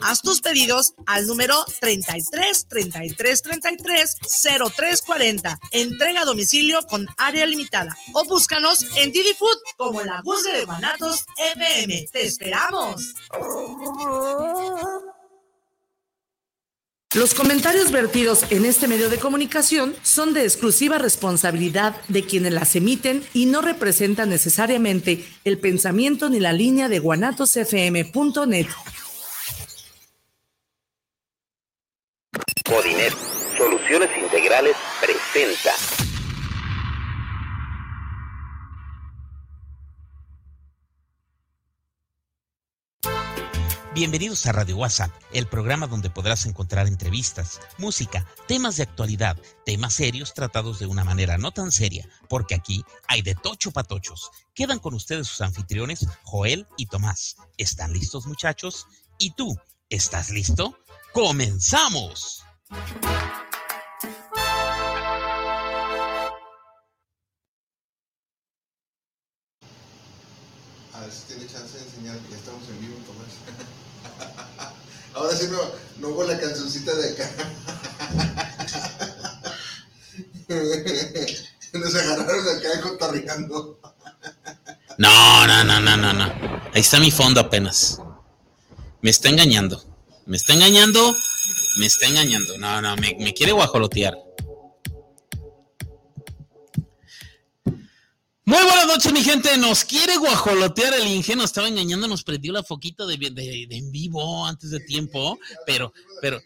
Haz tus pedidos al número 33 33 33 03 40. Entrega a domicilio con área limitada. O búscanos en Didi Food como la búsqueda de Guanatos FM. ¡Te esperamos! Los comentarios vertidos en este medio de comunicación son de exclusiva responsabilidad de quienes las emiten y no representan necesariamente el pensamiento ni la línea de guanatosfm.net. Codinet Soluciones Integrales presenta. Bienvenidos a Radio WhatsApp, el programa donde podrás encontrar entrevistas, música, temas de actualidad, temas serios tratados de una manera no tan seria, porque aquí hay de tocho patochos. Quedan con ustedes sus anfitriones, Joel y Tomás. ¿Están listos muchachos? ¿Y tú? ¿Estás listo? ¡Comenzamos! A ver si tiene chance de enseñar, ya estamos en vivo, Tomás. Ahora sí no, no hubo la cancioncita de acá. Nos agarraron acá cotarreando. No, no, no, no, no, no. Ahí está mi fondo apenas. Me está engañando. Me está engañando. Me está engañando. No, no, me, quiere guajolotear. Muy buenas noches, mi gente. Nos quiere guajolotear el ingenuo. Estaba engañando, nos prendió la foquita de, de, de en vivo antes de tiempo. Pero, pero,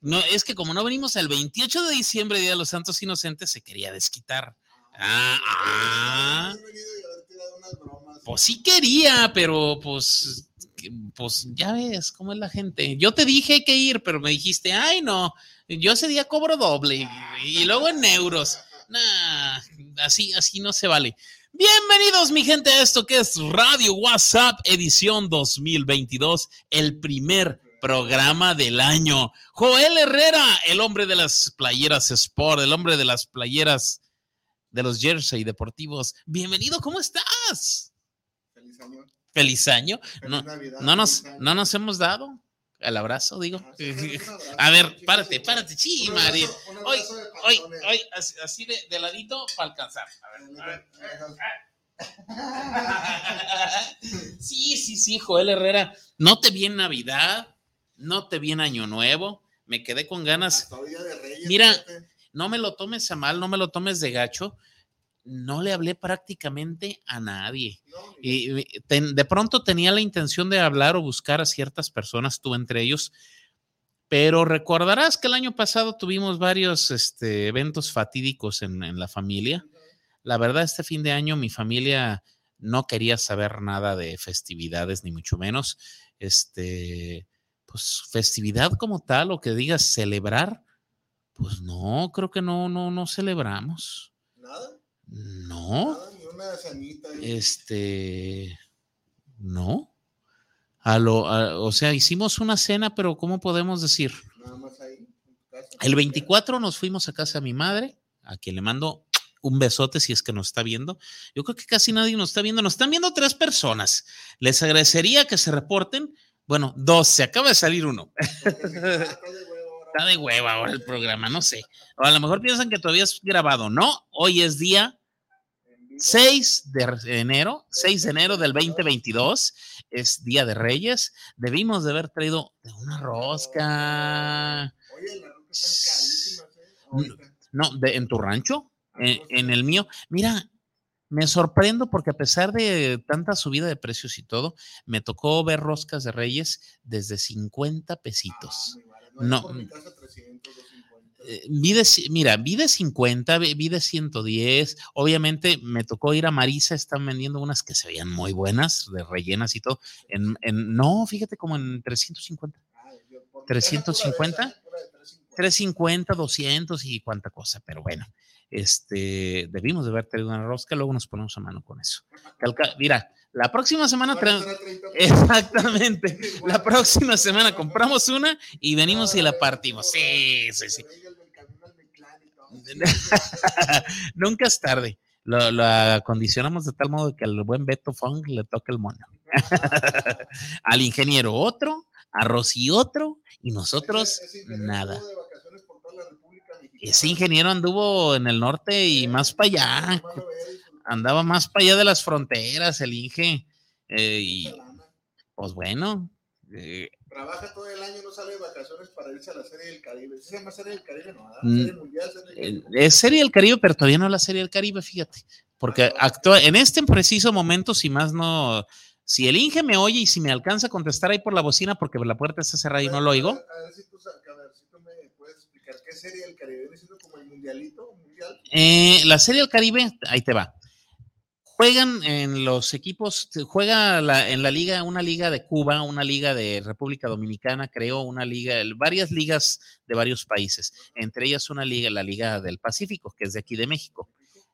no, es que como no venimos el 28 de diciembre, Día de los Santos Inocentes, se quería desquitar. Ah, ah. Pues sí quería, pero pues, pues ya ves cómo es la gente. Yo te dije que ir, pero me dijiste, ay no, yo ese día cobro doble y, luego en euros. Nah, así, así no se vale. Bienvenidos, mi gente, a esto que es Radio WhatsApp, edición 2022, el primer programa del año. Joel Herrera, el hombre de las playeras Sport, el hombre de las playeras de los jersey deportivos. Bienvenido, ¿cómo estás? Feliz año. Feliz año. No, Navidad, no nos, feliz año. no nos hemos dado el abrazo, digo. Ah, sí, abrazo, A ver, párate, párate, sí, María. Hoy, hoy, hoy, así, así de, de ladito para alcanzar. A ver, a ver. Sí, sí, sí, Joel Herrera. No te vi en Navidad, no te vi en Año Nuevo. Me quedé con ganas. Hasta hoy Día de Reyes, Mira. No me lo tomes a mal, no me lo tomes de gacho. No le hablé prácticamente a nadie. Y, y, ten- de pronto tenía la intención de hablar o buscar a ciertas personas, tú entre ellos, pero recordarás que el año pasado tuvimos varios este, eventos fatídicos en, en la familia. La verdad, este fin de año mi familia no quería saber nada de festividades, ni mucho menos. Este, pues festividad como tal, o que digas celebrar, pues no, creo que no, no, no celebramos. No. ni una. Este, no. A lo, a- o sea, hicimos una cena, pero ¿cómo podemos decir? Nada más ahí. en tu casa. El 24 nos fuimos a casa de mi madre, a quien le mando un besote si es que nos está viendo. Yo creo que casi nadie nos está viendo. Nos están viendo tres personas. Les agradecería que se reporten. Bueno, dos, se acaba de salir uno. Ah, está de hueva ahora el programa, no sé. O a lo mejor piensan que todavía es grabado. No, hoy es día En vivo. 6 de enero, 6 de enero del 2022, es Día de Reyes. Debimos de haber traído una rosca. No, de- en tu rancho, en, en el mío. Mira, me sorprendo porque a pesar de tanta subida de precios y todo, me tocó ver roscas de Reyes desde 50 Ah, pesitos. barato. No, No, por mi casa 300, 250. Eh, Vi de, mira, vi de 50, vi de 110. Obviamente me tocó ir a Marisa, están vendiendo unas que se veían muy buenas, de rellenas y todo. En, en- no, fíjate, como en 350. Ah, yo por mi casa 350, pura de esa, pura de 350. 350, 200 y cuánta cosa, pero bueno, este, debimos de haber traído una rosca, luego nos ponemos a mano con eso. Calca- mira, la próxima semana Van a traemos, estar a 30 exactamente, la próxima semana compramos una y venimos y la partimos. Sí, sí, sí. Nunca es tarde. Lo, lo acondicionamos de tal modo que al buen Beto Fong le toque el mono. al ingeniero otro, arroz y otro, y nosotros Ese- ese ingeniero nada. Ese ingeniero anduvo en el norte y más para allá, Andaba más para allá de las fronteras, el Inge. eh, y pues bueno, eh, Trabaja todo el año, no sale de vacaciones para irse a la Serie del Caribe. ¿Sí se llama Serie del Caribe? No, ¿verdad? Mm, Serie Mundial, Serie del eh, es Serie del Caribe, pero todavía no la Serie del Caribe, fíjate. Porque actúa en este preciso momento, si más no, si el Inge me oye y si me alcanza a contestar ahí por la bocina, porque la puerta está cerrada y no lo oigo. A ver, a ver si tú, a ver si tú me puedes explicar qué Serie del Caribe como el Mundialito, Mundial. Eh, la Serie del Caribe, ahí te va. Juegan en los equipos, juega la- en la liga, una liga de Cuba, una liga de República Dominicana, creo, una liga, varias ligas de varios países, entre ellas una liga, la Liga del Pacífico, que es de aquí de México.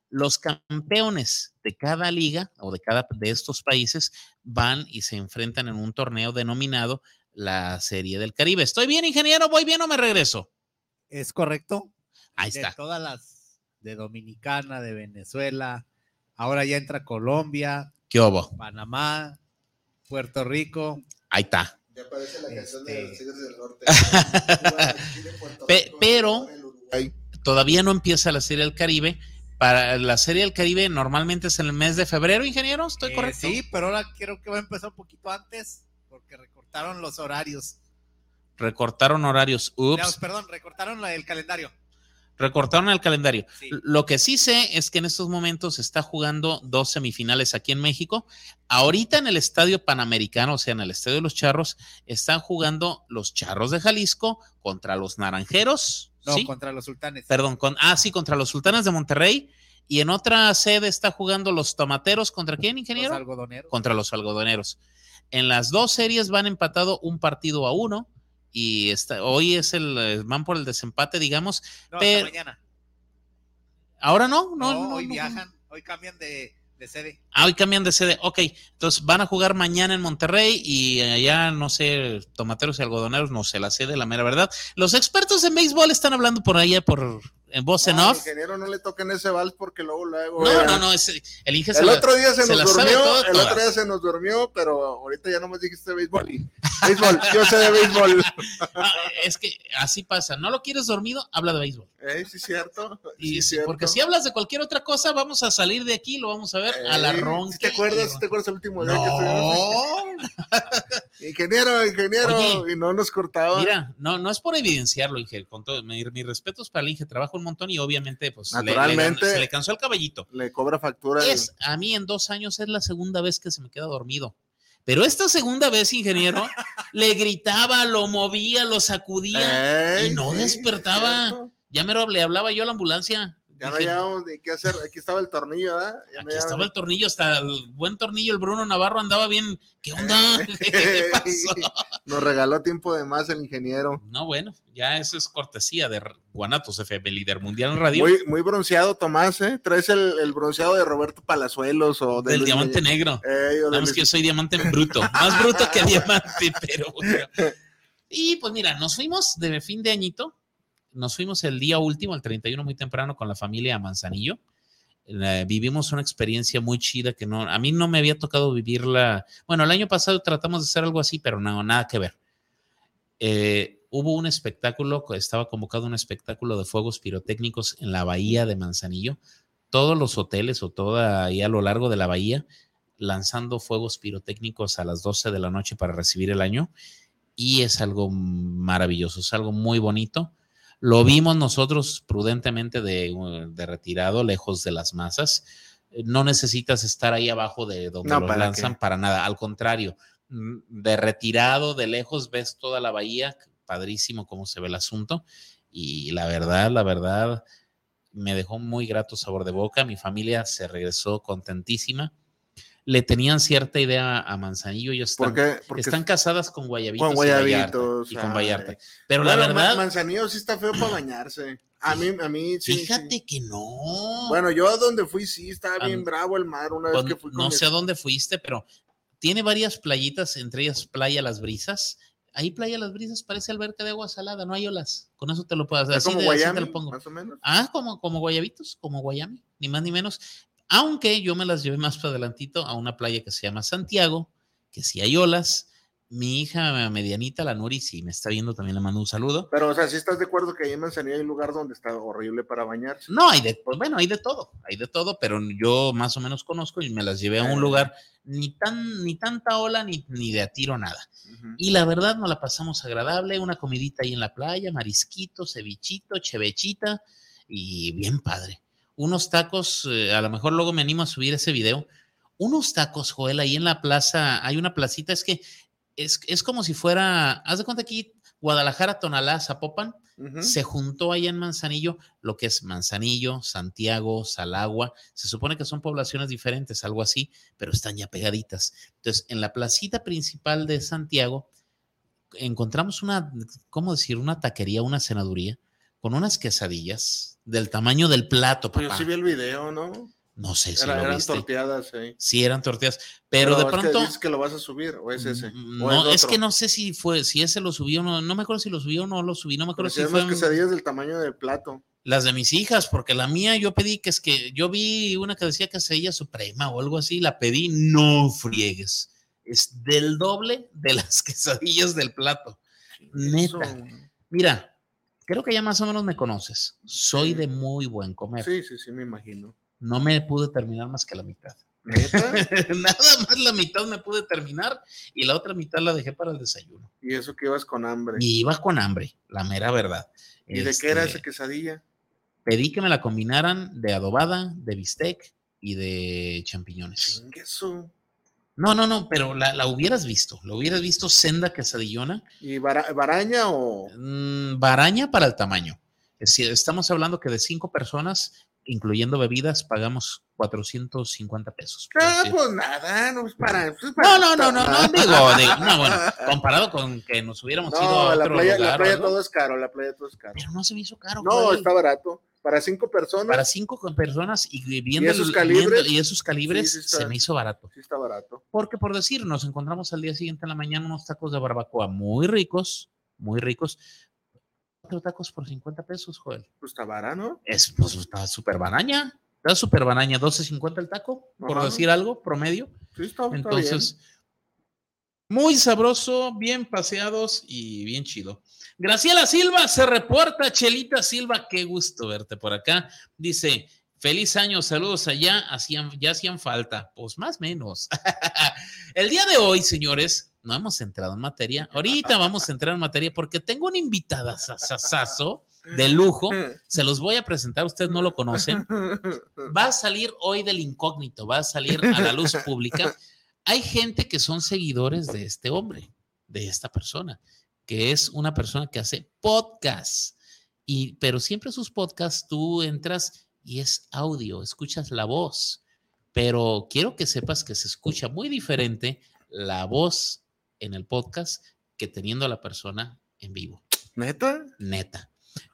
Los campeones de cada liga o de cada de estos países van y se enfrentan en un torneo denominado la Serie del Caribe. ¿Estoy bien, ingeniero? ¿Voy bien o me regreso? Es correcto. Ahí de está. todas las de Dominicana, de Venezuela, ahora ya entra Colombia, ¿Qué hubo? Panamá, Puerto Rico. Ahí está. Ya aparece la canción de Este- los Tigres del Norte. Pe- pero- todavía no empieza la Serie del Caribe. Para la Serie del Caribe normalmente es en el mes de febrero, ingeniero, ¿estoy Eh, correcto? Sí, pero ahora creo que va a empezar un poquito antes porque recortaron los horarios. Recortaron horarios. No, Ups, perdón, recortaron el calendario. Recortaron el calendario. Sí. Lo que sí sé es que en estos momentos se está jugando dos semifinales aquí en México. Ahorita en el Estadio Panamericano, o sea, en el Estadio de los Charros, están jugando los Charros de Jalisco contra los Naranjeros. No, ¿sí? contra los sultanes. Perdón, con, ah, sí, contra los Sultanes de Monterrey. Y en otra sede está jugando los Tomateros. ¿Contra quién, los ingeniero? algodoneros. contra los algodoneros. En las dos series van empatado un partido a uno y está, hoy es el eh, van por el desempate, digamos. No, hasta pero- mañana. Ahora no, no, No, no, hoy viajan, hoy cambian de, de sede. Ah, hoy cambian de sede. Ok, entonces van a jugar mañana en Monterrey y allá, no sé, tomateros y algodoneros, no sé, la sede, la mera verdad. Los expertos en béisbol están hablando por allá por en voz en al off. ingeniero no le toquen ese vals porque luego luego. No, eh, no, no, es, el Inge El otro día se se nos durmió, toda, el otro día se nos durmió, pero ahorita ya no me dijiste béisbol. Béisbol, yo sé de béisbol. Ah, es que así pasa. No lo quieres dormido, habla de béisbol. Eh, sí, cierto. Y sí, sí, cierto. porque si hablas de cualquier otra cosa, vamos a salir de aquí, lo vamos a ver a la Eh, ronca. ¿sí ¿Te acuerdas? ¿sí ¿Te acuerdas el último día que No, estuvimos? Ingeniero, ingeniero, Oye, y no nos cortaba. mira, no, no es por evidenciarlo, Inge, con todo, mi- mis respetos para el Inge, trabaja un montón y obviamente, pues, le- le, Naturalmente. se le cansó el caballito. Le cobra factura. el- Es, a mí en dos años es la segunda vez que se me queda dormido. Pero esta segunda vez, ingeniero, le gritaba, lo movía, lo sacudía. Ey, y no sí, despertaba. Ya me le hablaba yo a la ambulancia. Ya no Dije, hallábamos ni qué hacer. Aquí estaba el tornillo, ¿verdad? Ya no Aquí estaba el tornillo, hasta el buen tornillo, el Bruno Navarro andaba bien. ¿Qué onda? ¿Qué pasó? Nos regaló tiempo de más el ingeniero. No, bueno, ya eso es cortesía de Guanatos FM, líder mundial en radio. Muy, muy bronceado, Tomás, ¿eh? Traes el, el bronceado de Roberto Palazuelos o de del Luis diamante Miguel. negro. De Nada más Luis- que yo soy diamante en bruto, más bruto que diamante, pero bueno. Y pues mira, nos fuimos de fin de añito, nos fuimos el día último, el 31 muy temprano con la familia a Manzanillo. Eh, vivimos una experiencia muy chida que no, a mí no me había tocado vivirla. Bueno, el año pasado tratamos de hacer algo así, pero no, nada que ver. Eh, hubo un espectáculo, estaba convocado un espectáculo de fuegos pirotécnicos en la bahía de Manzanillo. Todos los hoteles o toda ahí a lo largo de la bahía lanzando fuegos pirotécnicos a las 12 de la noche para recibir el año y es algo maravilloso, es algo muy bonito. Lo vimos nosotros prudentemente de, de retirado, lejos de las masas. No necesitas estar ahí abajo de donde No, los ¿para lanzan qué? para nada. Al contrario, mm, de retirado, de lejos, ves toda la bahía. Padrísimo cómo se ve el asunto. Y la verdad, la verdad, me dejó muy grato sabor de boca. Mi familia se regresó contentísima. Le tenían cierta idea a Manzanillo. Ellos están, ¿Por qué? Porque están casadas con Guayabitos, Con y Vallarta, Guayabitos, y con. Vallarta. Pero Bueno, la verdad, Manzanillo sí está feo para bañarse. A mí, a mí sí. fíjate sí. que no. Bueno, yo a donde fui sí estaba bien bravo el mar una vez que fui con no sé a dónde fuiste, pero tiene varias playitas, entre ellas Playa Las Brisas. Ahí Playa Las Brisas parece alberca de agua salada, no hay olas. Con eso te lo puedo hacer. ¿Es Así, como de- así te Guayami, lo pongo. más o menos. Ah, como, como Guayabitos, como Guayami, ni más ni menos. Aunque yo me las llevé más para adelantito a una playa que se llama Santiago, que sí hay olas. Mi hija medianita, la Nuri, sí me está viendo, también le mando un saludo. Pero, o sea, si estás de acuerdo que ahí en Manzanillo hay un lugar donde está horrible para bañarse. No, hay de, pues bueno, hay de todo, hay de todo, pero yo más o menos conozco y me las llevé a un lugar ni tan, ni tanta ola, ni, ni de a tiro nada. Y la verdad nos la pasamos agradable, una comidita ahí en la playa, marisquito, cevichito, chevechita y bien padre. Unos tacos, eh, a lo mejor luego me animo a subir ese video. Unos tacos, Joel, ahí en la plaza, hay una placita, es que es, es como si fuera, haz de cuenta aquí, Guadalajara, Tonalá, Zapopan, se juntó ahí en Manzanillo lo que es Manzanillo, Santiago, Salagua. Se supone que son poblaciones diferentes, algo así, pero están ya pegaditas. Entonces, en la placita principal de Santiago encontramos una, ¿cómo decir? Una taquería, una cenaduría con unas quesadillas del tamaño del plato, Pues papá. Yo sí vi el video, ¿no? No sé si Era- lo eran viste. torteadas, sí. Sí, eran tortillas, pero, de es que pronto... dices que lo vas a subir, o es ese. Mm, o No, es que no sé si fue, si ese lo subió o no, no me acuerdo si lo subió o no lo subí, no me Pero acuerdo si si unas fue quesadillas del tamaño del plato. las de mis hijas, porque la mía yo pedí que es que yo vi una que decía quesadilla suprema o algo así, la pedí, no friegues, es del doble de las quesadillas del plato. Neta. Eso. Mira, creo que ya más o menos me conoces, soy de muy buen comer, Sí, sí, sí, me imagino. no me pude terminar más que la mitad. ¿Neta? Nada más la mitad me pude terminar y la otra mitad la dejé para el desayuno. y eso que ibas con hambre. Y iba con hambre, la mera verdad. ¿Y de qué era Este, esa quesadilla? Pedí que me la combinaran de adobada, de bistec y de champiñones. Queso. No, no, no, pero la, la hubieras visto, la hubieras visto senda quesadillona, ¿Y bara- baraña o...? mm, baraña para el tamaño. Es decir, estamos hablando que de cinco personas, incluyendo bebidas, pagamos 450 pesos. Ah, decir. pues nada, no es para... pues No, para- no, no, no, no, digo, digo, no, bueno, comparado con que nos hubiéramos ido No, a la playa, lugar la playa todo es caro, la playa todo es caro. pero no se me hizo caro. No, güey. está barato. Para cinco personas, para cinco personas y viendo esos el- calibres? viendo- y esos calibres Sí, sí está. se me hizo barato. sí está barato. Porque por decir, nos encontramos al día siguiente en la mañana unos tacos de barbacoa muy ricos, muy ricos. Cuatro tacos por 50 pesos, Joel. Pues está barato. Es, pues está súper banaña. Está súper banaña, 12.50 el taco, por decir algo, promedio. Sí, está, está Entonces, muy sabroso, bien paseados y bien chido. Graciela Silva se reporta, Chelita Silva, qué gusto verte por acá. Dice, feliz año, saludos allá, hacían, ya hacían falta, pues más menos. El día de hoy, señores, no hemos entrado en materia. Ahorita vamos a entrar en materia porque tengo una invitada sasasazo de lujo. Se los voy a presentar, ustedes no lo conocen va a salir hoy del incógnito, va a salir a la luz pública. Hay gente que son seguidores de este hombre, de esta persona, que es una persona que hace podcast. Y, pero siempre sus podcasts tú entras y es audio, escuchas la voz. Pero quiero que sepas que se escucha muy diferente la voz en el podcast que teniendo a la persona en vivo, ¿Neta? neta.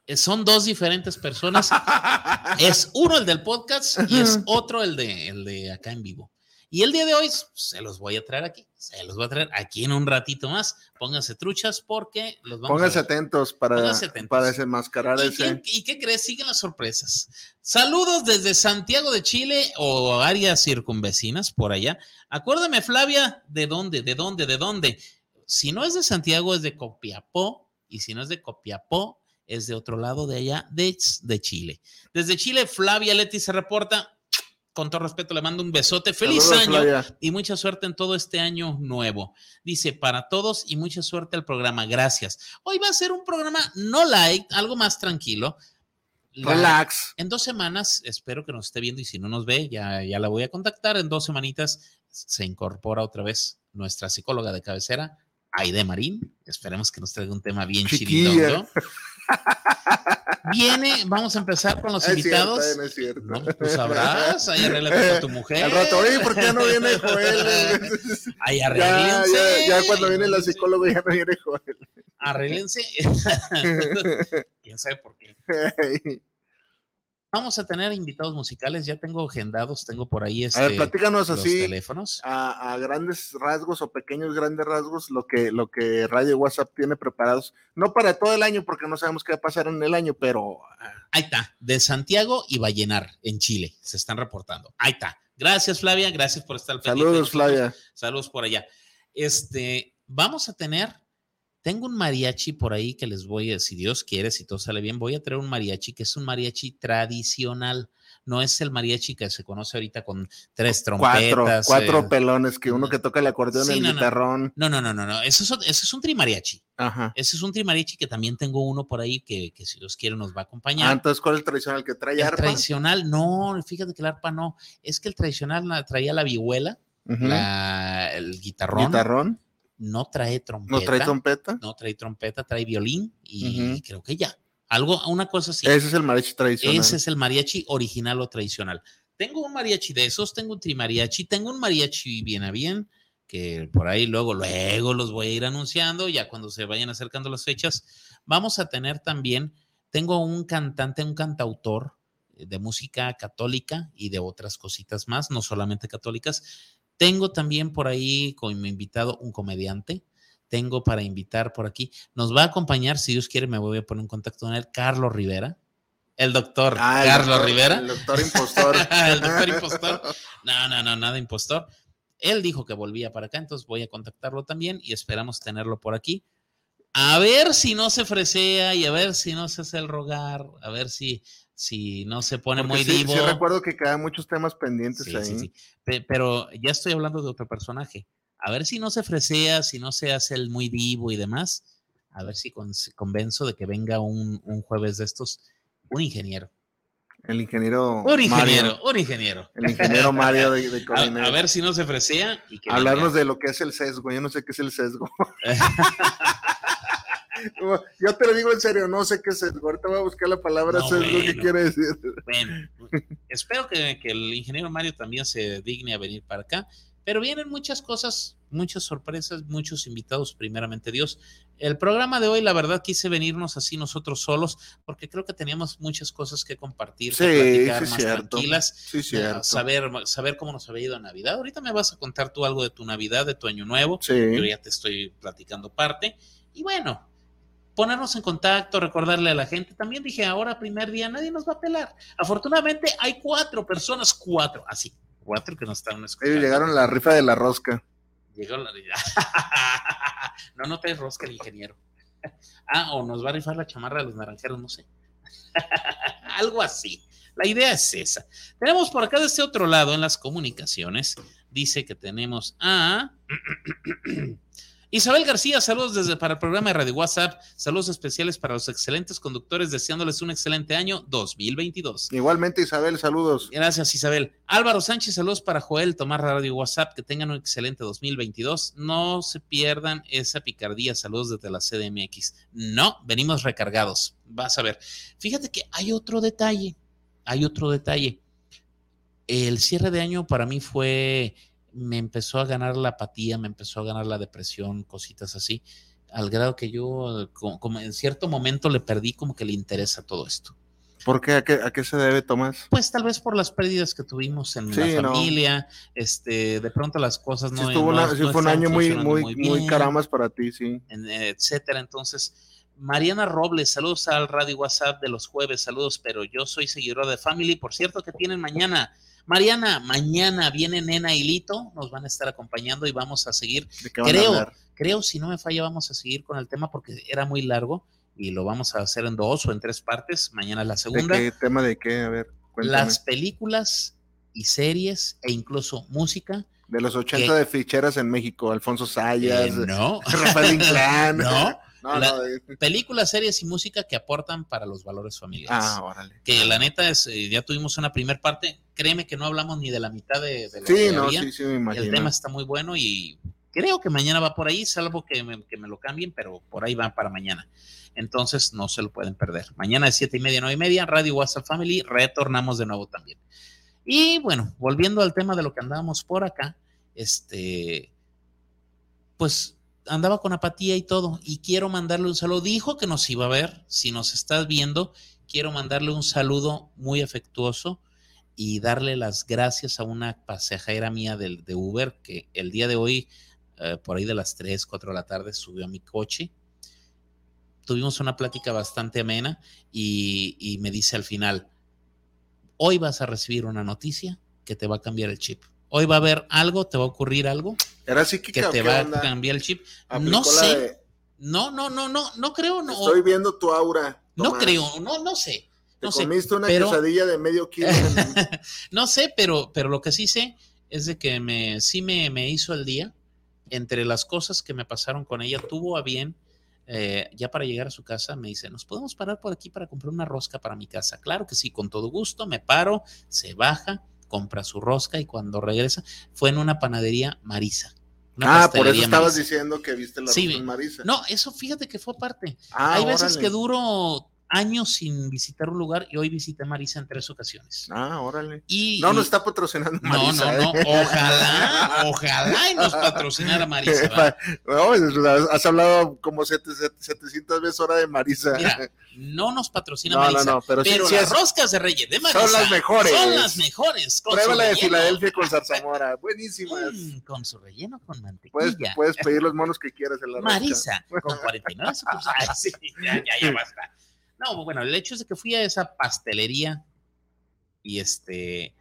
Eh, Son dos diferentes personas es uno el del podcast y es otro el de, el de acá en vivo. Y el día de hoy se los voy a traer aquí, se los voy a traer aquí en un ratito más. Pónganse truchas porque los vamos Pónganse a atentos para, Pónganse atentos. para desenmascarar ¿Y ese. qué, ¿Y qué crees? Siguen las sorpresas. Saludos desde Santiago de Chile o áreas circunvecinas por allá. Acuérdame, Flavia, ¿de dónde? ¿De dónde? ¿De dónde? Si no es de Santiago, es de Copiapó. Y si no es de Copiapó, es de otro lado de allá, de, de Chile. Desde Chile, Flavia Leti se reporta. Con todo respeto, le mando un besote. ¡Feliz Saludos, año! Y mucha suerte en todo este año nuevo. Dice, para todos y mucha suerte al programa. Gracias. Hoy va a ser un programa no light, algo más tranquilo. La- Relax. En dos semanas, espero que nos esté viendo y si no nos ve, ya, ya la voy a contactar. En dos semanitas se incorpora otra vez nuestra psicóloga de cabecera, Aide Marín. Esperemos que nos traiga un tema bien chidito. Viene, vamos a empezar con los Es invitados. cierto, eh, es cierto. No, tú sabrás, ahí arréglate con tu mujer. Al rato, oye, ¿por qué no viene Joel? Ahí ya, arréglense. ya, ya cuando viene la psicóloga ya no viene Joel. Arréglense. ¿Quién sabe por qué? Vamos a tener invitados musicales, ya tengo agendados, tengo por ahí este, A ver, platícanos los así, teléfonos. a, a grandes rasgos o pequeños grandes rasgos, lo que, lo que Radio WhatsApp tiene preparados. No para todo el año, porque no sabemos qué va a pasar en el año, pero ah, Ahí está, de Santiago y Vallenar, en Chile, se están reportando. Ahí está. Gracias, Flavia, gracias por estar pendiente saludos. Flavia. Saludos por allá. Este, vamos a tener, tengo un mariachi por ahí que les voy a, si Dios quiere, si todo sale bien, voy a traer un mariachi que es un mariachi tradicional. No es el mariachi que se conoce ahorita con tres Cuatro, trompetas. cuatro eh, pelones, que uno que toca el acordeón, Sí, el no, guitarrón. no, no, no, no, no. Ese es, es un trimariachi. Ajá. Ese es un trimariachi que también tengo uno por ahí que, que si Dios quiere nos va a Ah, acompañar. entonces, ¿cuál es el tradicional que trae el arpa? tradicional, no, fíjate que el arpa no. Es que el tradicional traía la vihuela, la- el guitarrón, Guitarrón, no trae trompeta. no trae trompeta. no trae trompeta, trae violín y creo que ya. Algo, una cosa así. Ese es el mariachi tradicional. Ese es el mariachi original o tradicional. Tengo un mariachi de esos, tengo un trimariachi, tengo un mariachi bien a bien, que por ahí luego, luego los voy a ir anunciando, ya cuando se vayan acercando las fechas. Vamos a tener también, tengo un cantante, un cantautor eh, de música católica y de otras cositas más, no solamente católicas. Tengo también por ahí como invitado un comediante. Tengo para invitar por aquí. Nos va a acompañar, si Dios quiere, me voy a poner en contacto con él, Carlos Rivera. El doctor Ah, el Carlos doctor- Rivera. El doctor impostor. El doctor impostor. No, no, no, nada impostor. Él dijo que volvía para acá, entonces voy a contactarlo también y esperamos tenerlo por aquí. A ver si no se fresea y a ver si no se hace el rogar, a ver si, si no se pone Porque muy sí, vivo. sí recuerdo que quedan muchos temas pendientes Sí, ahí. sí, sí. Pe- Pero ya estoy hablando de otro personaje. A ver si no se fresea, si no se hace el muy vivo y demás. A ver si con- convenzo de que venga un, un jueves de estos, un ingeniero. El ingeniero. Un ingeniero, Mario, un ingeniero. el ingeniero Mario de, de A, ver si no se fresea y que Hablarnos venga. de lo que es el sesgo. Yo no sé qué es el sesgo. Yo te lo digo en serio, no sé qué es sesgo. Ahorita voy a buscar la palabra No, sesgo. ¿Qué bueno. quiere decir? Bueno, espero que, que el ingeniero Mario también se digne a venir para acá. Pero vienen muchas cosas, muchas sorpresas, muchos invitados, primeramente Dios. El programa de hoy, la verdad, quise venirnos así nosotros solos, porque creo que teníamos muchas cosas que compartir, que Sí, platicar sí, más cierto. tranquilas. Sí, cierto. Saber, saber cómo nos había ido a Navidad. Ahorita me vas a contar tú algo de tu Navidad, de tu Año Nuevo. Yo ya te estoy platicando parte. Y bueno, ponernos en contacto, recordarle a la gente. También dije, ahora primer día, nadie nos va a pelar. Afortunadamente hay cuatro personas, cuatro, así, cuatro que nos están escuchando. Ellos llegaron a la rifa de la rosca. Llegó la... no, no te rosca el ingeniero. ah, o nos va a rifar la chamarra de los naranjeros, no sé. Algo así. La idea es esa. Tenemos por acá de este otro lado en las comunicaciones. Dice que tenemos a Isabel García, saludos desde para el programa de Radio WhatsApp, saludos especiales para los excelentes conductores, deseándoles un excelente año 2022. Igualmente, Isabel, saludos. Gracias, Isabel. Álvaro Sánchez, saludos para Joel, Tomás Radio WhatsApp, que tengan un excelente 2022. No se pierdan esa picardía, saludos desde la CDMX. No, venimos recargados. Vas a ver. Fíjate que hay otro detalle, hay otro detalle. El cierre de año para mí fue, me empezó a ganar la apatía, me empezó a ganar la depresión, cositas así, al grado que yo, como, como en cierto momento le perdí como que le interesa todo esto. ¿Por qué? ¿A qué, a qué se debe, Tomás? Pues tal vez por las pérdidas que tuvimos en Sí, la no. familia, este, de pronto las cosas Sí, no, estuvo no- una- sí fue un año muy, muy, muy, bien, caramas para ti, sí. etcétera. Entonces, Mariana Robles, saludos al radio WhatsApp de los jueves, saludos, pero yo soy seguidora de Family, por cierto que tienen mañana. Mariana, mañana viene Nena y Lito, nos van a estar acompañando y vamos a seguir ¿De qué van a Creo, creo, si no me falla, vamos a seguir con el tema porque era muy largo y lo vamos a hacer en dos o en tres partes. Mañana la ¿De segunda. qué tema de qué? A ver, cuéntame. Las películas y series e incluso música. De los 80 ¿Qué? de ficheras en México, Alfonso Sayas, eh, no, Rafael Inclán. no. No, La- no, de- Películas, series y música que aportan para los valores familiares. Ah, órale. que la neta es, eh, ya tuvimos una primera parte. Créeme que no hablamos ni de la mitad de, de lo Sí, que no, había. sí, sí, me imagino. El tema está muy bueno y creo que mañana va por ahí, salvo que me, que me lo cambien, pero por ahí va para mañana. Entonces no se lo pueden perder. Mañana de siete y media, nueve y media, Radio WhatsApp Family, retornamos de nuevo también. Y bueno, volviendo al tema de lo que andábamos por acá, este, pues andaba con apatía y todo, y quiero mandarle un saludo. Dijo que nos iba a ver, si nos estás viendo, quiero mandarle un saludo muy afectuoso y darle las gracias a una pasajera mía del, de Uber que el día de hoy, eh, por ahí de las 3, 4 de la tarde, subió a mi coche. Tuvimos una plática bastante amena y me dice al final, hoy vas a recibir una noticia que te va a cambiar el chip. Hoy va a haber algo, te va a ocurrir algo ¿Era que psíquica te va onda? a cambiar el chip. No sé, de, no, no, no, no, no creo, no, Estoy viendo tu aura. no creo, no, no sé, Te no sé, comiste una pero- quesadilla de medio kilo. en- no sé, pero, pero lo que sí sé es de que me, sí me, me hizo el día. Entre las cosas que me pasaron con ella, tuvo a bien, eh, ya para llegar a su casa, me dice, ¿nos podemos parar por aquí para comprar una rosca para mi casa? Claro que sí, con todo gusto, me paro, se baja, compra su rosca y cuando regresa, fue en una panadería Marisa. Ah, por eso estabas Marisa. diciendo que viste la Sí, Marisa. No, eso fíjate que fue aparte. Ah, Hay veces órale. que duro años sin visitar un lugar y hoy visité Marisa en tres ocasiones. Ah, órale. Y, No, no y- está patrocinando no, Marisa. no, no, ¿eh? ojalá, ojalá y nos patrocinara Marisa. No, has- hablado como sete- sete- 700 veces hora de Marisa. Mira, no nos patrocina no, no, Marisa. no, pero, Pero sí, las es- roscas de Reyes de Marisa Son las mejores. Son las mejores. Pruébala de relleno. Filadelfia con zarzamora. Buenísimas. Mm, con su relleno con mantequilla. puedes pedir los monos que quieras en la rosca. Marisa, con 49 sucursales. Sí, ya, ya, ya basta. No, bueno, el hecho es de que fui a esa pastelería y este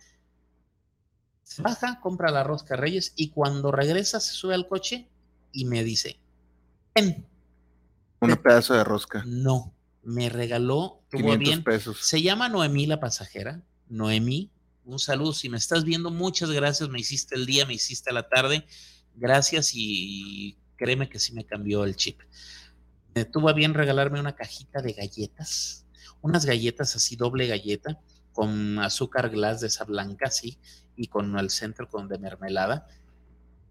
se baja, compra la rosca Reyes y cuando regresa se sube al coche y me dice, ven, Un pedazo de rosca. no, me regaló, tuvo 500 bien, pesos. se llama Noemí la pasajera, Noemí, un saludo, si me estás viendo, muchas gracias, me hiciste el día, me hiciste la tarde, gracias y créeme que sí me cambió el chip. Me tuvo a bien regalarme una cajita de galletas, unas galletas así, doble galleta, con azúcar glass de esa blanca, así, y con el centro con de mermelada.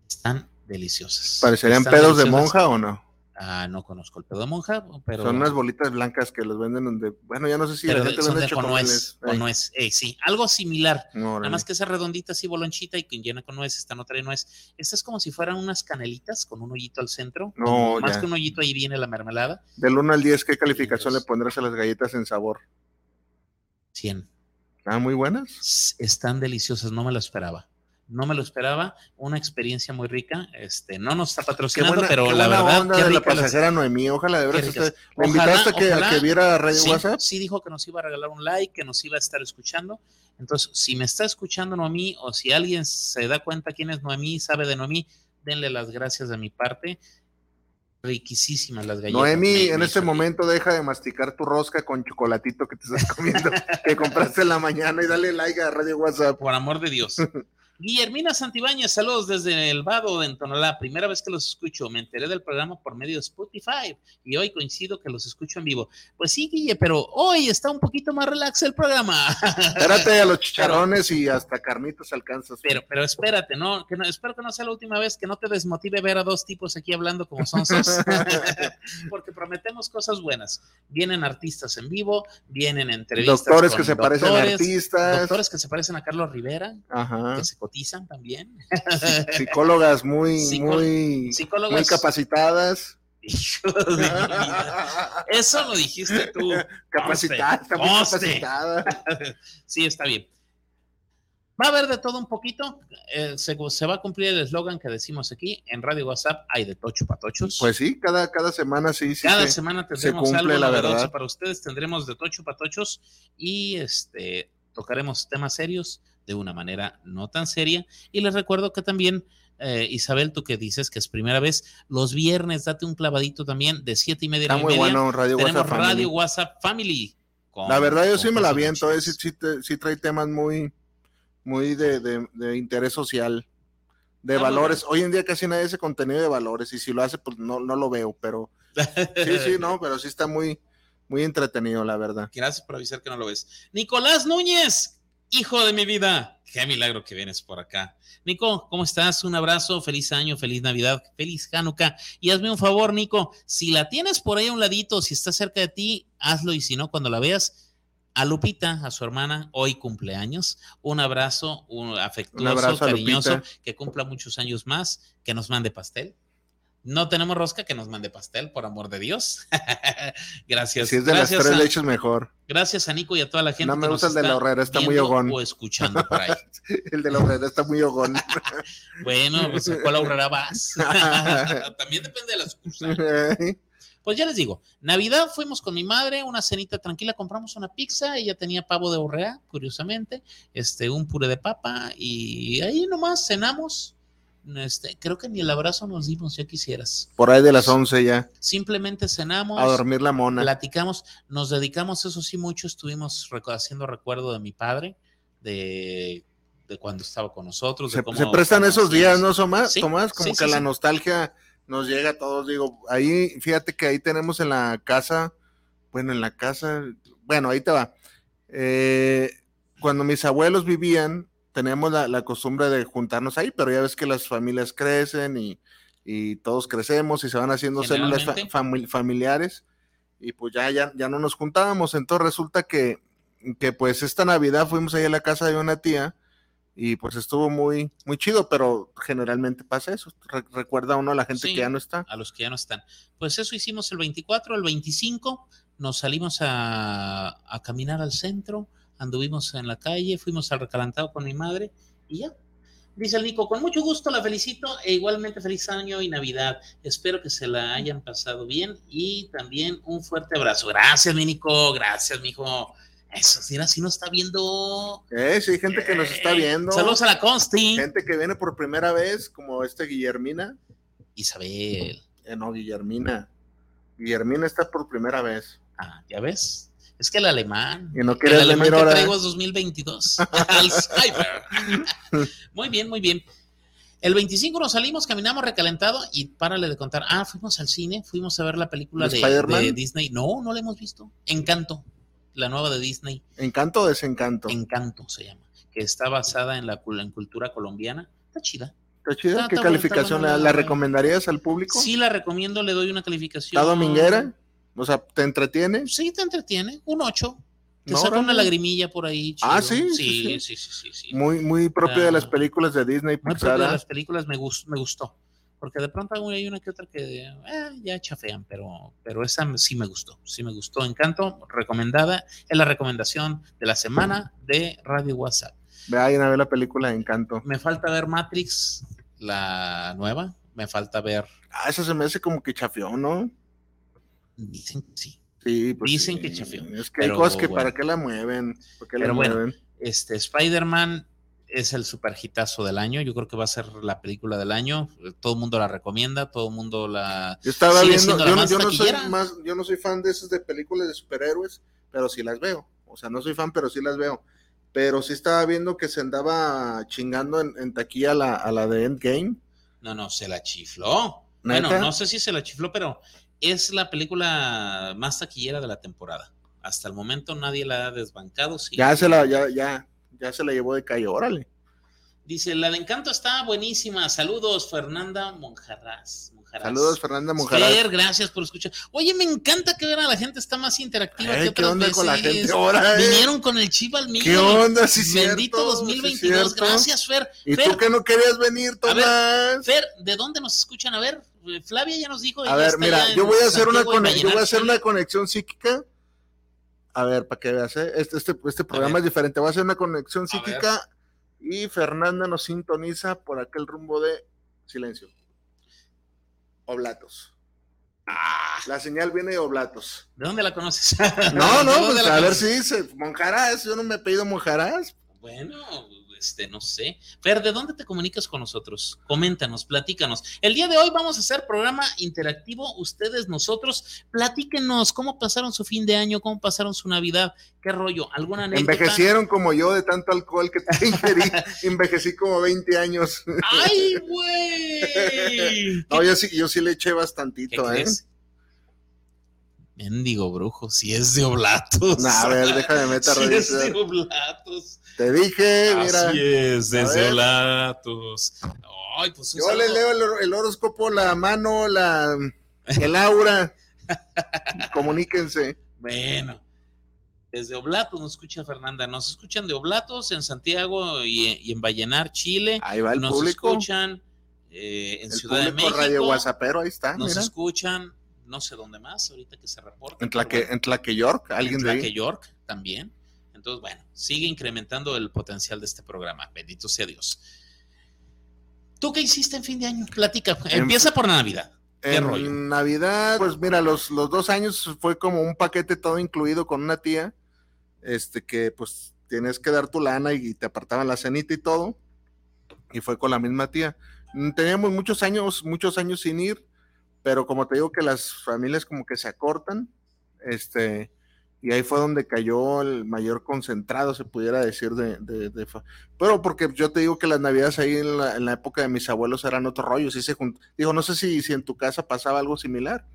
Están deliciosas. ¿Parecerían Están pedos de monja o no? Ah, no conozco el pedo de monja, pero... Son unas bolitas blancas que los venden donde. Bueno, ya no sé si pero de- gente son de con nuez, chocomeles. con Ey, nuez, eh, sí, algo similar. no, Nada más que esa redondita así bolonchita y que llena con nuez, esta no trae nuez. Esta es como si fueran unas canelitas con un hoyito al centro. No, más ya. que un hoyito ahí viene la mermelada. Del 1 al 10, ¿qué calificación le pondrás a las galletas en sabor? 100. ¿Ah, muy buenas? Están deliciosas, no me lo esperaba. No me lo esperaba, una experiencia muy rica. Este, no nos está patrocinando, buena, pero la verdad, onda qué de la rica las- pasajera Noemí. Ojalá de veras ricas. esté- ¿Le Ojalá, invitaste a que, a ojalá. que viera Radio sí, WhatsApp? sí dijo que nos iba a regalar un like, que nos iba a estar escuchando. Entonces, si me está escuchando Noemí o si alguien se da cuenta quién es Noemí, sabe de Noemí, denle las gracias de mi parte. Riquísimas las galletas. Noemí, Me- en me este momento deja de masticar tu rosca con chocolatito que te estás comiendo, que compraste en la mañana y dale like a Radio WhatsApp. Por amor de Dios. Guillermina Santibáñez, saludos desde el Vado de Entonalá. Primera vez que los escucho. Me enteré del programa por medio de Spotify y hoy coincido que los escucho en vivo. Pues sí, Guille, pero hoy está un poquito más relax el programa. Espérate a los chicharrones y hasta carnitas alcanzas. Pero, pero espérate, no, que no, espero que no sea la última vez que no te desmotive ver a dos tipos aquí hablando como sonsos, porque prometemos cosas buenas. Vienen artistas en vivo, vienen entrevistas. Doctores con que se parecen a doctores, artistas. Doctores que se parecen a Carlos Rivera, Ajá. que se cotizan también. Psicólogas muy, Psicó- muy, Psicólogas. muy capacitadas. Eso lo dijiste tú. Capacitada, está muy capacitada. Sí, está bien. Va a haber de todo un poquito. eh, se, se va a cumplir el eslogan que decimos aquí. En Radio WhatsApp hay de tocho patochos. Pues sí, cada, cada semana sí, sí. Cada sí. semana tendremos cumple, algo la verdad. para ustedes. Tendremos de tocho patochos y este tocaremos temas serios de una manera no tan seria. Y les recuerdo que también, eh, Isabel, tú que dices que es primera vez, los viernes date un clavadito también de siete y media Está y muy media. bueno Radio Tenemos WhatsApp. Family. Radio WhatsApp Family. con- La verdad, yo sí me la aviento, muy eh, sí, trae temas muy, muy de, de- de interés social, de Ah, valores. Hoy en día casi nadie hace contenido de valores, y si lo hace, pues no, no lo veo, pero sí, sí, no, pero sí está muy, muy entretenido, la verdad. Gracias por avisar que no lo ves. Nicolás Núñez, hijo de mi vida. Qué milagro que vienes por acá. Nico, ¿cómo estás? Un abrazo, feliz año, feliz Navidad, feliz Hanukkah. Y hazme un favor, Nico, si la tienes por ahí a un ladito, si está cerca de ti, hazlo y si no, cuando la veas, a Lupita, a su hermana, hoy cumpleaños. Un abrazo, un afectuoso, Un abrazo a cariñoso, que cumpla muchos años más, que nos mande pastel. No tenemos rosca, que nos mande pastel, por amor de Dios. gracias. Si es de las tres a- leches, mejor. Gracias a Nico y a toda la gente No me gusta el de la horrera, está muy hogón. o escuchando por ahí. El de la horrera está muy hogón. Bueno, pues ¿a cuál horrera vas? También depende de la sucursal. Pues ya les digo, Navidad fuimos con mi madre, una cenita tranquila, compramos una pizza, ella tenía pavo de horrea, curiosamente, este, un puré de papa y ahí nomás cenamos. Este, creo que ni el abrazo nos dimos, ya quisieras. Por ahí de las 11 ya. Simplemente cenamos. A dormir la mona. Platicamos, nos dedicamos, eso sí, mucho, estuvimos haciendo recuerdo de mi padre, de, de cuando estaba con nosotros. Se, se prestan esos días, ¿no, Tomás? Sí, Tomás, como sí, que la nostalgia nos llega a todos. Digo, ahí, fíjate que ahí tenemos en la casa, bueno, en la casa, bueno, ahí te va. Eh, cuando mis abuelos vivían, teníamos la, la costumbre de juntarnos ahí, pero ya ves que las familias crecen y, y todos crecemos y se van haciendo células fa- fami- familiares y pues ya, ya, ya no nos juntábamos. Entonces resulta que, que pues esta Navidad fuimos ahí a la casa de una tía y pues estuvo muy, muy chido, pero generalmente pasa eso. Re- recuerda uno a la gente Sí. que ya no está. a los que ya no están. Pues eso hicimos el 24, el 25, nos salimos a, a caminar al centro, anduvimos en la calle, fuimos al recalentado con mi madre y ya. Dice el Nico, con mucho gusto la felicito e igualmente feliz año y Navidad. Espero que se la hayan pasado bien y también un fuerte abrazo. Gracias, mi Nico, gracias, mijo. Eso, mira, si nos está viendo. Eh, sí, hay gente que nos está Eh, viendo. Saludos a la Consti. Gente que viene por primera vez, como este Guillermina. Isabel. Eh, no, Guillermina. Guillermina está por primera vez. Ah, ya ves. Es que el alemán. Y no El alemán que traigo es 2022. Alzheimer. muy bien, muy bien. El 25 nos salimos, caminamos recalentado y párale de contar. Ah, fuimos al cine, fuimos a ver la película ¿De de, Disney. No, no la hemos visto. Encanto, la nueva de Disney. ¿Encanto o desencanto? Encanto se llama, que está basada en la en cultura colombiana. Está chida. ¿Está chida? ¿Qué está calificación buena, la, la- la recomendarías al público? Sí, la recomiendo, le doy una calificación. ¿Está dominguera? O sea, ¿te entretiene? Sí, te entretiene. Un 8. Te No, saca una lagrimilla por ahí. Ah, chido. sí, Sí, sí, sí, sí, sí, sí. Muy, muy propio de Ah. las películas de Disney, Muy propio de ¿ah? las películas me, gus- me gustó. Porque de pronto hay una que otra que eh, ya chafean, pero, pero esa sí me gustó. Sí me gustó. Encanto, recomendada. Es la recomendación de la semana de Radio WhatsApp. Vayan a ver la película de Encanto. Me falta ver Matrix, la nueva. Me falta ver. Ah, esa se me hace como que chafión, ¿no? Dicen que sí. Sí, pues Dicen sí. que chafió, Es que hay cosas que bueno. para qué la mueven. ¿Para qué la Pero bueno, mueven? Este, Spider-Man es el super hitazo del año. Yo creo que va a ser la película del año. Todo el mundo la recomienda, todo el mundo la. Yo estaba viendo, la yo, no- más yo no soy más, yo no soy fan de esas de películas de superhéroes, pero sí las veo. O sea, no soy fan, pero sí las veo. Pero sí estaba viendo que se andaba chingando en, en taquilla la, a la de Endgame. No, no, se la chifló. Bueno, no sé si se la chifló, pero es la película más taquillera de la temporada. Hasta el momento nadie la ha desbancado. sí. Ya se la, ya, ya, ya se la llevó de calle, órale. Dice, la de Encanto está buenísima. Saludos, Fernanda. Monjarraz. Saludos, Fernanda Monjaraz. Fer, gracias por escuchar. Oye, me encanta que ahora la gente está más interactiva Ay, que ¿Qué otras onda veces. con la gente ahora? eh? Vinieron con el chip al mío. ¿Qué onda? Sí, Bendito cierto, sí, 2022. cierto. gracias, Fer. ¿Y Fer, tú que no querías venir, A ver, Tomás? Fer, ¿de dónde nos escuchan? A ver, eh, Flavia ya nos dijo. A ver, mira, yo voy a hacer una yo voy a hacer conexión psíquica. A ver, para que veas, ¿eh? este, este, este programa es diferente. Voy a hacer una conexión psíquica y Fernanda nos sintoniza por aquel rumbo de silencio. Oblatos. Ah, La señal viene de Oblatos. ¿De dónde la conoces? No, no, ¿De dónde pues a ver si dice Monjarás. Yo no me he pedido Monjarás. Bueno, este, no sé. Fer, ¿de dónde te comunicas con nosotros? Coméntanos, platícanos. El día de hoy vamos a hacer programa interactivo. Ustedes, nosotros, platíquenos cómo pasaron su fin de año, cómo pasaron su Navidad, qué rollo, alguna anécdota. Envejecieron como yo de tanto alcohol que te ingerí. Envejecí como 20 años. ¡Ay, güey! No, yo sí, yo sí le eché ¿Qué bastantito, ¿eh? crees? Mendigo brujo, si es de oblatos. Nah, a ver, déjame meter Si es de oblatos. Te dije, mira. Así es, desde oblatos. Ay, pues Yo le leo el, hor- el horóscopo, la mano, la, el aura. Comuníquense. Bueno, desde Oblatos nos escucha Fernanda. Nos escuchan de Oblatos en Santiago y, y en Vallenar, Chile. Ahí va el nos público. escuchan eh, en el Ciudad de México. Radio WhatsAppero, ahí está. nos mira. escuchan no sé dónde más, ahorita que se reporta. En Tlaque, en Tlaque York, alguien de Tlaque ahí. York también. Entonces, bueno, sigue incrementando el potencial de este programa. Bendito sea Dios. ¿Tú qué hiciste en fin de año? Platica. En- Empieza por la Navidad. ¿Qué En rollo? Navidad, pues mira, los, los dos años fue como un paquete todo incluido con una tía, este que pues tienes que dar tu lana y te apartaban la cenita y todo, y fue con la misma tía. Mm, Teníamos muchos años, muchos años sin ir, pero como te digo que las familias como que se acortan, este, y ahí fue donde cayó el mayor concentrado, se pudiera decir, de, de- de pero porque yo te digo que las navidades ahí en la, en la época de mis abuelos eran otro rollo, sí se jun- digo, no sé si, si en tu casa pasaba algo similar,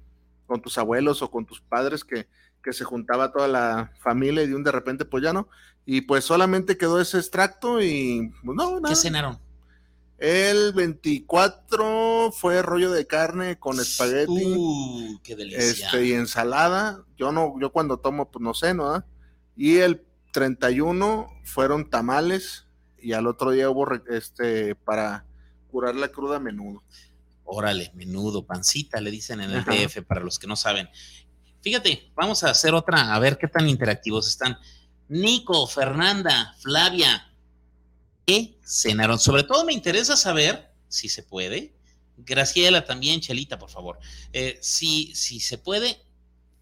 con tus abuelos o con tus padres que, que se juntaba toda la familia y de un de repente pues ya no, y pues solamente quedó ese extracto y pues, no, ¿Qué nada. cenaron? El 24 fue rollo de carne con espagueti Uh, qué delicia. este, y ensalada. Yo no, yo cuando tomo, pues no sé, ¿no? Y el 31 fueron tamales y al otro día hubo este para curar la cruda menudo. Órale, menudo, pancita, le dicen en el Ajá. DF, para los que no saben. Fíjate, vamos a hacer otra, a ver qué tan interactivos están. Nico, Fernanda, Flavia, ¿qué cenaron? Sobre todo me interesa saber, si se puede, Graciela también, Chelita, por favor. Eh, si, si se puede,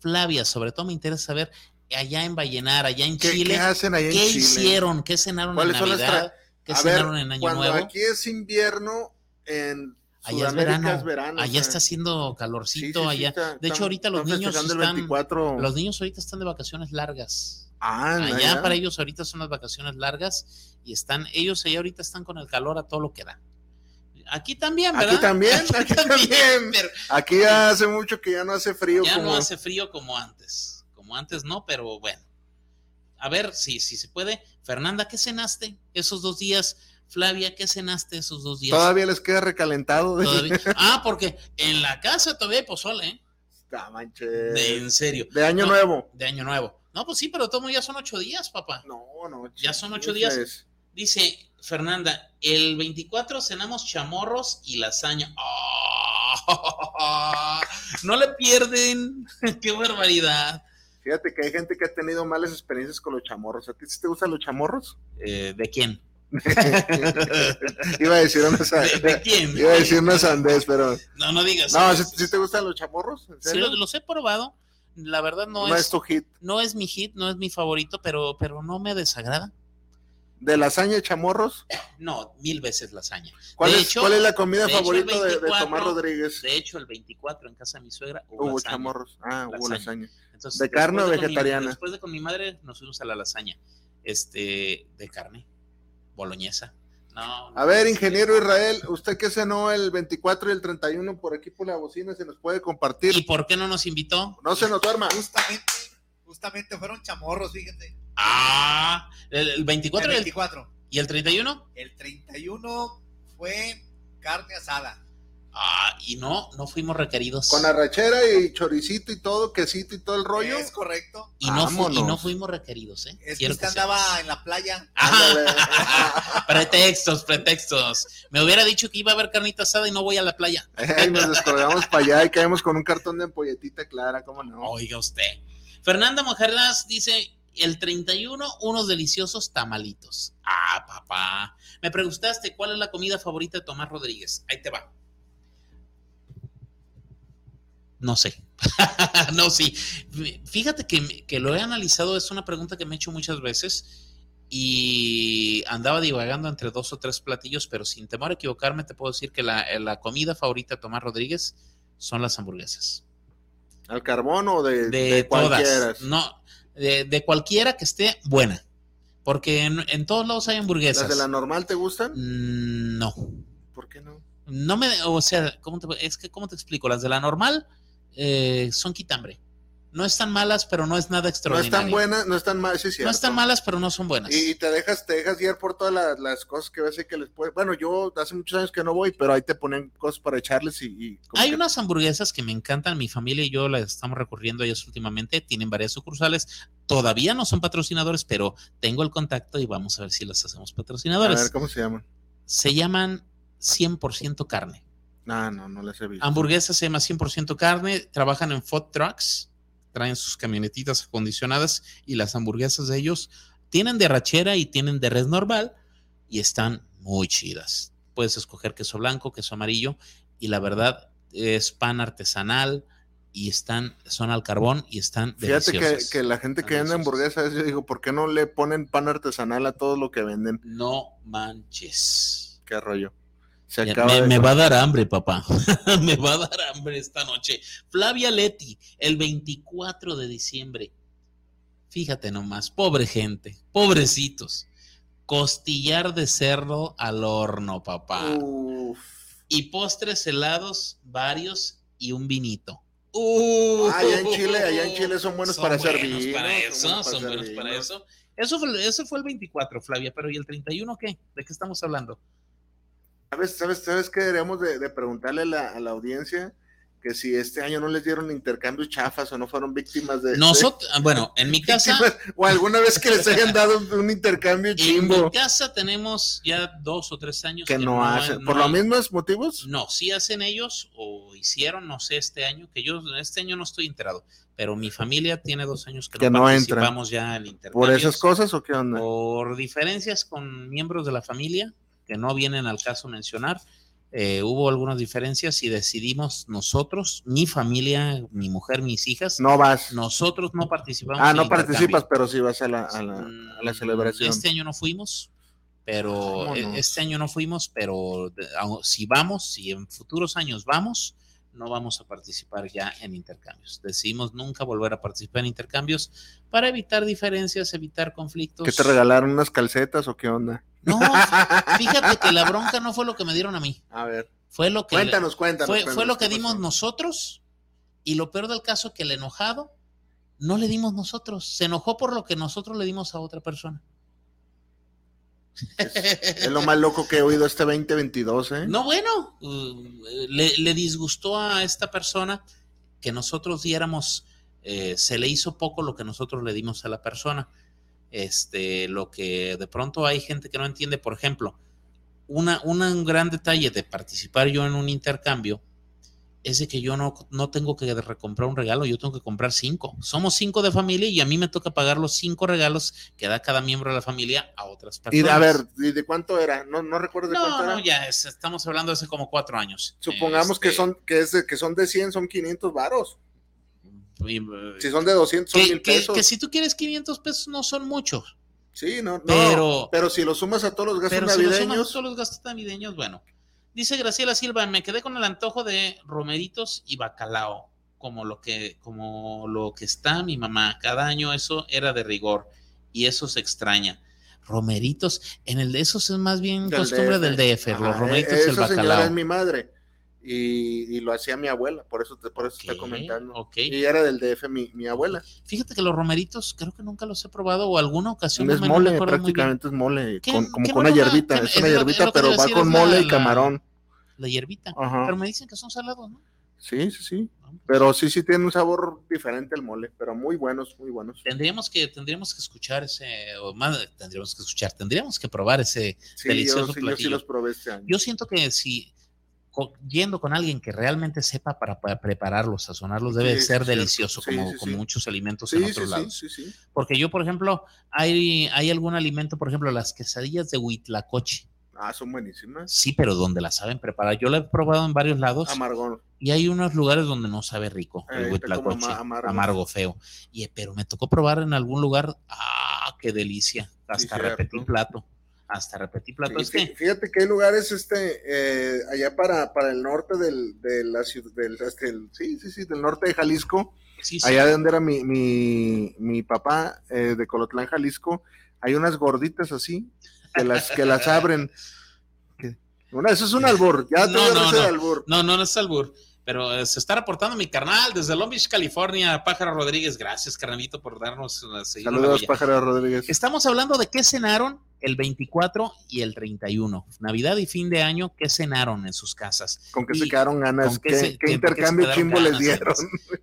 Flavia, sobre todo me interesa saber, allá en Vallenar, allá en ¿Qué, Chile, qué hacen ahí en ¿qué Chile? hicieron? ¿Qué cenaron en ¿Cuáles son las Navidad? ¿Qué A ver, cenaron en Año cuando Nuevo? aquí es invierno, en Allá es verano, es verano. allá o sea, está haciendo calorcito, sí, sí, allá. está- de hecho, ahorita los niños están- 24. Los niños ahorita están de vacaciones largas. Ah, Allá para ellos ahorita son las vacaciones largas y están, ellos allá ahorita están con el calor a todo lo que da. Aquí también, ¿verdad? Aquí también, aquí también. pero Aquí ya hace mucho que ya no hace frío. ya como... no hace frío como antes. Como antes no, pero bueno. A ver si, se puede. Fernanda, ¿qué cenaste esos dos días? Flavia, ¿qué cenaste esos dos días? Todavía les queda recalentado. Todavía- Ah, porque en la casa todavía hay pozole, ¿eh? Ah. De, De, en serio. año No. nuevo. De año nuevo. No, pues sí, pero todo ya son ocho días, papá. No, no. Ya son ocho días. Dice Fernanda, el 24 cenamos chamorros y lasaña. ¡Ah! No le pierden. ¡Qué barbaridad! Fíjate que hay gente que ha tenido malas experiencias con los chamorros. ¿A ti sí te gustan los chamorros? Eh, ¿De quién? Iba a decir una, sa- ¿De, de quién? Iba a decir una sandez, pero. No, no digas. No. ¿sí, sí te gustan los chamorros? ¿En Sí, serio? los, los he probado. La verdad no, no es, es tu hit. no es mi hit, no es mi favorito, pero, pero no me desagrada. ¿De lasaña y chamorros? No, mil veces lasaña. ¿Cuál, De es, hecho- ¿cuál es la comida de hecho, el favorita de, de 24 Tomás Rodríguez? De hecho, el 24 en casa de mi suegra hubo, Hubo lasaña. chamorros. Ah, hubo Lasaña. lasaña. Entonces, ¿De carne o mi- vegetariana? después de con mi madre nos fuimos a la lasaña. Este, de carne, boloñesa. No, A ver, ingeniero. Israel, ¿usted qué cenó el 24 y el 31 por aquí por la bocina? ¿Se nos puede compartir? ¿Y por qué no nos invitó? No se nos duerma. Justamente, justamente fueron chamorros, fíjate. Ah, el, el 24 el y el, 24. y el 31. El 31 fue carne asada. Ah, y no, no fuimos requeridos. Con arrachera y choricito y todo, quesito y todo el rollo. Es correcto. y, no fu- y no Vámonos. fuimos requeridos, ¿eh? Es que Quiero usted que sepas. andaba en la playa. Pretextos, pretextos. Me hubiera dicho que iba a haber carnita asada y no voy a la playa. Ay, nos descolgamos para allá y caemos con un cartón de ampolletita clara, ¿cómo no? Oiga usted. Fernanda Mojarras dice, el 31, unos deliciosos tamalitos. Ah, papá. Me preguntaste cuál es la comida favorita de Tomás Rodríguez. Ahí te va. No sé. no, sí. Fíjate que, que lo he analizado, es una pregunta que me he hecho muchas veces y andaba divagando entre dos o tres platillos, pero sin temor a equivocarme, te puedo decir que la, la comida favorita de Tomás Rodríguez son las hamburguesas ¿Al carbón o de, de, de cualquiera? todas. No, de, de cualquiera que esté buena. Porque en, en todos lados hay hamburguesas. ¿Las de la normal te gustan? Mm, No. ¿Por qué no? No me, o sea, ¿cómo te, es que, ¿cómo te explico? Las de la normal eh, son quitambre. No están malas, pero no es nada No extraordinario. están buenas, no están malas, sí, No están malas, pero no son buenas. Y, y te dejas, te dejas guiar por todas las, las cosas que ves ahí que les puede. Bueno, yo hace muchos años que no voy, pero ahí te ponen cosas para echarles y. y Hay que- unas hamburguesas que me encantan, mi familia y yo las estamos recurriendo a ellas últimamente, tienen varias sucursales, todavía no son patrocinadores, pero tengo el contacto y vamos a ver si las hacemos A patrocinadores. ver, ¿cómo se llaman? Se llaman 100% carne. No, no, no las he visto. Hamburguesas se llama 100% carne, trabajan en food trucks, traen sus camionetitas acondicionadas y las hamburguesas de ellos tienen de rachera y tienen de res normal y están muy chidas. Puedes escoger queso blanco, queso amarillo y la verdad es pan artesanal y están, son al carbón y están Fíjate que, que la gente que vende hamburguesas, yo digo, ¿por qué no le ponen pan artesanal a todo lo que venden? No manches. Qué rollo. Se Ya, acaba me, de- me va a dar hambre, papá. me va a dar hambre esta noche. Flavia Leti, el 24 de diciembre. Fíjate nomás, pobre gente, pobrecitos. Costillar de cerdo al horno, papá. Uf. Y postres helados, varios y un vinito. Uh, allá en Chile, allá en Chile son buenos para hacer vino, para son eso, buenos para son buenos para eso. Eso fue, eso fue el 24, Flavia, pero ¿y el 31 qué? ¿De qué estamos hablando? ¿Sabes, sabes, sabes qué deberíamos de, de preguntarle a la, a la audiencia? Que si este año no les dieron intercambios chafas o no fueron víctimas de... Nosotros, bueno, en mi casa, víctimas, o alguna vez que les hayan dado un, intercambio en chimbo mi casa tenemos ya dos o tres años que no hacen. ¿Por los mismos motivos? No, sí hacen ellos o hicieron, no sé, este año, que yo este año no estoy enterado, pero mi familia tiene dos años que, Que no participamos ya en intercambio. ¿Por esas cosas o qué onda? Por diferencias con miembros de la familia, que no vienen al caso mencionar, eh, hubo algunas diferencias y decidimos nosotros, mi familia, mi mujer, mis hijas, No vas. nosotros no participamos. ah, no participas, pero sí vas a la, a la, a la Mm, celebración. Este año no fuimos, pero este año no fuimos, pero si vamos, si en futuros años vamos, no vamos a participar ya en intercambios. Decidimos nunca volver a participar en intercambios para evitar diferencias, evitar conflictos. ¿Qué te regalaron unas calcetas o qué onda? No, fíjate que la bronca no fue lo que me dieron a mí, A ver, fue lo que cuéntanos, cuéntanos. fue, cuéntanos, fue lo que ¿qué dimos nosotros y lo peor del caso que el enojado no le dimos nosotros, se enojó por lo que nosotros le dimos a otra persona. Es lo más loco que he oído este 2022, ¿eh? No, bueno, le, le disgustó a esta persona que nosotros diéramos, eh, se le hizo poco lo que nosotros le dimos a la persona. Este, lo que de pronto hay gente que no entiende, por ejemplo, una, una- un gran detalle de participar yo en un intercambio es de que yo no, no tengo que recomprar un regalo, yo tengo que comprar cinco. Somos cinco de familia y a mí me toca pagar los cinco regalos que da cada miembro de la familia a otras Y personas. de- a ver, ¿y de cuánto era? No, no recuerdo de No, cuánto no, era. ya es- estamos hablando de hace como cuatro años. Supongamos que Este, son que es de, que son de 100, son 500 varos. y, eh, Si son de 200, son que, mil que- pesos. que si tú quieres 500 pesos no son muchos, Sí, no, no, pero- pero si lo sumas a todos los gastos pero si lo sumas a navideños, todos los gastos navideños, bueno. Dice Graciela Silva, me quedé con el antojo de romeritos y bacalao, como lo que, como lo que está mi mamá. Cada año eso era de rigor y eso se extraña. Romeritos, en el de esos es más bien Del costumbre DF. del DF, los Ajá, romeritos y el bacalao. es mi madre y, y lo hacía mi abuela, por eso te, por eso está Ok, comentando. ok. Y era del DF mi, mi abuela. Fíjate que los romeritos creo que nunca los he probado o alguna ocasión. es no me- me mole, bien. prácticamente es mole, ¿Qué- con- como con una hierbita, es es una hierbita, pero va con la- mole y camarón. La hierbita. Ajá. Pero me dicen que son salados, ¿no? Sí, sí, sí. Pero sí, sí tiene un sabor diferente el mole, pero muy buenos, muy buenos. Tendríamos que, tendríamos que escuchar ese, o más, tendríamos que escuchar, tendríamos que probar ese Sí, delicioso yo, sí, yo sí platillo. los probé este año. Yo siento que si yendo con alguien que realmente sepa para, para prepararlos, sazonarlos, debe Sí, ser delicioso, como, como muchos alimentos en otros sí, lados. sí, sí. Porque yo, por ejemplo, hay, hay algún alimento, por ejemplo, las quesadillas de huitlacoche. Ah, son buenísimas. Sí, pero donde las saben preparar. Yo la he probado en varios lados. Amargón. Y hay unos lugares donde no sabe rico Eh, el huitlacoche, ama- amargo. amargo. feo. Y, pero me tocó probar en algún lugar, ¡ah, qué delicia! Hasta repetí plato, hasta repetí plato. Sí, Fíjate que hay lugares este eh, allá para, para el norte del, de la ciudad, del, este, el- sí, sí, sí, del norte de Jalisco, sí, sí, allá de donde era mi, mi, mi papá, eh, de Colotlán, Jalisco, hay unas gorditas así, que las, que las abren. Una, eso es un albur, ya te No, no, no. albur. No, no, no es albur. Pero eh, se está reportando mi carnal desde Long Beach, California, Pájaro Rodríguez. Gracias, carnalito, por darnos la Saludos. Pájaro Rodríguez. Estamos hablando de qué cenaron el 24 y el 31. Navidad y fin de año, ¿qué cenaron en sus casas? Con que y- se quedaron ganas, qué ¿qué, se- qué qué- qué intercambio chimbo les dieron?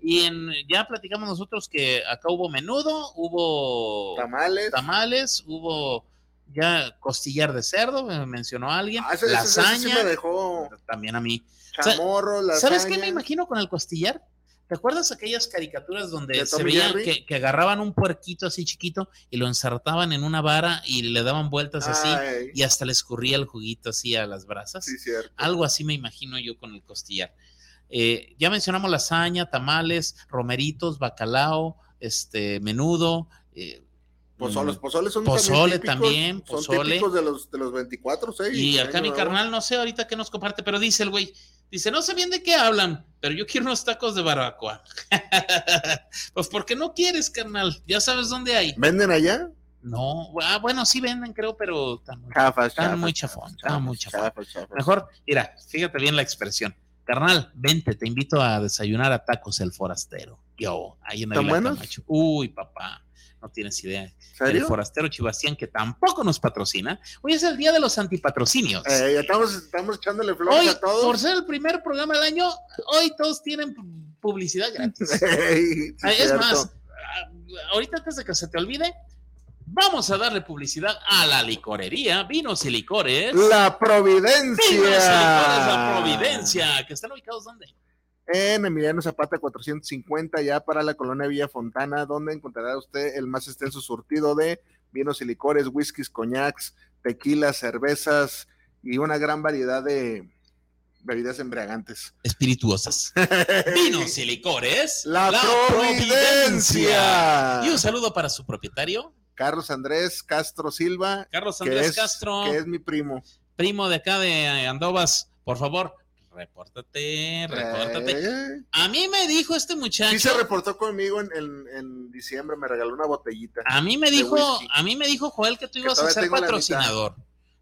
Y en, ya platicamos nosotros que acá hubo menudo, hubo Tamales. tamales, hubo ya costillar de cerdo, me mencionó alguien, Ah, lasaña, sí me dejó también a mí. chamorro, lasaña. ¿Sabes qué me imagino con el costillar? ¿Te acuerdas aquellas caricaturas donde ¿De se Tom y veía Jerry? que, que agarraban un puerquito así chiquito y lo ensartaban en una vara y le daban vueltas así Ay, y hasta le escurría el juguito así a las brasas? sí, cierto. Algo así me imagino yo con el costillar. Eh, ya mencionamos lasaña, tamales, romeritos, bacalao, este, menudo. eh, Pozole, los pozoles son Pozole también, típicos, también, son pozole. típicos de los, de los 24, ¿sí? Y acá mi carnal, no sé ahorita qué nos comparte, pero dice el güey, dice, no sé bien de qué hablan, pero yo quiero unos tacos de barbacoa. pues porque no quieres, carnal, ya sabes dónde hay. ¿Venden allá? No, ah, bueno, sí venden, creo, pero están muy, Chafas, están chafas, muy chafas, chafón, están muy chafón. chafas, chafas. Mejor, mira, fíjate bien la expresión. Carnal, vente, te invito a desayunar a tacos el forastero. Yo, ahí en ¿Tan Aguilar buenos? Camacho. Uy, papá, no tienes idea. El ¿Serio? forastero Chivastián, que tampoco nos patrocina. Hoy es el día de los antipatrocinios. Eh, ya estamos, estamos echándole flores hoy, a todos. por ser el primer programa del año, hoy todos tienen publicidad gratis. Sí, Ah, es cierto. más, ah, ahorita antes de que se te olvide, vamos a darle publicidad a la licorería, vinos y licores. La Vinos y licores La Providencia. Providencia, que están ubicados donde? En Emiliano Zapata 450, ya para la colonia Villa Fontana, donde encontrará usted el más extenso surtido de vinos y licores, whiskies, coñacs, tequilas, cervezas y una gran variedad de bebidas embriagantes. Espirituosas. Vinos y licores. La, Providencia. Y un saludo para su propietario, Carlos Andrés Castro Silva, Carlos que Andrés es, Castro, que es mi primo. primo de acá de Andovas. Por favor, repórtate, repórtate. Eh, A mí me dijo este muchacho. Sí se reportó conmigo en, en- en diciembre, me regaló una botellita. A mí me dijo, whisky. a mí me dijo Joel que tú Que ibas a ser patrocinador.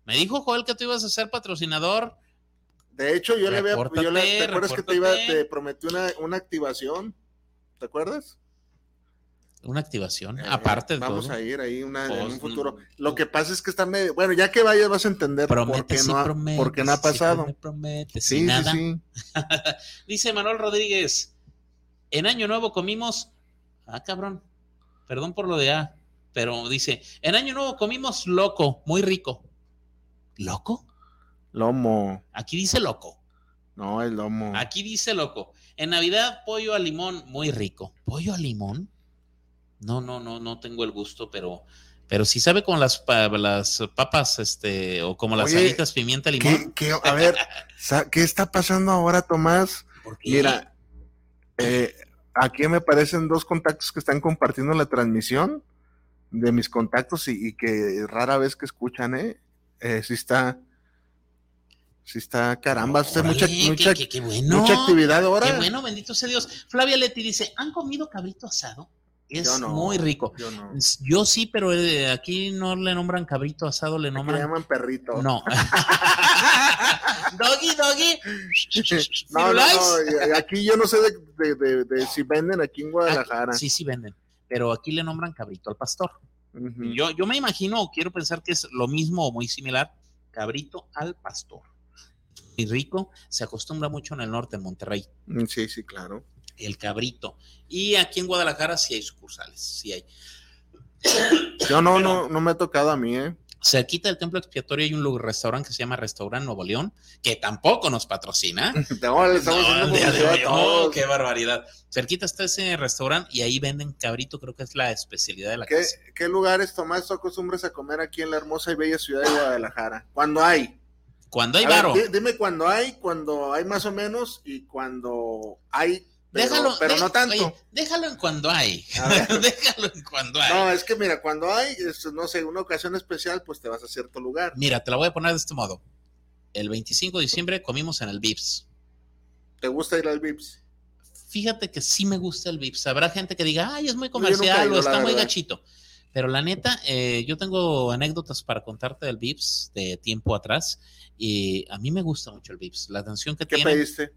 Me dijo Joel que tú ibas a ser patrocinador. De hecho, yo le había, yo le, ¿te acuerdas que te iba, te prometí una, una activación? ¿Te acuerdas? Una activación, Eh, aparte de Vamos todo. a ir ahí una, en Pues, un futuro. Lo que pasa es que está medio, bueno, ya que vayas vas a entender por Promete, qué sí, no, ha, promete, por qué no ha sí, pasado. promete, promete, Sí, sí, nada. sí. Dice Manuel Rodríguez, en Año Nuevo comimos, ah, cabrón, perdón por lo de A, pero dice, en Año Nuevo comimos loco, muy rico. ¿Loco? Lomo. Aquí dice loco, No, el lomo. aquí dice loco. En Navidad, pollo a limón, muy rico. ¿Pollo a limón? No, no, no, no tengo el gusto, pero, pero si sabe con las, pa- las papas, este, o como las Oye, alitas pimienta limón. ¿Qué, qué- a ver, ¿qué está pasando ahora, Tomás? Mira, eh, aquí me parecen dos contactos que están compartiendo la transmisión de mis contactos y, y que rara vez que escuchan, ¿eh? Eh, sí está, sí está, caramba, mucha, qué- mucha, qué- qué bueno. mucha actividad ahora. Qué bueno, bendito sea Dios. Flavia Leti dice, ¿han comido cabrito asado? Es no, muy rico. Yo no. Yo sí, pero eh, aquí no le nombran cabrito asado, le Aquí le nombran... llaman perrito. No. doggy, doggy. No, no, Aquí yo no sé de, de- de- de si venden aquí en Guadalajara. Sí, sí venden. Pero aquí le nombran cabrito al pastor. Yo, yo me imagino, quiero pensar que es lo mismo o muy similar, cabrito al pastor. Y rico, se acostumbra mucho en el norte, en Monterrey, Mm, Sí, sí, claro. El cabrito. Y aquí en Guadalajara sí hay sucursales, sí hay. Yo no, Pero- no, no me ha tocado a mí, ¿eh? Cerquita del templo expiatorio hay un lugar, restaurante que se llama Restaurante Nuevo León, que tampoco nos patrocina. No, le estamos No, haciendo el día de publicidad hoy, a oh, qué barbaridad. Cerquita está ese restaurante y ahí venden cabrito, creo que es la especialidad de la ¿Qué, casa. qué lugares, Tomás, tú acostumbras a comer aquí en la hermosa y bella ciudad de Guadalajara? Cuando hay. Cuando hay A varo, di- dime cuando hay, cuando hay más o menos y cuando hay, pero, déjalo, pero de- no tanto. oye, déjalo en cuando hay. Déjalo en cuando hay. No, es que mira, cuando hay, es, no sé, una ocasión especial, pues te vas a cierto lugar. Mira, te la voy a poner de este modo. El 25 de diciembre comimos en el Vips. ¿Te gusta ir al Vips? Fíjate que sí me gusta el Vips. Habrá gente que diga, ay, es muy comercial o está muy verdad. gachito. Pero la neta, eh, yo tengo anécdotas para contarte del Vips de tiempo atrás. Y a mí me gusta mucho el Vips. La atención que ¿Qué tiene. pediste?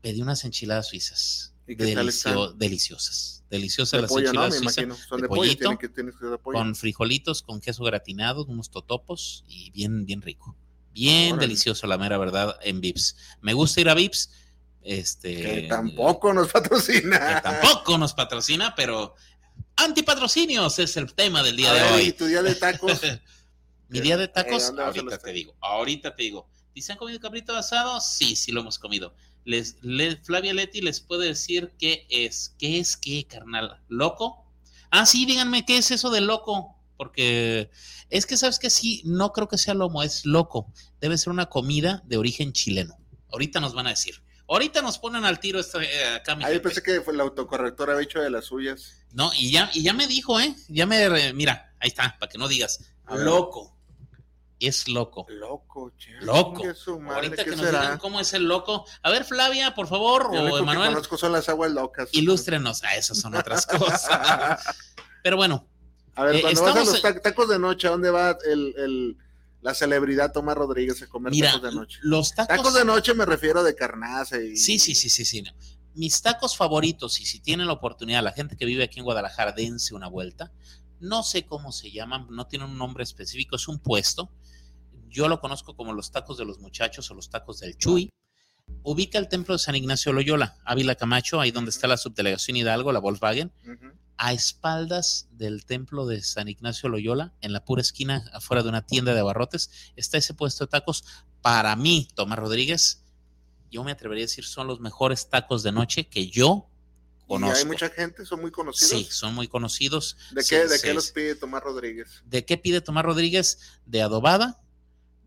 Pedí unas enchiladas suizas. ¿Y qué Delicio- deliciosas. Deliciosas De las enchiladas suizas. Son de de, pollo, pollito, que, de. Con frijolitos, con queso gratinado, unos totopos y bien, bien rico. Bien Órale. delicioso, la mera verdad, en Vips. Me gusta ir a Vips. Este, Que tampoco nos patrocina. que tampoco nos patrocina, pero antipatrocinios es el tema del día A de ver, ¿Y hoy. tu día de tacos? Mi día de Eh, tacos, ¿dónde vas a ahorita te digo, ahorita te digo. ¿Dice han comido cabrito asado? Sí, sí lo hemos comido. Les, le- Flavia Leti les puede decir qué es. ¿Qué es qué, carnal? ¿Loco? Ah, sí, díganme qué es eso de loco. Porque es que, ¿sabes que Sí, no creo que sea lomo, es loco. Debe ser una comida de origen chileno. Ahorita nos van a decir. Ahorita nos ponen al tiro esta, eh, acá, mi Ahí gente. pensé que fue el autocorrector había hecho de las suyas. No, y ya, y ya me dijo, ¿eh? Ya me, mira, ahí está, para que no digas, loco. Es loco. Loco, che. Loco. Madre, Ahorita ¿qué que nos será? digan cómo es el loco. A ver, Flavia, por favor, Yo o que Emanuel, conozco son las aguas locas. ilústrenos. Ah, esas son otras cosas. Pero bueno, A ver, Eh, cuando vas a estamos los ta- tacos de noche, ¿a dónde va el, el- la celebridad Tomás Rodríguez a comer mira, tacos de noche? los tacos. Tacos de noche me refiero de carnaza y... Sí, sí, sí, sí, sí. no. Mis tacos favoritos, y si tienen la oportunidad, la gente que vive aquí en Guadalajara, dense una vuelta. No sé cómo se llaman, no tienen un nombre específico, es un puesto. Yo lo conozco como los tacos de los muchachos o los tacos del Chuy. Ubica el templo de San Ignacio Loyola, Ávila Camacho, ahí donde está la subdelegación Hidalgo, la Volkswagen, a espaldas del templo de San Ignacio Loyola, en la pura esquina, afuera de una tienda de abarrotes, está ese puesto de tacos. Para mí, Tomás Rodríguez, yo me atrevería a decir, son los mejores tacos de noche que yo Y conozco. hay mucha gente, son muy conocidos. Sí, son muy conocidos. ¿De Sí, qué, de sí, qué los pide Tomás Rodríguez? ¿De qué pide Tomás Rodríguez? De adobada,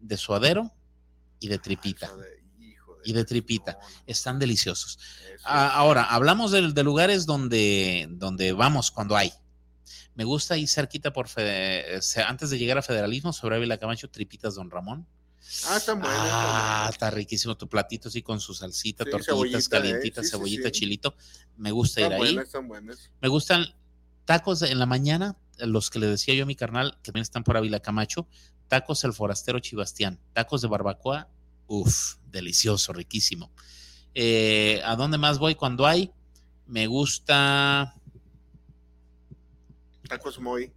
de suadero y de tripita. De- Y de tripita. Están deliciosos. eso Ah, ahora, hablamos de, de lugares donde, donde vamos cuando hay. Me gusta ir cerquita por Fede- eh, antes de llegar a Federalismo, sobre Ávila Camacho, tripitas Don Ramón. Ah, están buenos. Ah, está riquísimo tu platito así con su salsita, Sí, tortillitas eh, calientitas, sí, sí, cebollita, sí. chilito. Me gusta ir ahí. Están. Me gustan tacos en la mañana, los que le decía yo a mi carnal, que también están por Ávila Camacho, tacos el forastero Chibastián, tacos de barbacoa, uff, delicioso, riquísimo. Eh, ¿A dónde más voy cuando hay? Me gusta, Tacos Moy.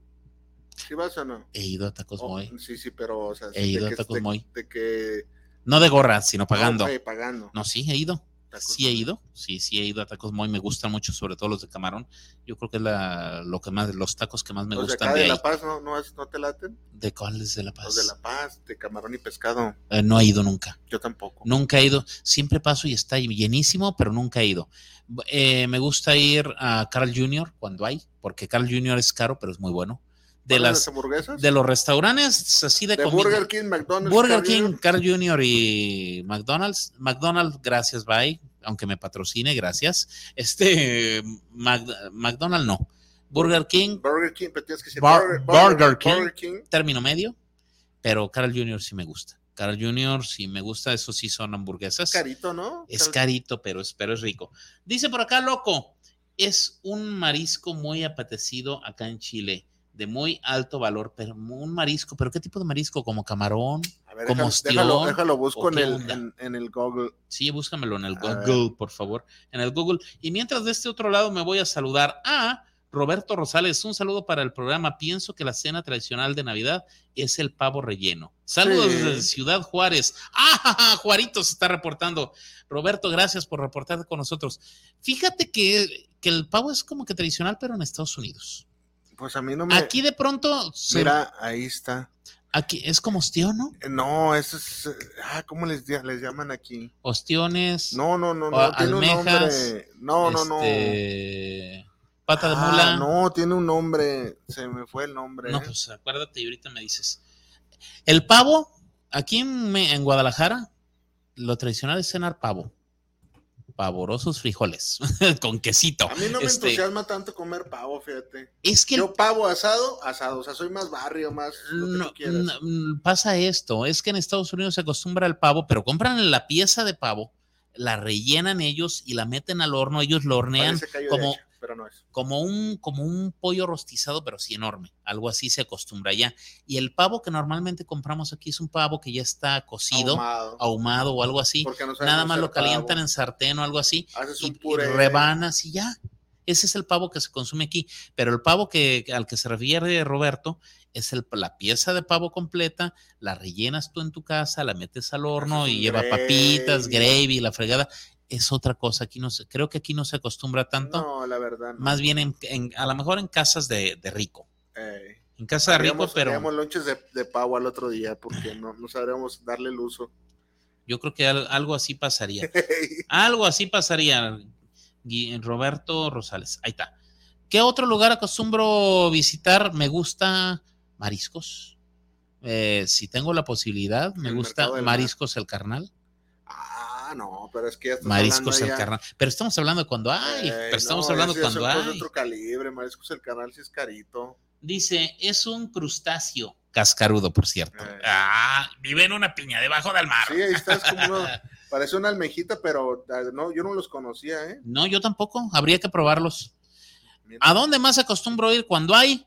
¿Sí vas o no? he ido a tacos Oh, Moy, Sí, sí, pero, o sea, He ido a Tacos Moy. De que... no de gorra, sino pagando. No, pagando. No, sí, he ido. Tacos Sí he ido, sí, sí he ido a tacos Moy, me gustan mucho, sobre todo los de camarón. Yo creo que es la, lo que más, los tacos que más me Los de gustan acá de, de ahí. La Paz, ¿no, no, es- no te laten? ¿De cuáles de La Paz? Los de La Paz, de camarón y pescado. Eh, no he ido nunca. Yo tampoco. Nunca he ido. Siempre paso y está llenísimo, pero nunca he ido. Eh, me gusta ir a Carl Jr. cuando hay, porque Carl Jr. es caro, pero es muy bueno. De ¿Cuáles, las hamburguesas? de los restaurantes así de, De comida- Burger King, McDonald's. Burger King, Jr. Carl Jr. y McDonald's. McDonald's, gracias, bye. Aunque me patrocine, gracias. Este Mac- McDonald's no. Burger King, Burger King, pero tienes que decir Bar- Burger King. Burger King. término medio, pero Carl Jr. sí me gusta. Carl Jr. sí me gusta, eso sí son hamburguesas. Carito, ¿no? Es Car- carito, pero es, pero es rico. Dice por acá, loco, es un marisco muy apetecido acá en Chile, de muy alto valor, pero un marisco, pero ¿qué tipo de marisco? ¿Como camarón? A ver, como déjalo, ostión, déjalo, déjalo busco ¿o en el, en, en el Google. Sí, búscamelo en el Google, por favor, en el Google. Y mientras de este otro lado me voy a saludar a Roberto Rosales. Un saludo para el programa. Pienso que la cena tradicional de Navidad es el pavo relleno. Saludos Sí. desde Ciudad Juárez. ¡Ah! Juarito se está reportando. Roberto, gracias por reportarte con nosotros. Fíjate que, que el pavo es como que tradicional, pero en Estados Unidos. Pues a mí no me. Aquí de pronto, se- Mira, ahí está. aquí es como ostión, ¿no? Eh, No, eso es. Ah, ¿cómo les, les llaman aquí? Ostiones. No, no, no, no. Tiene un nombre. No, no, no. este, Pata de Ah, mula. no, tiene un nombre. Se me fue el nombre. No, ¿eh? pues acuérdate y ahorita me dices. El pavo, aquí en, en Guadalajara, lo tradicional es cenar pavo. Pavorosos frijoles con quesito. A mí no me Este, entusiasma tanto comer pavo, fíjate. Es que el- Yo pavo asado, asado. O sea, soy más barrio, más lo que no, tú no, mm, pasa esto, es que en Estados Unidos se acostumbra al pavo, pero compran la pieza de pavo, la rellenan ellos y la meten al horno, ellos lo hornean como, pero no es. como un, como un pollo rostizado, pero sí enorme. Algo así se acostumbra ya. Y el pavo que normalmente compramos aquí es un pavo que ya está cocido, Ahumado. ahumado o algo así. Porque no Nada más lo calientan pavo. en sartén o algo así. Haces Y, un y puré. rebanas y ya. Ese es el pavo que se consume aquí. Pero el pavo que, al que se refiere Roberto es el, la pieza de pavo completa, la rellenas tú en tu casa, la metes al horno y lleva papitas, gravy, la fregada. Es otra cosa. Aquí no se, creo que aquí no se acostumbra tanto. No, la verdad. no. Más bien, en, en- a lo mejor en casas de, de rico. En casa de rico, pero haríamos lonches de, de pavo al otro día porque no, no sabríamos darle el uso. yo creo que al- algo así pasaría. Algo así pasaría, Roberto Rosales. Ahí está. ¿Qué otro lugar acostumbro visitar? Me gusta mariscos. Eh, si tengo la posibilidad, me El gusta mariscos el carnal. Ah, no, pero es que ya estás Mariscos el ya- carnal. Pero estamos hablando cuando hay. Eh, pero estamos no, hablando cuando hay. otro calibre, mariscos el canal sí es carito. Dice, es un crustáceo. Cascarudo, por cierto. Eh. Ah, vive en una piña debajo del mar. Sí, ahí está, es como uno, parece una almejita, pero ah, no, yo no los conocía, ¿eh? No, yo tampoco. Habría que probarlos. Mira. ¿A dónde más acostumbro ir cuando hay?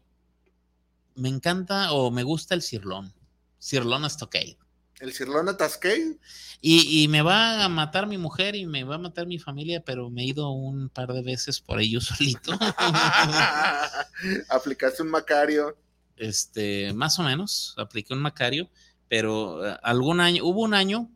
Me encanta o me gusta el cirlón. Cirlón Stockade. El Cirlón Atascay, Y, y me va a matar mi mujer y me va a matar mi familia, pero me he ido un par de veces por ello solito. aplicaste un Macario. este, más o menos, apliqué un Macario, pero eh, algún año, hubo un año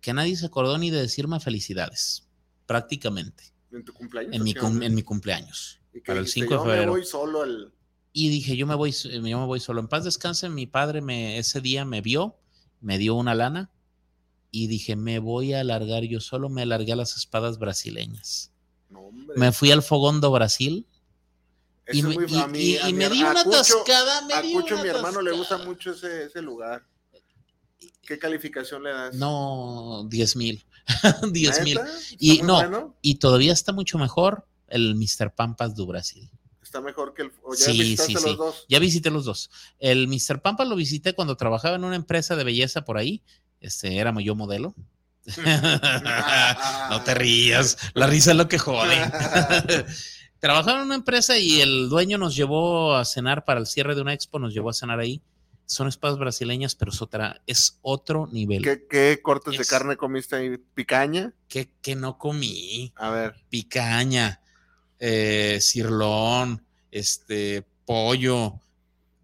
que nadie se acordó ni de decirme felicidades, prácticamente, En tu cumpleaños. en mi, ¿o qué cum- en mi cumpleaños. ¿Y para el dijiste? 5 de febrero. Me voy solo al. Y dije, yo me voy, yo me voy solo. En paz descanse, mi padre me, ese día me vio, me dio una lana y dije, me voy a alargar yo solo, me alargué a las espadas brasileñas. No. Me fui al Fogón do Brasil Eso y, me, muy- y- mí- y- me di una Cucho- atascada. me A di Cucho, una mi hermano, le gusta mucho ese, ese lugar. ¿Qué calificación le das? No, 10 mil. 10 mil. Y ¿Está muy no, bueno? y todavía está mucho mejor el Mr. Pampas do Brasil. Está mejor que el. ¿O ya Sí, visitaste sí, los sí. dos? Ya visité los dos. El Mr. Pampas lo visité cuando trabajaba en una empresa de belleza por ahí. Este, era yo modelo. no te rías, la risa es lo que jode. Trabajaba en una empresa y el dueño nos llevó a cenar para el cierre de una expo, nos llevó a cenar ahí. Son espadas brasileñas, pero es otra, es otro nivel. ¿Qué, qué cortes de carne comiste ahí? ¿Picaña? ¿Qué, qué no comí? A ver. Picaña, eh, cirlón, este, pollo,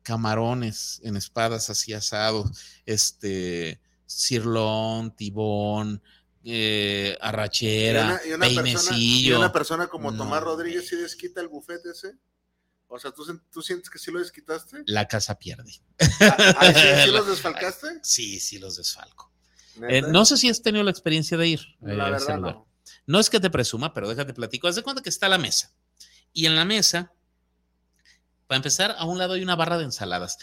camarones en espadas así asados, este, cirlón, tibón, eh, arrachera, y, una, y una persona, y peinecillo. una persona como No, Tomás Rodríguez sí desquita el buffet ese. O sea, ¿tú, tú sientes que sí lo desquitaste? La casa pierde. Ah, ¿ahí sí, sí los desfalcaste? Sí, sí, los desfalco. Eh, no sé si has tenido la experiencia de ir. eh, La a ese verdad no. No es que te presuma, pero déjate platico. Haz de cuenta que está la mesa. Y en la mesa, para empezar, a un lado hay una barra de ensaladas.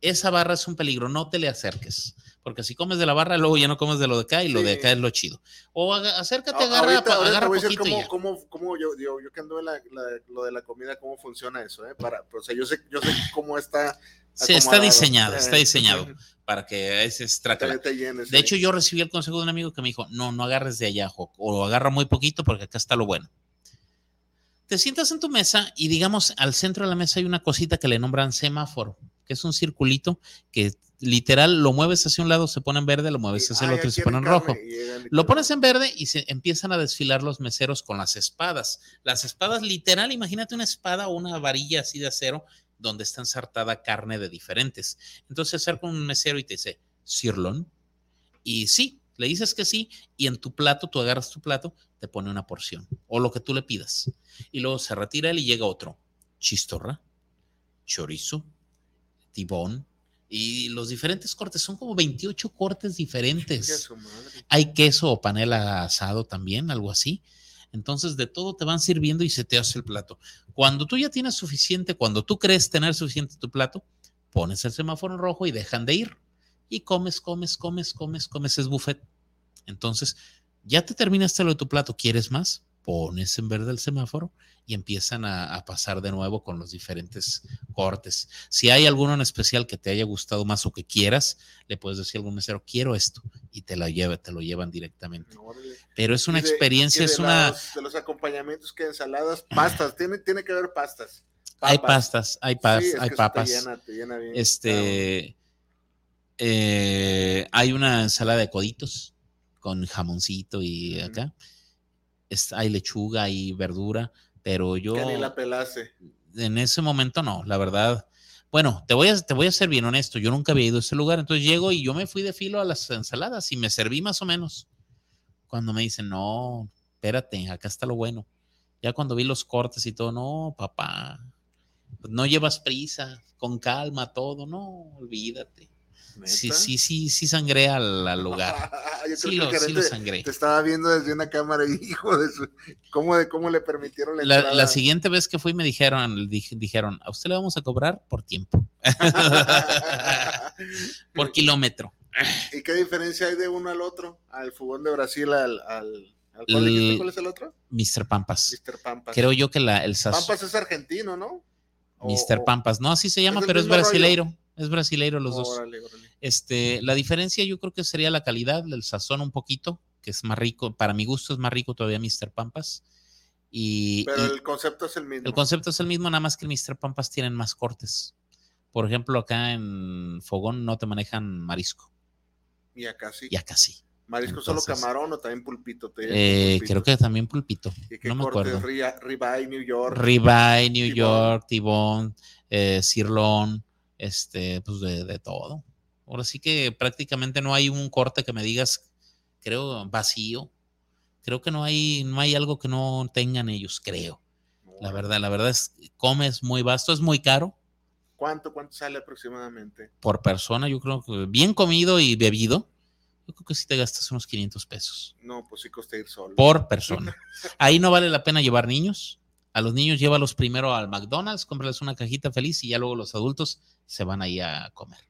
Esa barra es un peligro, no te le acerques. Porque si comes de la barra, luego ya no comes de lo de acá y lo de acá es lo chido. O acércate, agarra, ahorita, agarra voy a decir poquito cómo, cómo, cómo yo, yo, yo que ando en la, la- lo de la comida, cómo funciona eso, ¿eh? Para, o sea, yo sé, yo sé cómo está. Sí, está diseñado, Eh, está diseñado para que ese llenes, De sí. hecho, yo recibí el consejo de un amigo que me dijo, no, no agarres de allá, o agarra muy poquito porque acá está lo bueno. Te sientas en tu mesa y digamos, al centro de la mesa hay una cosita que le nombran semáforo, que es un circulito que literal lo mueves hacia un lado, se pone en verde, lo mueves hacia el otro y se pone en rojo. Lo pones en verde y se empiezan a desfilar los meseros con las espadas. Las espadas, literal, imagínate una espada o una varilla así de acero donde está ensartada carne de diferentes. Entonces se acerca un mesero y te dice, sirlón. Y sí, le dices que sí, y en tu plato, tú agarras tu plato, te pone una porción o lo que tú le pidas. Y luego se retira él y llega otro. Chistorra, chorizo, tibón. Y los diferentes cortes, son como 28 cortes diferentes hay queso o panela asado también, algo así. Entonces, de todo te van sirviendo y se te hace el plato. Cuando tú ya tienes suficiente, cuando tú crees tener suficiente tu plato, pones el semáforo en rojo y dejan de ir. Y comes, comes, comes, comes, comes, es buffet. Entonces, ya te terminaste lo de tu plato, ¿quieres más? Pones en verde el semáforo y empiezan a, a pasar de nuevo con los diferentes cortes. Si hay alguno en especial que te haya gustado más o que quieras, le puedes decir a algún mesero, quiero esto, y te, la lleva, te lo llevan directamente. Pero es una de- experiencia, es una... los- de los acompañamientos que ensaladas, pastas, tiene, tiene que haber pastas. Hay pastas, hay, pas- Sí, hay papas. Te llena, te llena bien. Este, eh, hay una ensalada de coditos con jamoncito y acá. Es- hay lechuga, hay verdura, pero yo Que ni la pelase. en ese momento no, la verdad. Bueno, te voy, a, te voy a ser bien honesto, yo nunca había ido a ese lugar, entonces llego y yo me fui de filo a las ensaladas y me serví más o menos. Cuando me dicen, no, espérate, acá está lo bueno. Ya cuando vi los cortes y todo, no, papá, no llevas prisa, con calma todo, no, olvídate. Sí, ¿Neta? sí, sí, sí sangré al, al lugar. Yo Sí creo lo, que sí lo te, sangré. te estaba viendo desde una cámara y hijo de su. ¿Cómo, de, cómo le permitieron la, La, la siguiente vez que fui me dijeron, dij- dijeron, a usted le vamos a cobrar por tiempo, por kilómetro. ¿Y qué diferencia hay de uno al otro? Al fútbol de Brasil, al. al, ¿cuál, es el otro? Mr. Pampas. Mr. Pampas. Creo yo que la, el sazón. Pampas es argentino, ¿no? Mr. o- Pampas, no, así se llama, es pero es rollo. brasileiro. Es brasileiro los dos. Órale, órale. Este, la diferencia yo creo que sería la calidad, el sazón un poquito, que es más rico, para mi gusto es más rico todavía Mr. Pampas. Y, Pero y el concepto es el mismo. el concepto es el mismo, nada más que el Mr. Pampas tienen más cortes. Por ejemplo, acá en Fogón no te manejan marisco, Y acá sí. y acá sí. Marisco solo Entonces- camarón o también pulpito. Te Eh, pulpito. creo que también pulpito, ¿Y qué no me acuerdo. Ribeye, New York. Ribeye, New. York, Tibón, eh, Cirlón, este, pues de, de todo. Ahora sí que prácticamente no hay un corte que me digas, creo, vacío. Creo que no hay, no hay algo que no tengan ellos, creo. La verdad, la verdad es, comes muy vasto, es muy caro ¿Cuánto, cuánto sale aproximadamente? por persona. Yo creo que bien comido y bebido, yo creo que sí te gastas unos 500 pesos No, pues sí costa ir solo. por persona. Ahí no vale la pena llevar niños. A los niños llévalos primero al McDonald's, cómprales una cajita feliz y ya luego los adultos se van ahí a comer.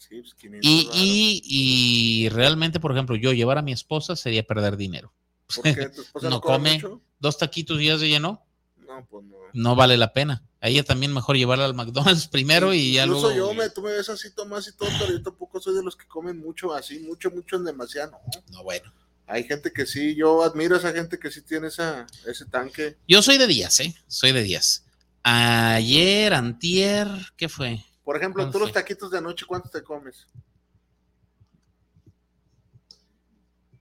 Sí, pues 500 Y, y, y realmente, por ejemplo, yo llevar a mi esposa sería perder dinero. ¿Por qué? ¿Tu esposa no come come. mucho? Dos taquitos y ya se llenó, No, pues no. no vale la pena. A ella también mejor llevarla al McDonald's primero y ya Incluso luego. yo, me, tú me ves así, Tomás, y todo, pero yo tampoco soy de los que comen mucho así, mucho, mucho en demasiado. No. No, bueno. Hay gente que sí, yo admiro a esa gente que sí tiene esa, ese tanque. Yo soy de días, ¿eh? Soy de días. Ayer, antier, ¿qué fue? Por ejemplo, tú los taquitos de anoche, ¿cuántos te comes?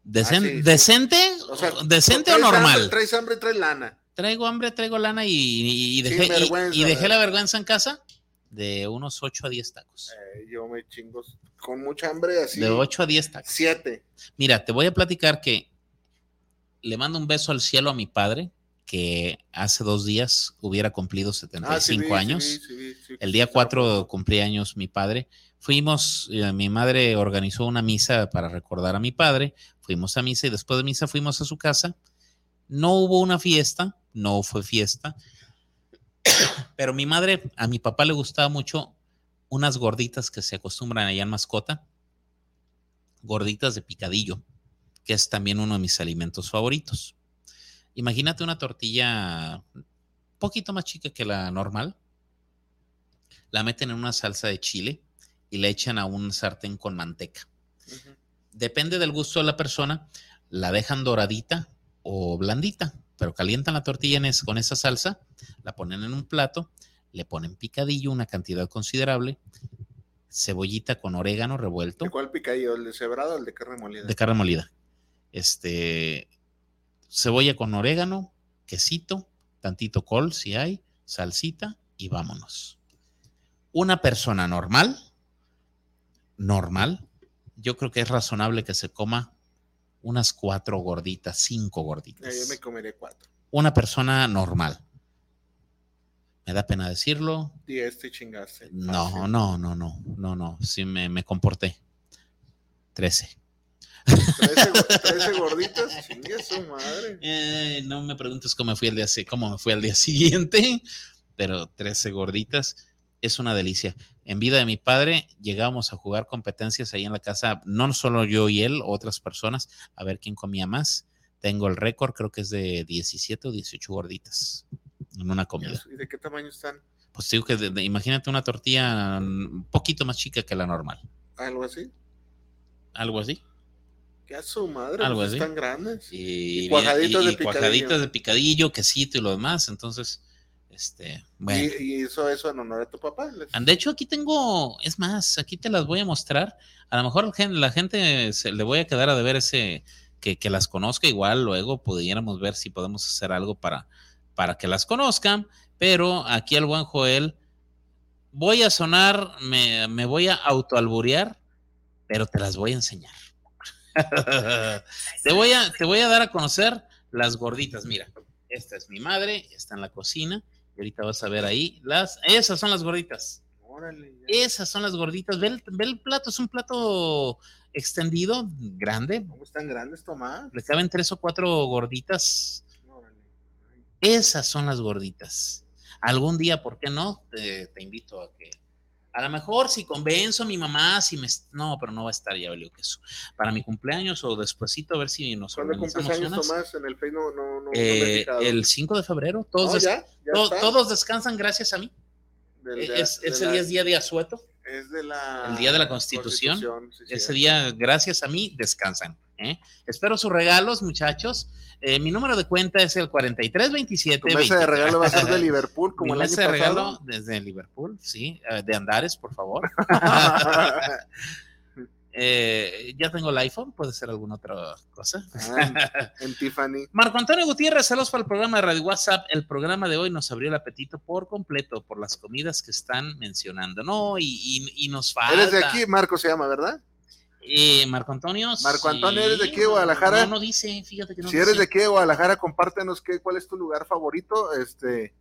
Decen- Ah, sí, sí. ¿Decente? O sea, ¿Decente o normal? Hambre, traes hambre y traes lana. Traigo hambre, traigo lana y, y- dejé, y- dejé la vergüenza en casa de unos 8 a 10 tacos. Eh, yo me chingo con mucha hambre así. De 8 a 10 tacos. Siete. Mira, te voy a platicar que le mando un beso al cielo a mi padre, que hace dos días hubiera cumplido Ah, sí 75 vi, sí años. sí sí, El día sí, 4 cumplía años mi padre. Fuimos, eh, mi madre organizó una misa para recordar a mi padre. Fuimos a misa y después de misa fuimos a su casa. No hubo una fiesta, no fue fiesta. Pero mi madre, a mi papá le gustaba mucho unas gorditas que se acostumbran allá en mascota. Gorditas de picadillo, que es también uno de mis alimentos favoritos. Imagínate una tortilla un poquito más chica que la normal, la meten en una salsa de chile y la echan a un sartén con manteca. Depende del gusto de la persona, la dejan doradita o blandita, pero calientan la tortilla en es- con esa salsa, la ponen en un plato, le ponen picadillo, una cantidad considerable, cebollita con orégano revuelto ¿De cuál picadillo? ¿El de cebrado o el de carne molida? de carne molida. Este, cebolla con orégano, quesito, tantito col si hay, salsita y vámonos. Una persona normal, normal, yo creo que es razonable que se coma unas cuatro gorditas, cinco Eh, gorditas. yo me comeré cuatro. Una persona normal. Me da pena decirlo. Diez te chingaste. No, no, no, no, no, no. Sí me, me comporté. Trece. Trece, go- trece gorditas, chingue su madre. Eh, no me preguntes cómo me fui al día, cómo me fui al día siguiente, pero 13 gorditas es una delicia. En vida de mi padre llegábamos a jugar competencias ahí en la casa, no solo yo y él, otras personas, a ver quién comía más. Tengo el récord, creo que es de 17 o 18 gorditas en una comida. ¿Y de qué tamaño están? Pues digo que de- de- imagínate una tortilla mm, un poquito más chica que la normal, ¿Algo así? algo así. ¿Qué a su madre? Algo pues así. Están grandes. Y, Y cuajaditas y- de y picadillo. de picadillo, quesito y lo demás. Entonces, este, bueno. Y, y hizo eso en honor a tu papá. De hecho, aquí tengo, es más, aquí te las voy a mostrar. A lo mejor la gen- la gente se le voy a quedar a deber ese, que, que las conozca. Igual luego pudiéramos ver si podemos hacer algo para, para que las conozcan. Pero aquí el buen Joel, voy a sonar, me, me voy a autoalburear, pero te las voy a enseñar. te, voy a, te voy a dar a conocer las gorditas. Mira, esta es mi madre, está en la cocina. Y ahorita vas a ver ahí las, esas son las gorditas. Órale. Esas son las gorditas. Ve el, ve el plato, es un plato extendido, grande. ¿Cómo están grandes, Tomás? Le caben tres o cuatro gorditas. Órale. Esas son las gorditas. Algún día, ¿por qué no? Te, te invito a que, A lo mejor si convenzo a mi mamá, si me... No, pero no va a estar ya valió queso. Para mi cumpleaños o despuésito, a ver si nos ¿Cuándo organizamos unas. Tomás? En el Face no, no, no, Eh, el 5 de febrero, todos, No, des- ya, ya to- está. todos descansan gracias a mí. Del- de- Es, de ese la- día es día de asueto. es de la, el día de la Constitución. sí. Ese día, gracias a mí, descansan. ¿Eh? Espero sus regalos, muchachos. Eh, mi número de cuenta es el 4327. Tu mesa de regalo va a ser de Liverpool, como Mi el año de regalo desde Liverpool, sí, eh, de Andares, por favor. Eh, ya tengo el iPhone, puede ser alguna otra cosa. Ah, en Tiffany. Marco Antonio Gutiérrez, saludos para el programa de Radio WhatsApp. El programa de hoy nos abrió el apetito por completo por las comidas que están mencionando, ¿no? Y, y- y nos falta. Eres de aquí, Marco se llama, ¿verdad? Eh, Marco Antonio. Marco sí, Antonio, ¿eres de aquí de Guadalajara? No, no dice, fíjate que no si eres de aquí de Guadalajara, compártenos qué, cuál es tu lugar favorito. Este,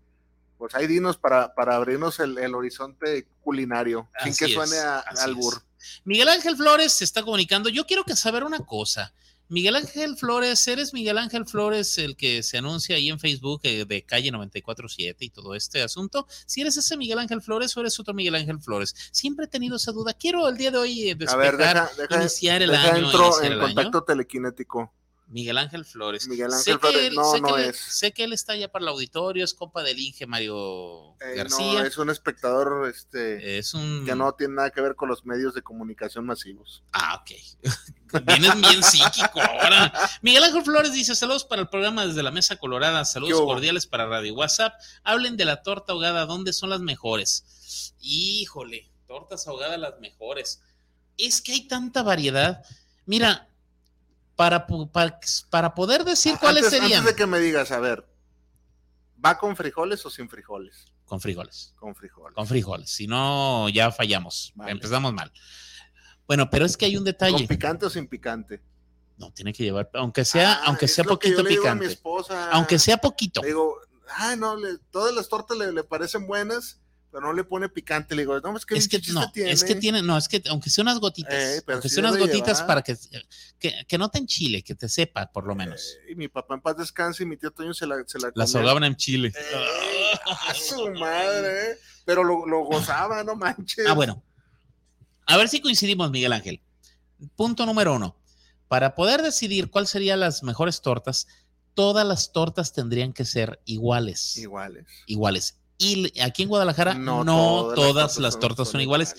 pues ahí dinos para, para abrirnos el, el horizonte culinario, sin que suene es, a, así albur. Miguel Ángel Flores se está comunicando. Yo quiero que saber una cosa. Miguel Ángel Flores, ¿eres Miguel Ángel Flores el que se anuncia ahí en Facebook eh, de calle 947 y todo este asunto? Si eres ese Miguel Ángel Flores o eres otro Miguel Ángel Flores. Siempre he tenido esa duda. Quiero el día de hoy eh, A despejar, ver, deja, deja, iniciar el deja año. entro en el año. contacto telequinético. Miguel Ángel Flores. Miguel Ángel Flores, él- no, sé no que es. sé que él está allá para el auditorio, es compa del Inge Mario Eh, García. no, es un espectador este, es un que no tiene nada que ver con los medios de comunicación masivos. Ah, ok. Vienes bien psíquico ahora. Miguel Ángel Flores dice: Saludos para el programa desde la Mesa Colorada. ¿Qué Saludos cordiales para Radio WhatsApp. Hablen de la torta ahogada. ¿Dónde son las mejores? Híjole, tortas ahogadas las mejores. Es que hay tanta variedad. Mira, para, para, para poder decir cuáles serían. antes de que me digas, a ver, ¿va con frijoles o sin frijoles? Con frijoles. Con frijoles. Con frijoles. Si no, ya fallamos. Vale. Empezamos mal. Bueno, pero es que hay un detalle. ¿Con picante o sin picante? No, tiene que llevar, aunque sea, Ah, aunque sea poquito picante. esposa. Aunque sea poquito. Le digo, ah, no, le- todas las tortas le, le parecen buenas, pero no le pone picante. Le digo, no, es que, Es que chiste no, es que tiene, no, es que aunque sea unas gotitas, Eh, aunque sea unas gotitas llevar. para que, que, que no te enchile, que te sepa, por lo menos. Eh, y mi papá en paz descanse y mi tío Toño se la, se la ahogaban en chile. Eh, a su madre, eh. pero lo, lo gozaba, no manches. Ah, bueno. A ver si coincidimos, Miguel Ángel. Punto número uno. Para poder decidir cuáles serían las mejores tortas, todas las tortas tendrían que ser iguales. Iguales. Iguales. Y aquí en Guadalajara no, todas, las tortas, son, iguales.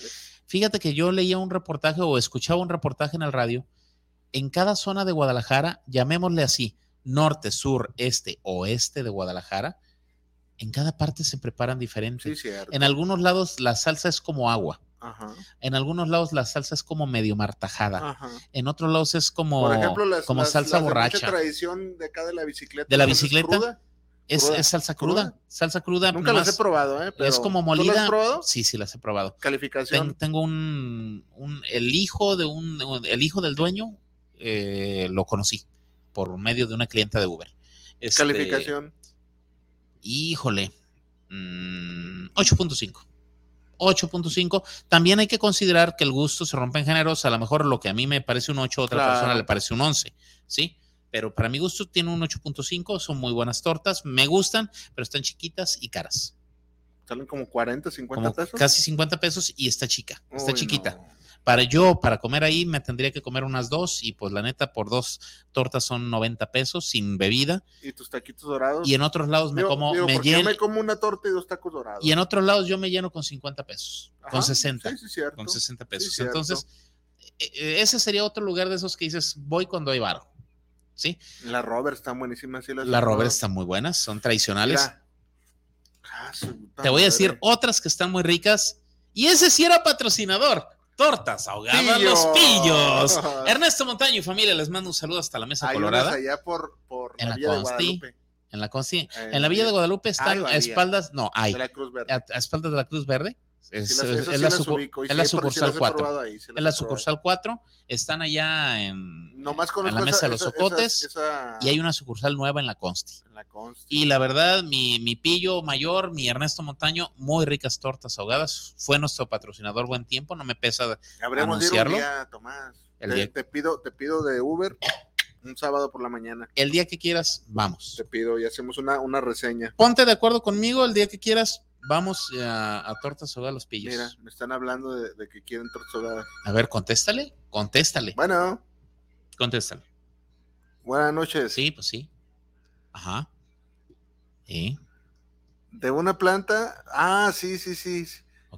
Fíjate que yo leía un reportaje o escuchaba un reportaje en el radio. En cada zona de Guadalajara, llamémosle así, norte, sur, este, oeste de Guadalajara, en cada parte se preparan diferentes. Sí. En algunos lados la salsa es como agua. Ajá, En algunos lados la salsa es como medio martajada. ajá. En otros lados es como, Por ejemplo, las, como las- salsa las de mucha borracha. tradición de acá de la bicicleta. ¿De la ¿las haces bicicleta? cruda? Es, cruda, es salsa cruda. cruda. Salsa cruda. Nunca nomás las he probado, ¿eh? Pero, es como ¿tú las molida. has probado? Sí, sí, las he probado. Calificación. Ten- tengo un, un- el hijo de un, el hijo del dueño, eh, lo conocí por medio de una clienta de Uber. Este, Calificación. Híjole, mm, 8.5. 8.5. También hay que considerar que el gusto se rompe en géneros. A lo mejor lo que a mí me parece un 8, a otra Claro. persona le parece un 11, ¿sí? Pero para mi gusto tiene un 8.5. Son muy buenas tortas. Me gustan, pero están chiquitas y caras. Salen como 40, 50 Como pesos. casi 50 pesos y está chica. Está Uy, chiquita. no. Para yo, para comer ahí, me tendría que comer unas dos y pues la neta, por dos tortas son 90 pesos sin bebida. Y tus taquitos dorados. Y en otros lados me como, digo, me porque yo lleno, me como una torta y dos tacos dorados. y en otros lados yo me lleno con 50 pesos, con Ajá, 60, Sí, sí, cierto. con 60 pesos. Entonces, eh, eh, ese sería otro lugar de esos que dices, voy cuando hay varo. ¿Sí? Las Robert están buenísimas. Sí, las probado. Robert están muy buenas, son tradicionales. Mira. Ah, Te voy a decir otras que están muy ricas. Y ese sí era patrocinador. Tortas ahogadas Pillo. los pillos. Ernesto Montaño y familia, les mando un saludo hasta la mesa Hay colorada. allá por, por En la la Villa de. Guadalupe. En la, Consti- Eh, en la Villa de Guadalupe están a espaldas, no, hay, De la Cruz Verde. a, a espaldas de la Cruz Verde. Es, Sí, las- es- esas es sí la, sucu- ubico, es sí, sucursal las he 4. probado ahí, sí las Es la sucursal 4. Están allá en. Nomás en conozco la mesa esa- de los esa- Ocotes, esa- Y hay una sucursal nueva en la Consti. en la Consti. Y la verdad, mi, mi pillo mayor, mi Ernesto Montaño, muy ricas tortas ahogadas. Fue nuestro patrocinador buen tiempo. No me pesa. Habremos de ir un anunciarlo. día, Tomás. El te, día- te pido, te pido de Uber un sábado por la mañana. El día que quieras, vamos. Te pido y hacemos una, una reseña. Ponte de acuerdo conmigo el día que quieras, vamos a, a tortas ahogadas los pillos. Mira, me están hablando de, de que quieren tortas ahogadas. A ver, contéstale, contéstale, Bueno, contéstale. buenas noches. Sí, pues sí. Ajá. Sí. De una planta. Ah, sí, sí, sí.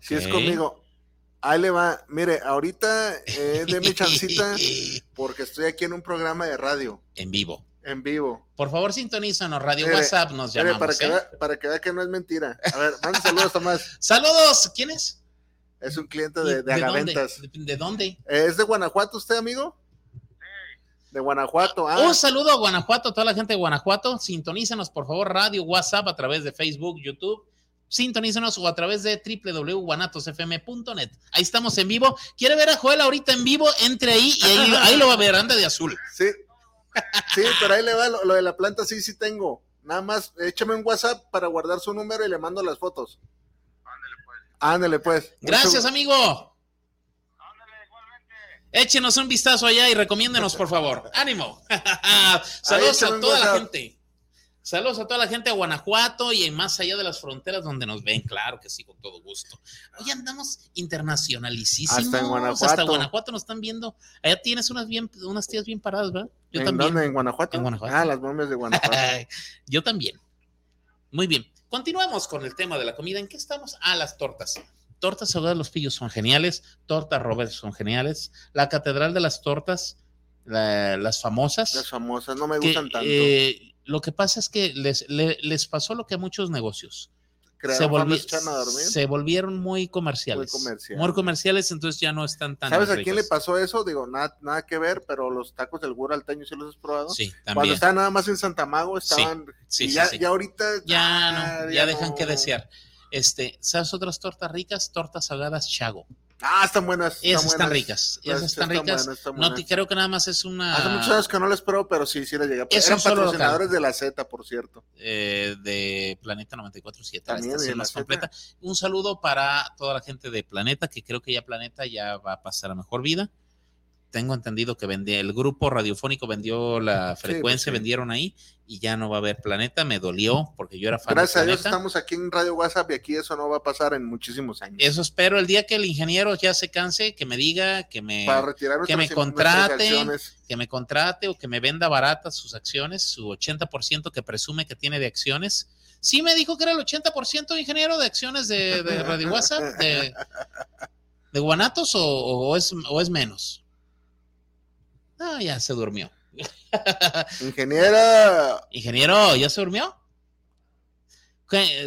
Sí es conmigo. Ahí le va. Mire, ahorita eh, de mi chancita porque estoy aquí en un programa de radio en vivo. En vivo. Por favor, sintonízanos. Radio Mire, WhatsApp nos Mire, llamamos. para, que ¿eh? vea, para que vea que no es mentira. A ver, manda saludos, Tomás. Saludos. ¿Quién es? Es un cliente ¿Y de, de dónde? Agaventas. ¿De, de dónde? ¿Es de Guanajuato usted, amigo? De Guanajuato. Ah, Un saludo a Guanajuato, a toda la gente de Guanajuato. Sintonízanos, por favor, radio, WhatsApp, a través de Facebook, YouTube. Sintonízanos o a través de www.guanatosfm.net. Ahí estamos en vivo. ¿Quiere ver a Joel ahorita en vivo? Entre ahí y ahí, ahí lo va a ver, anda de azul. sí. Sí, pero ahí le va lo, lo de la planta, sí, sí tengo. Nada más, échame un WhatsApp para guardar su número y le mando las fotos. Ándale, pues. Gracias, Mucho- amigo. Échenos un vistazo allá y recomiéndenos, por favor. ¡Ánimo! Saludos a toda la gente. Saludos a toda la gente de Guanajuato y en más allá de las fronteras donde nos ven, claro que sí, con todo gusto. Hoy andamos internacionalicísimos. Hasta en Guanajuato. Hasta Guanajuato nos están viendo. Allá tienes unas, bien, unas tías bien paradas, ¿verdad? Yo ¿En también. dónde? ¿En Guanajuato? En Guanajuato. Ah, las momias de Guanajuato. Yo también. Muy bien. Continuamos con el tema de la comida. ¿En qué estamos? Ah, las tortas. Tortas ahogadas los pillos son geniales. Tortas Robert son geniales. La Catedral de las Tortas, la- las famosas. Las famosas, no me que, gustan tanto. eh, lo que pasa es que les, le- les pasó lo que a muchos negocios. Se, volvi- se volvieron muy comerciales. Muy comerciales. Muy comerciales, entonces ya no están tan. ¿Sabes a quién le pasó eso? Digo, nada, nada que ver, pero los tacos del Gura Alteño sí los has probado. Sí, Cuando también. estaban nada más en Santa Mago, estaban. sí, y sí, ya, sí. ya ahorita. Ya ah, no, ya dejan no. que desear. Este, ¿sabes otras tortas ricas? Tortas ahogadas Chago. Ah, están buenas. Esas están ricas, esas Las- están ricas. buenas, están No te creo que nada más es una Hace muchos años que no les pruebo, pero sí, sí les llegué. a- Es Eran patrocinadores de la Z, por cierto. eh, de Planeta 94.7, la estación más completa. Un saludo para toda la gente de Planeta, que creo que ya Planeta ya va a pasar a mejor vida. Tengo entendido que vendía, el grupo radiofónico vendió la pues frecuencia, sí. vendieron ahí y ya no va a haber Planeta. Me dolió porque yo era fan Gracias a Dios estamos aquí en Radio WhatsApp y aquí eso no va a pasar en muchísimos años. Eso espero el día que el ingeniero ya se canse, que me diga, que me, que me contrate. que me contrate o que me venda baratas sus acciones, su 80% que presume que tiene de acciones. Sí me dijo que era el 80% ingeniero de acciones de, de Radio WhatsApp, de, de Guanatos o, o es, o es menos. Ah, ya se durmió. Ingeniera, Ingeniero, ¿ya se durmió?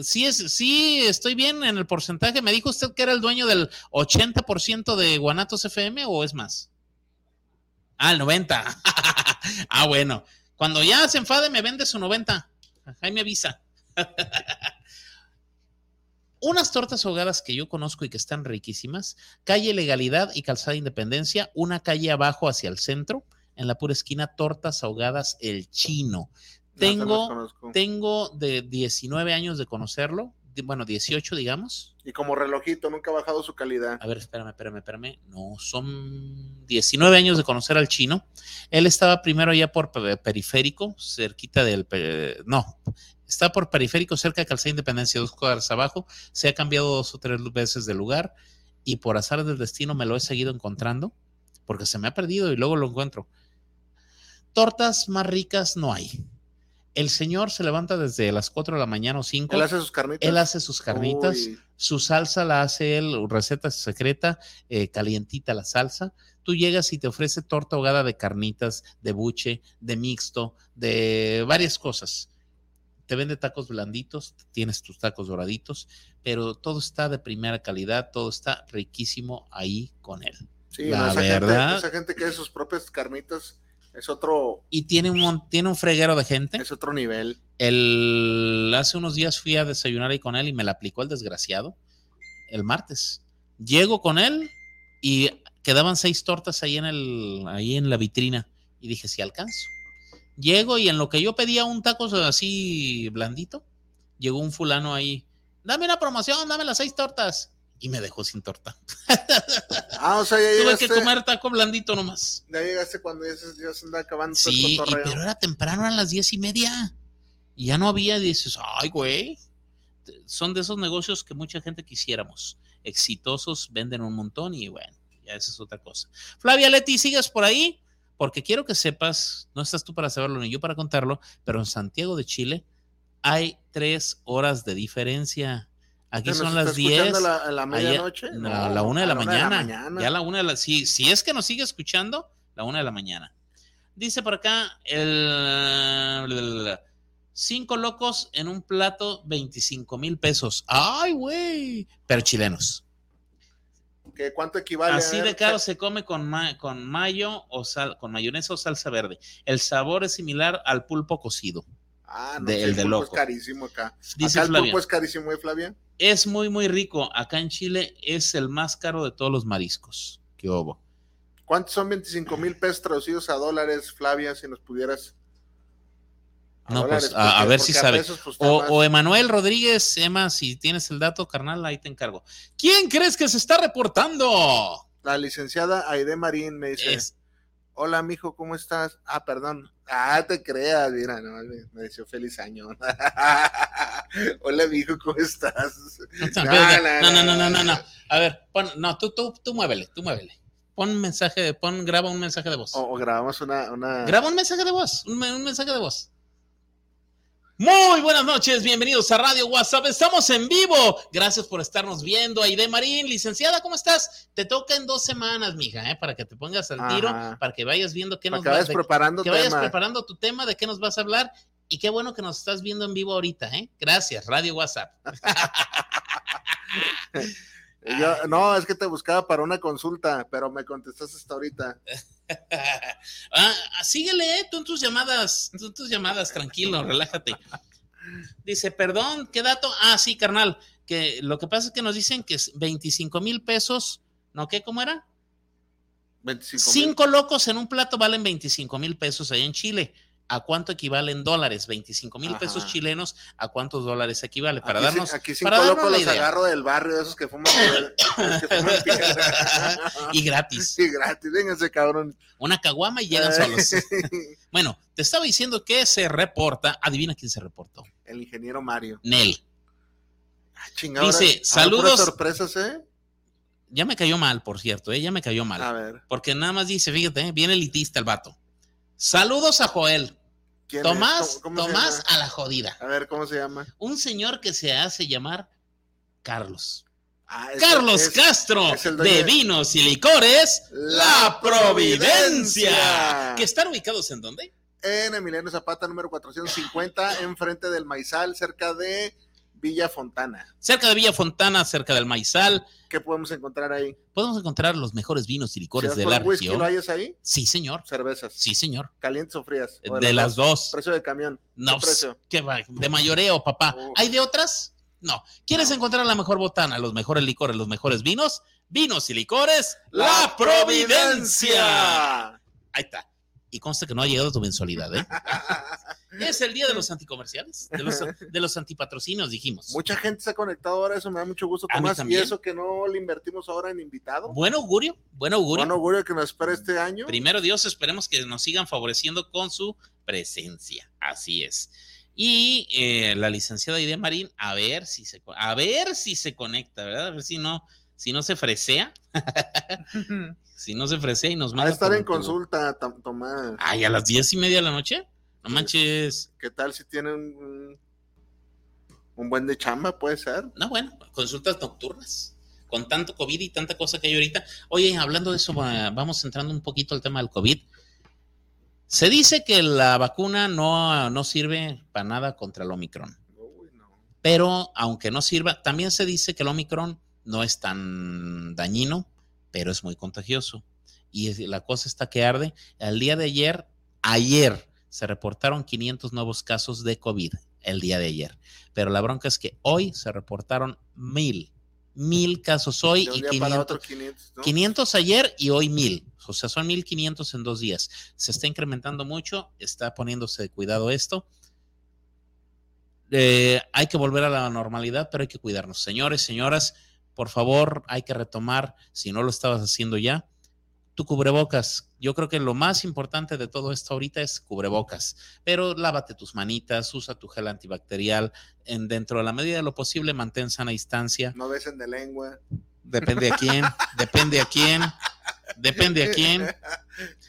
Sí, es, sí, estoy bien en el porcentaje. ¿Me dijo usted que era el dueño del 80% de Guanatos FM o es más? Ah, el 90. ah, bueno. Cuando ya se enfade, me vende su 90. Ahí me avisa. Unas tortas ahogadas que yo conozco y que están riquísimas. Calle Legalidad y Calzada Independencia, una calle abajo hacia el centro, en la pura esquina, tortas ahogadas El Chino. No, no Tengo, tengo de 19 años de conocerlo, bueno, 18 digamos. y como relojito, nunca ha bajado su calidad. A ver, espérame, espérame, espérame. No, son 19 años de conocer al chino. Él estaba primero allá por pe- periférico, cerquita del... No, está por periférico, cerca de Calzada Independencia, dos cuadras abajo. Se ha cambiado dos o tres veces de lugar y por azar del destino me lo he seguido encontrando porque se me ha perdido y luego lo encuentro. Tortas más ricas no hay. El señor se levanta desde las 4 de la mañana o 5. Él hace sus carnitas. Él hace sus carnitas. Uy, Su salsa la hace él, receta secreta, eh, calientita la salsa. Tú llegas y te ofrece torta ahogada de carnitas, de buche, de mixto, de varias cosas. Te vende tacos blanditos, tienes tus tacos doraditos, pero todo está de primera calidad, todo está riquísimo ahí con él. sí, la no, esa, verdad- Gente, esa gente que hace sus propias carnitas es otro, Y tiene un, tiene un freguero de gente. es otro nivel. El, hace unos días fui a desayunar ahí con él y me la aplicó el desgraciado el martes. Llego con él y quedaban seis tortas ahí en, el, ahí en la vitrina y dije, si alcanzo. Llego y en lo que yo pedía un taco así blandito, llegó un fulano ahí, dame una promoción, dame las seis tortas. Y me dejó sin torta. Ah, o sea, ya Tuve llegaste, que comer taco blandito nomás. ya llegaste cuando ya se, ya se anda acabando el Sí, y- pero era temprano, a las diez y media. Y ya no había, dices, ay, güey. son de esos negocios que mucha gente quisiéramos. Exitosos, venden un montón y bueno, ya esa es otra cosa. Flavia Leti, ¿sigues por ahí? Porque quiero que sepas, no estás tú para saberlo ni yo para contarlo, pero en Santiago de Chile hay tres horas de diferencia. Aquí ¿Nos son las escuchando 10. a la, a la allá- medianoche? no, No, a la una de la, una mañana. Ya a la una de la. Si, si es que nos sigue escuchando, la una de la mañana. Dice por acá el. Cinco locos en un plato, 25 mil pesos. ¡Ay, güey! Pero chilenos. ¿Qué, ¿Cuánto equivale? A Así ver, de caro se come con, ma- con mayo o sal, con mayonesa o salsa verde. El sabor es similar al pulpo cocido. Ah, no, de- el pulpo es carísimo acá. Dice acá el Flavia. pulpo es carísimo, ¿eh, Flavia? Es muy, muy rico. Acá en Chile es el más caro de todos los mariscos. ¿Qué hubo? ¿Cuántos son 25 mil pesos traducidos a dólares, Flavia, si nos pudieras? A No, dólares, pues, a- a ver si sabe. pesos, pues, O, Emanuel Rodríguez, Emma, si tienes el dato, carnal, ahí te encargo. ¿Quién crees que se está reportando? La licenciada Aide Marín me dice, Es- hola, mijo, ¿cómo estás? Ah, perdón. Ah, te creas, mira, no, me, me deseó feliz año. hola, mijo, ¿cómo estás? No, no, no, no, no, no. A ver, pon, no, tú, tú, tú muévele, tú muévele. Pon un mensaje, pon, graba un mensaje de voz. O, o grabamos una... una... Graba un mensaje de voz, un mensaje de voz. Muy buenas noches, bienvenidos a Radio WhatsApp. Estamos en vivo. Gracias por estarnos viendo. Aide Marín, licenciada, ¿cómo estás? Te toca en dos semanas, mija, ¿eh? para que te pongas al tiro, Ajá. para que vayas viendo qué Para nos que vas vayas de- preparando que vayas tema. preparando tu tema, de qué nos vas a hablar. Y qué bueno que nos estás viendo en vivo ahorita, ¿eh? Gracias, Radio WhatsApp. Y yo, no, es que te buscaba para una consulta, pero me contestaste hasta ahorita. ah, síguele, ¿eh? tú en tus llamadas, tú en tus llamadas, tranquilo, relájate. Dice, perdón, ¿qué dato? Ah, sí, carnal, que lo que pasa es que nos dicen que es 25 mil pesos, ¿no? ¿Qué? ¿Cómo era? 25 mil. Cinco locos en un plato valen 25 mil pesos allá en Chile. ¿A cuánto equivalen dólares? 25 mil pesos chilenos, ¿a cuántos dólares equivale? Para aquí, sí- darnos... aquí cinco para darnos los idea. agarro del barrio, de esos que fuman que fuman y gratis. Sí, gratis, vénganse, cabrón. Una caguama y llegan solos. Bueno, te estaba diciendo que se reporta. Adivina quién se reportó. El ingeniero Mario. Nel. Ah, chingada, Dice, saludos. sorpresas, ¿eh? Ya me cayó mal, por cierto, ¿eh? ya me cayó mal. A ver, Porque nada más dice, fíjate, ¿eh? bien elitista el vato. Saludos a Joel. ¿quién Tomás, Tomás a la jodida. A ver, ¿cómo se llama? Un señor que se hace llamar Carlos. Ah, es- Carlos es- Castro, es de de- vinos y licores, La La Providencia. Providencia. ¿Que están ubicados en dónde? En Emiliano Zapata, número 450, enfrente del Maizal, cerca de Villa Fontana. Cerca de Villa Fontana, cerca del Maizal. ¿Qué podemos encontrar ahí? Podemos encontrar los mejores vinos y licores ¿Si de vas la por whisky lo hayas ahí? Sí, señor. Cervezas. Sí, señor. ¿Calientes o frías? ¿O De las dos. Precio de camión. No, ¿Qué precio? ¿qué va? De mayoreo, papá. Oh. ¿Hay de otras? No. ¿Quieres encontrar la mejor botana, los mejores licores, los mejores vinos? Vinos y licores, La Providencia. Ahí está. Y consta que no ha llegado tu mensualidad, ¿eh? Es el día de los anticomerciales, de los, de los antipatrocinios, dijimos. Mucha gente se ha conectado ahora, eso me da mucho gusto, Tomás. Y eso que no le invertimos ahora en invitado. Buen augurio, buen augurio. Bueno, augurio que nos espera este año. Primero Dios, esperemos que nos sigan favoreciendo con su presencia. Así es. Y eh, la licenciada Ide Marín, a ver si se a ver si se conecta, ¿verdad? A ver si no, si no se fresea. si no se fresea y nos Va a manda. estar en consulta, Tom- Tomás. Ay, a las diez y media de la noche. No manches. ¿Qué tal si tienen un, un buen de chamba? Puede ser. No, bueno, consultas nocturnas. Con tanto COVID y tanta cosa que hay ahorita. Oye, hablando de eso, va- vamos entrando un poquito al tema del COVID. Se dice que la vacuna no, no sirve para nada contra el Omicron. Uy, no. Pero aunque no sirva, también se dice que el Omicron no es tan dañino, pero es muy contagioso. Y la cosa está que arde. El día de ayer, ayer, se reportaron 500 nuevos casos de COVID el día de ayer. Pero la bronca es que hoy se reportaron mil, mil casos hoy y día 500, para otro 500, ¿no? 500 ayer y hoy mil. O sea, son 1500 en dos días. Se está incrementando mucho, está poniéndose de cuidado esto. Eh, hay que volver a la normalidad, pero hay que cuidarnos. Señores, señoras, por favor, hay que retomar, si no lo estabas haciendo ya, tu cubrebocas. Yo creo que lo más importante de todo esto ahorita es cubrebocas, pero lávate tus manitas, usa tu gel antibacterial, en dentro de la medida de lo posible mantén sana distancia. No besen de lengua. Depende a quién, depende a quién, depende a quién.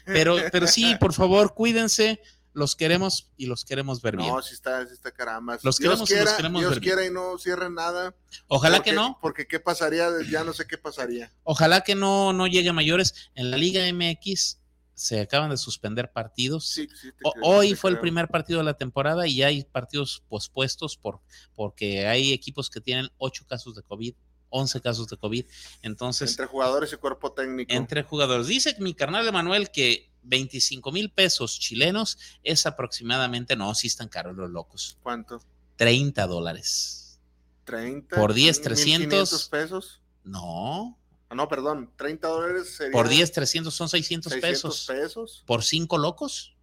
Pero, pero sí, por favor, cuídense. Los queremos y los queremos ver bien. No, si está, si está caramba. Los Dios queremos y los quiera, queremos Dios ver bien. quiera y no cierren nada. Ojalá porque- que no, Porque qué pasaría, ya no sé qué pasaría. ojalá que no, no llegue a mayores. En la Liga MX se acaban de suspender partidos. Sí, sí, te creo, hoy te fue el primer partido de la temporada y hay partidos pospuestos por, porque hay equipos que tienen 8 casos de COVID, 11 casos de COVID. Entonces, Entre jugadores y cuerpo técnico. entre jugadores. Dice mi carnal Emanuel que 25 mil pesos chilenos es aproximadamente, no, sí están caros los locos, ¿Cuánto? 30 dólares. 30. Por 10, 1500 300. pesos. No, Ah, no, perdón, 30 dólares sería por 10, 300 son 600, 600 pesos. pesos. ¿Por 5 locos?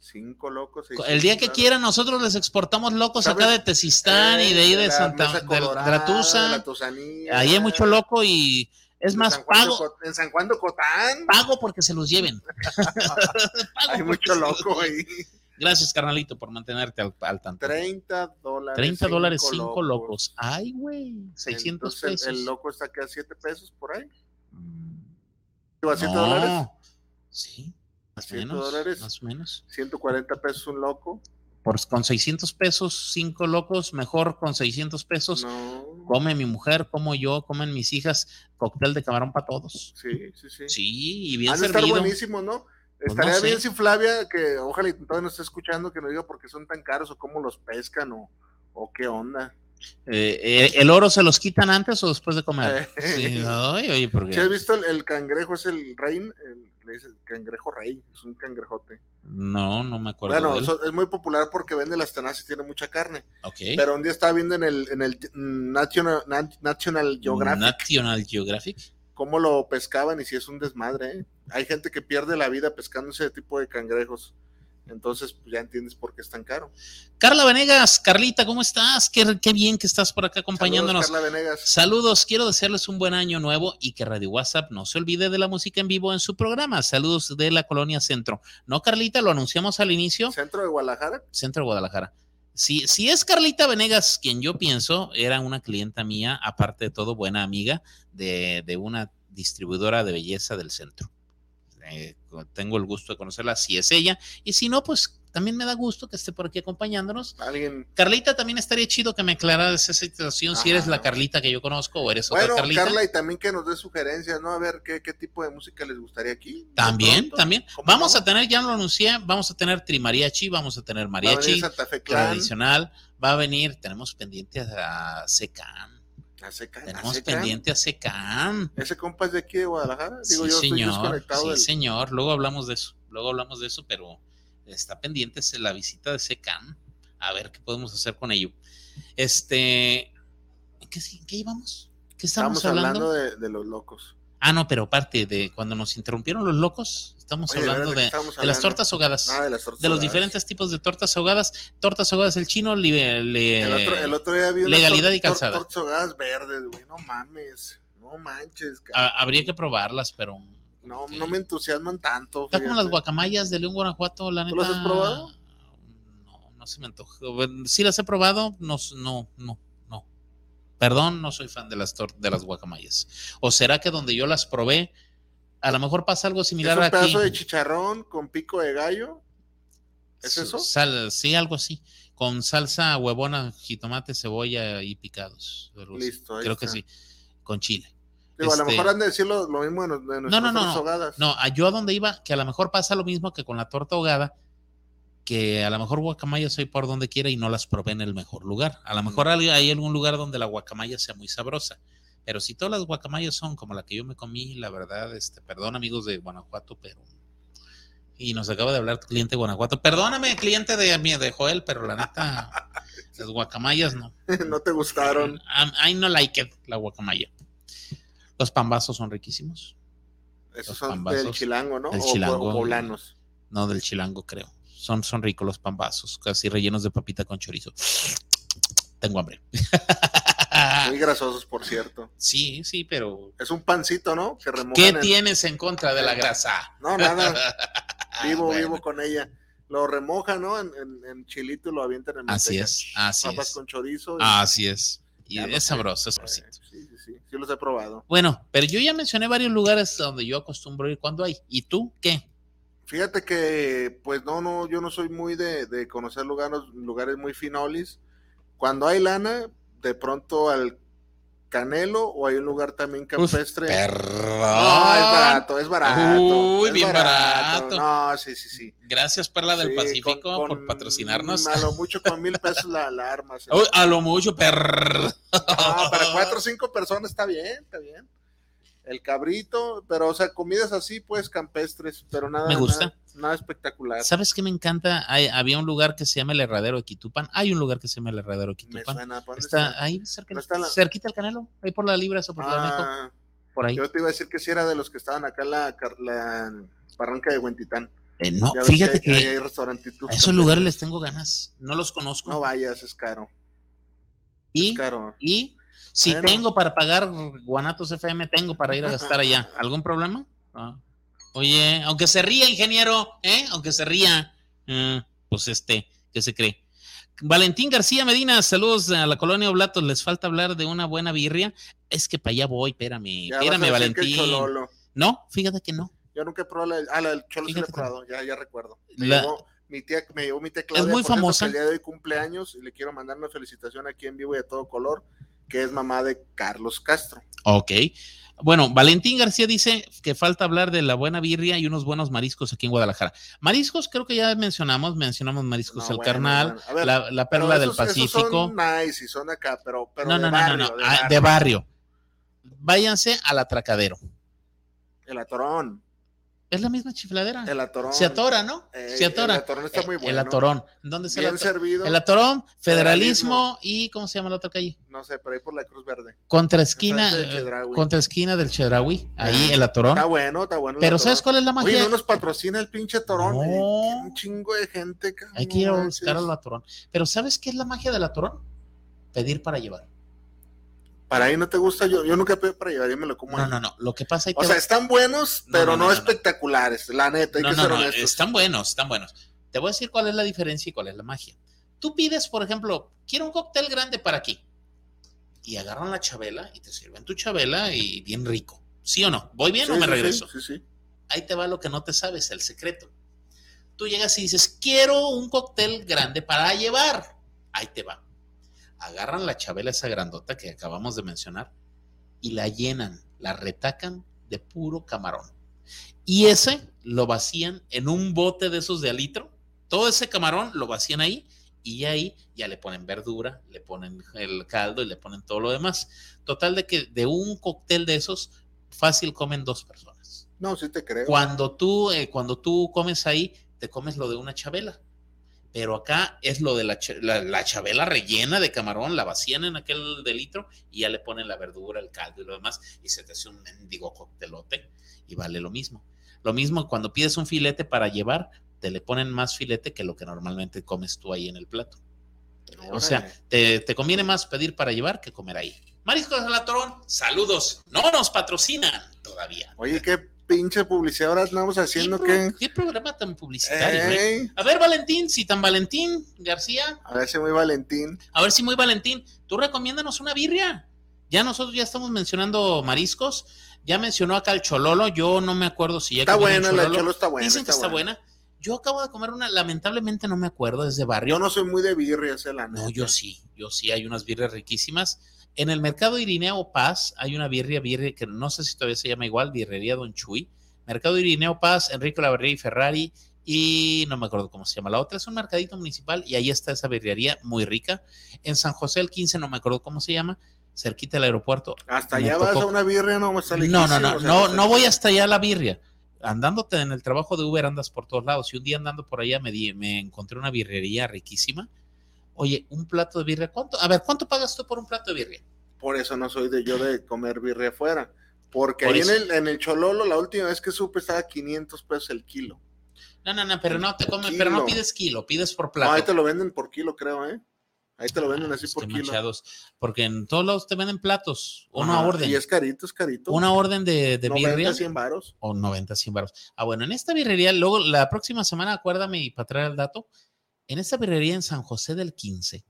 Cinco locos. El día que 600 quieran, nosotros les exportamos locos ¿Sabes? acá de Tezistán y de ahí de la Santa Colorada, de la Tusa. de la Tusanía, Ahí hay mucho loco y es más, de pago, en San Juan de Cotán pago porque se los lleven. Hay mucho loco ahí. Gracias, carnalito, por mantenerte al, al tanto. 30 dólares. 30 dólares, cinco 5 locos. Ay, güey, 600 Entonces, pesos. El, loco está aquí a 7 pesos por ahí. Mm, a 7 no. dólares. Sí, más o 100 menos. dólares. Más o menos. 140 pesos un loco. Por, con 600 pesos, 5 locos, mejor con 600 pesos. No. Come mi mujer, como yo, comen mis hijas, cóctel de camarón para todos. Sí, sí, sí. Sí, y bien Han de estar servido. buenísimos, ¿no? Pues Estaría no sé. bien si Flavia, que ojalá y todavía nos esté escuchando, que nos diga por qué son tan caros o cómo los pescan o, o qué onda. Eh, eh, ¿El oro se los quitan antes o después de comer? Eh. Sí, oye, porque ¿Sí has visto el, el cangrejo? Es el rey, el- le dice cangrejo rey, es un cangrejote. no, no me acuerdo. de Bueno, él. es muy popular porque vende las tenazas y tiene mucha carne. Ok. Pero un día estaba viendo en el, en el National, Nat- National Geographic National Geographic. cómo lo pescaban y si es un desmadre. ¿eh? Hay gente que pierde la vida pescando ese tipo de cangrejos. Entonces, pues, ya entiendes por qué es tan caro. Carla Venegas, Carlita, ¿cómo estás? Qué, qué bien que estás por acá acompañándonos. Saludos, Carla Venegas. Saludos, quiero desearles un buen año nuevo y que Radio WhatsApp no se olvide de la música en vivo en su programa. Saludos de la Colonia Centro. No, Carlita, lo anunciamos al inicio. Centro de Guadalajara. Centro de Guadalajara. Si, si es Carlita Venegas, quien yo pienso, era una clienta mía, aparte de todo, buena amiga de, de una distribuidora de belleza del centro. Eh, tengo el gusto de conocerla, si es ella, y si no, pues también me da gusto que esté por aquí acompañándonos. Alguien. Carlita, también estaría chido que me aclararas esa situación, si eres la Ajá. Carlita que yo conozco o eres otra Carlita. Carla, y también que nos dé sugerencias, ¿no? A ver qué, qué tipo de música les gustaría aquí. También, también. ¿Cómo Vamos no? a tener, ya lo anuncié, vamos a tener trimariachi, vamos a tener Va a venir mariachi Santa Fe Clan. tradicional, va a venir, tenemos pendiente a Secan, A Secan, a tenemos pendiente a Secan. Ese compa es de aquí de Guadalajara. Digo, sí, yo estoy señor, desconectado sí, del. señor, luego hablamos de eso, luego hablamos de eso, pero está pendiente la visita de Secan, a ver qué podemos hacer con ello. Este, ¿en qué, sí- en qué íbamos? ¿Qué estamos Estamos hablando? hablando de, de los locos. Ah, no, pero aparte de cuando nos interrumpieron los locos, estamos Oye, hablando ¿verdad que de, estamos de las hablando? tortas ahogadas. Ah, de las tortas de los ahogadas. diferentes tipos de tortas ahogadas. Tortas ahogadas, el chino le, le- El otro, el otro día legalidad y calzada. tor- tortas ahogadas verdes, güey. No mames. No manches. ha- habría que probarlas, pero No, no me entusiasman tanto. está como las guacamayas de León, Guanajuato, la neta. ¿Tú las has probado? No, no se me antoja. Sí las he probado, no, no, no. Perdón, no soy fan de las de las guacamayas. O será que donde yo las probé, a lo mejor pasa algo Es similar un aquí. pedazo de chicharrón con pico de gallo. ¿Es eso? Sal, sí, algo así. Con salsa, huevona, jitomate, cebolla y picados. Listo, ahí Creo que sí. Con chile. Digo, a lo Este- mejor han de decir lo, lo mismo de, de nuestras no, no, no. No, yo a donde iba, que a lo mejor pasa lo mismo que con la torta ahogada, que a lo mejor guacamaya soy por donde quiera y no las probé en el mejor lugar. A lo mejor hay hay algún lugar donde la guacamaya sea muy sabrosa. Pero si todas las guacamayas son como la que yo me comí, la verdad, este, perdón amigos de Guanajuato, pero... Y nos acaba de hablar cliente de Guanajuato. Perdóname, cliente de, mi- de Joel, pero la neta, las guacamayas no. no te gustaron. I, I no like it, la guacamaya. Los pambazos son riquísimos. Esos Los son pambazos del chilango, ¿no? del o, chilango. poblanos. No del chilango, creo. Son, son ricos los pambazos, casi rellenos de papita con chorizo. Tengo hambre. Muy grasosos, por cierto. Sí, sí, pero. Es un pancito, ¿no? Que ¿Qué en- tienes en contra de la grasa? No, nada. Vivo, Bueno, vivo con ella. Lo remojan, ¿no? En, en, en chilito y lo avientan en Así manteca. es, así Papas es. con chorizo. y- Así es. Y Ya es sabroso, es sabrosito. Sí, sí, sí. Sí los he probado. Bueno, pero yo ya mencioné varios lugares donde yo acostumbro ir cuando hay. ¿Y tú qué? Fíjate que, pues no, no, yo no soy muy de, de conocer lugares, lugares muy finolis. Cuando hay lana, de pronto al Canelo o hay un lugar también campestre. Perdón. No, es barato, es barato. Uy, es bien barato. No, sí, sí, sí. Gracias, Perla del Sí, Pacífico, con- por patrocinarnos. A lo mucho con mil pesos la, la a lo mucho, perro. No, para cuatro o cinco personas está bien, está bien. El cabrito, pero o sea, comidas así, pues campestres, pero nada. Me gusta. Nada, nada espectacular. ¿Sabes qué me encanta? Hay- había un lugar que se llama el Herradero de Quitupan. Hay un lugar que se llama el Herradero de Me Quitupan. suena. ¿por dónde Está ahí, cerca, ¿No está la- cerquita del Canelo, ahí por la Libra, por Ah, por ahí. yo te iba a decir que si era de los que estaban acá en la, barranca de Huentitán. Eh, no, Ya fíjate que, ahí que hay a esos lugares les tengo ganas. No los conozco. No vayas, es caro. y, Es caro. y si Bueno. tengo para pagar Guanatos FM, tengo para ir a gastar allá. ¿Algún problema? Ah. Oye, aunque se ría, ingeniero, ¿eh? Aunque se ría, ah, pues este, ¿qué se cree? Valentín García Medina, saludos a la colonia Oblatos. Les falta hablar de una buena birria. Es que para allá voy, espérame, Ya espérame, Valentín. No, fíjate que no. Yo nunca he probado la, ah, la del cholo sí probado, ya, ya recuerdo. Me La- llevó mi tía, me llevó mi tía Claudia, muy famosa. El día de hoy cumpleaños y le quiero mandar una felicitación aquí en vivo y a todo color, que es mamá de Carlos Castro. Ok. Bueno, Valentín García dice que falta hablar de la buena birria y unos buenos mariscos aquí en Guadalajara. Mariscos, creo que ya mencionamos, mencionamos mariscos No, el bueno, carnal, bueno. A ver, la, la perla del esos- Pacífico. son nice y son acá, pero, pero no, de no, no, barrio, no, no, de ah, barrio. de barrio. Váyanse al atracadero. El atorón, Es la misma chifladera. el atorón. Se atora, ¿no? Eh, Se atora. El atorón está muy Eh, bueno. El atorón. ¿Dónde el Bien atorón? servido. El atorón, federalismo, Federalismo. y ¿cómo se llama la otra calle? No sé, pero ahí por la Cruz Verde. Contra esquina, del eh, contra esquina del Chedraui, ahí Ah, el atorón. Está bueno, está bueno. el Pero atorón. ¿sabes cuál es la magia? Oye, no nos patrocina el pinche torón. No. eh, Un chingo de gente. cabrón, Hay que ir a buscar al atorón. Pero ¿sabes qué es la magia del atorón? Pedir para llevar. Para ahí no te gusta, yo, yo nunca pedí para llevar, yo me lo como. No, ahí. no, no. Lo que pasa es O sea, están buenos, No, pero no, espectaculares. La neta, hay no, que no, ser no, honestos. están buenos, están buenos. Te voy a decir cuál es la diferencia y cuál es la magia. Tú pides, por ejemplo, quiero un cóctel grande para aquí. Y agarran la chabela y te sirven tu chabela y bien rico. ¿Sí o no? ¿Voy bien Sí, o me sí, regreso? Sí, sí, sí. Ahí te va lo que no te sabes, el secreto. Tú llegas y dices, quiero un cóctel grande para llevar. Ahí te va. Agarran la chabela esa grandota que acabamos de mencionar y la llenan, la retacan de puro camarón. Y ese lo vacían en un bote de esos de alitro. Todo ese camarón lo vacían ahí y ahí ya le ponen verdura, le ponen el caldo y le ponen todo lo demás. Total de que de un cóctel de esos fácil comen dos personas. No, sí te creo. Cuando tú, eh, cuando tú comes ahí, te comes lo de una chabela. Pero acá es lo de la, la, la chabela rellena de camarón, la vacían en aquel de litro y ya le ponen la verdura, el caldo y lo demás, y se te hace un mendigo coctelote y vale lo mismo. Lo mismo cuando pides un filete para llevar, te le ponen más filete que lo que normalmente comes tú ahí en el plato. O sea, te, te conviene más pedir para llevar que comer ahí. Mariscos de la Torón, saludos. No nos patrocinan todavía. Oye, qué pinche publicidad ahora estamos haciendo ¿Qué, que. qué programa tan publicitario, A ver, Valentín, si tan Valentín García, a ver si muy Valentín. a ver si muy Valentín, tú recomiéndanos una birria. Ya nosotros ya estamos mencionando mariscos, ya mencionó acá el chololo, yo no me acuerdo si ya Está el buena, la chololo. cholo está buena. Dicen que está buena. Yo acabo de comer una, lamentablemente no me acuerdo, es de barrio. Yo no soy muy de birrias, eh, la No, yo sí, yo sí, hay unas birrias riquísimas. En el mercado Irineo Paz hay una birria, birria que no sé si todavía se llama igual, birrería Don Chuy. Mercado Irineo Paz, Enrique Lavarría y Ferrari, y no me acuerdo cómo se llama la otra, es un mercadito municipal y ahí está esa birrería muy rica. En San José el 15, no me acuerdo cómo se llama, cerquita del aeropuerto. Hasta Me allá vas a una birria, no, está No, no, no, lejísimo, o sea, no, sé. no voy hasta allá a la birria. Andándote en el trabajo de Uber andas por todos lados. Y un día andando por allá me, di- me encontré una birrería riquísima. Oye, un plato de birria, ¿cuánto? A ver, ¿cuánto pagas tú por un plato de birria? Por eso no soy de yo de comer birria afuera. Porque Por ahí en el, en el Chololo, la última vez que supe, estaba 500 pesos el kilo. No, no, no, pero no te comes, pero no pides kilo, pides por No, ahí plato. te lo venden por kilo, creo, ¿eh? Ahí te lo venden Ah, así por kilo. manchados. Porque en todos lados te venden platos. Una Ajá, orden. Y es carito, es carito. Una orden de, de 90, birria. 100 varos. O 90, 100 baros. Ah, bueno, en esta birrería, luego la próxima semana, acuérdame y para traer el dato, en esta birrería en San José del 15,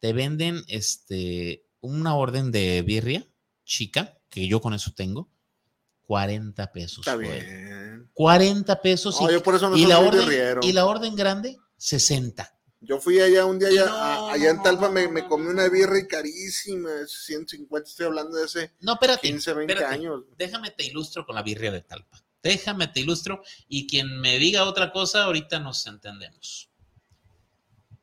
te venden este, una orden de birria chica, que yo con eso tengo, 40 pesos. Está bien. 40 pesos No, y, yo por eso no y la orden, y la orden grande, 60. Yo fui allá un día, allá, No, a- allá en Talpa, me, comí una birra carísima, 150, estoy hablando de hace No, espérate. 15, 20 espérate. años. Déjame te ilustro con la birria de Talpa. Déjame te ilustro y quien me diga otra cosa, ahorita nos entendemos.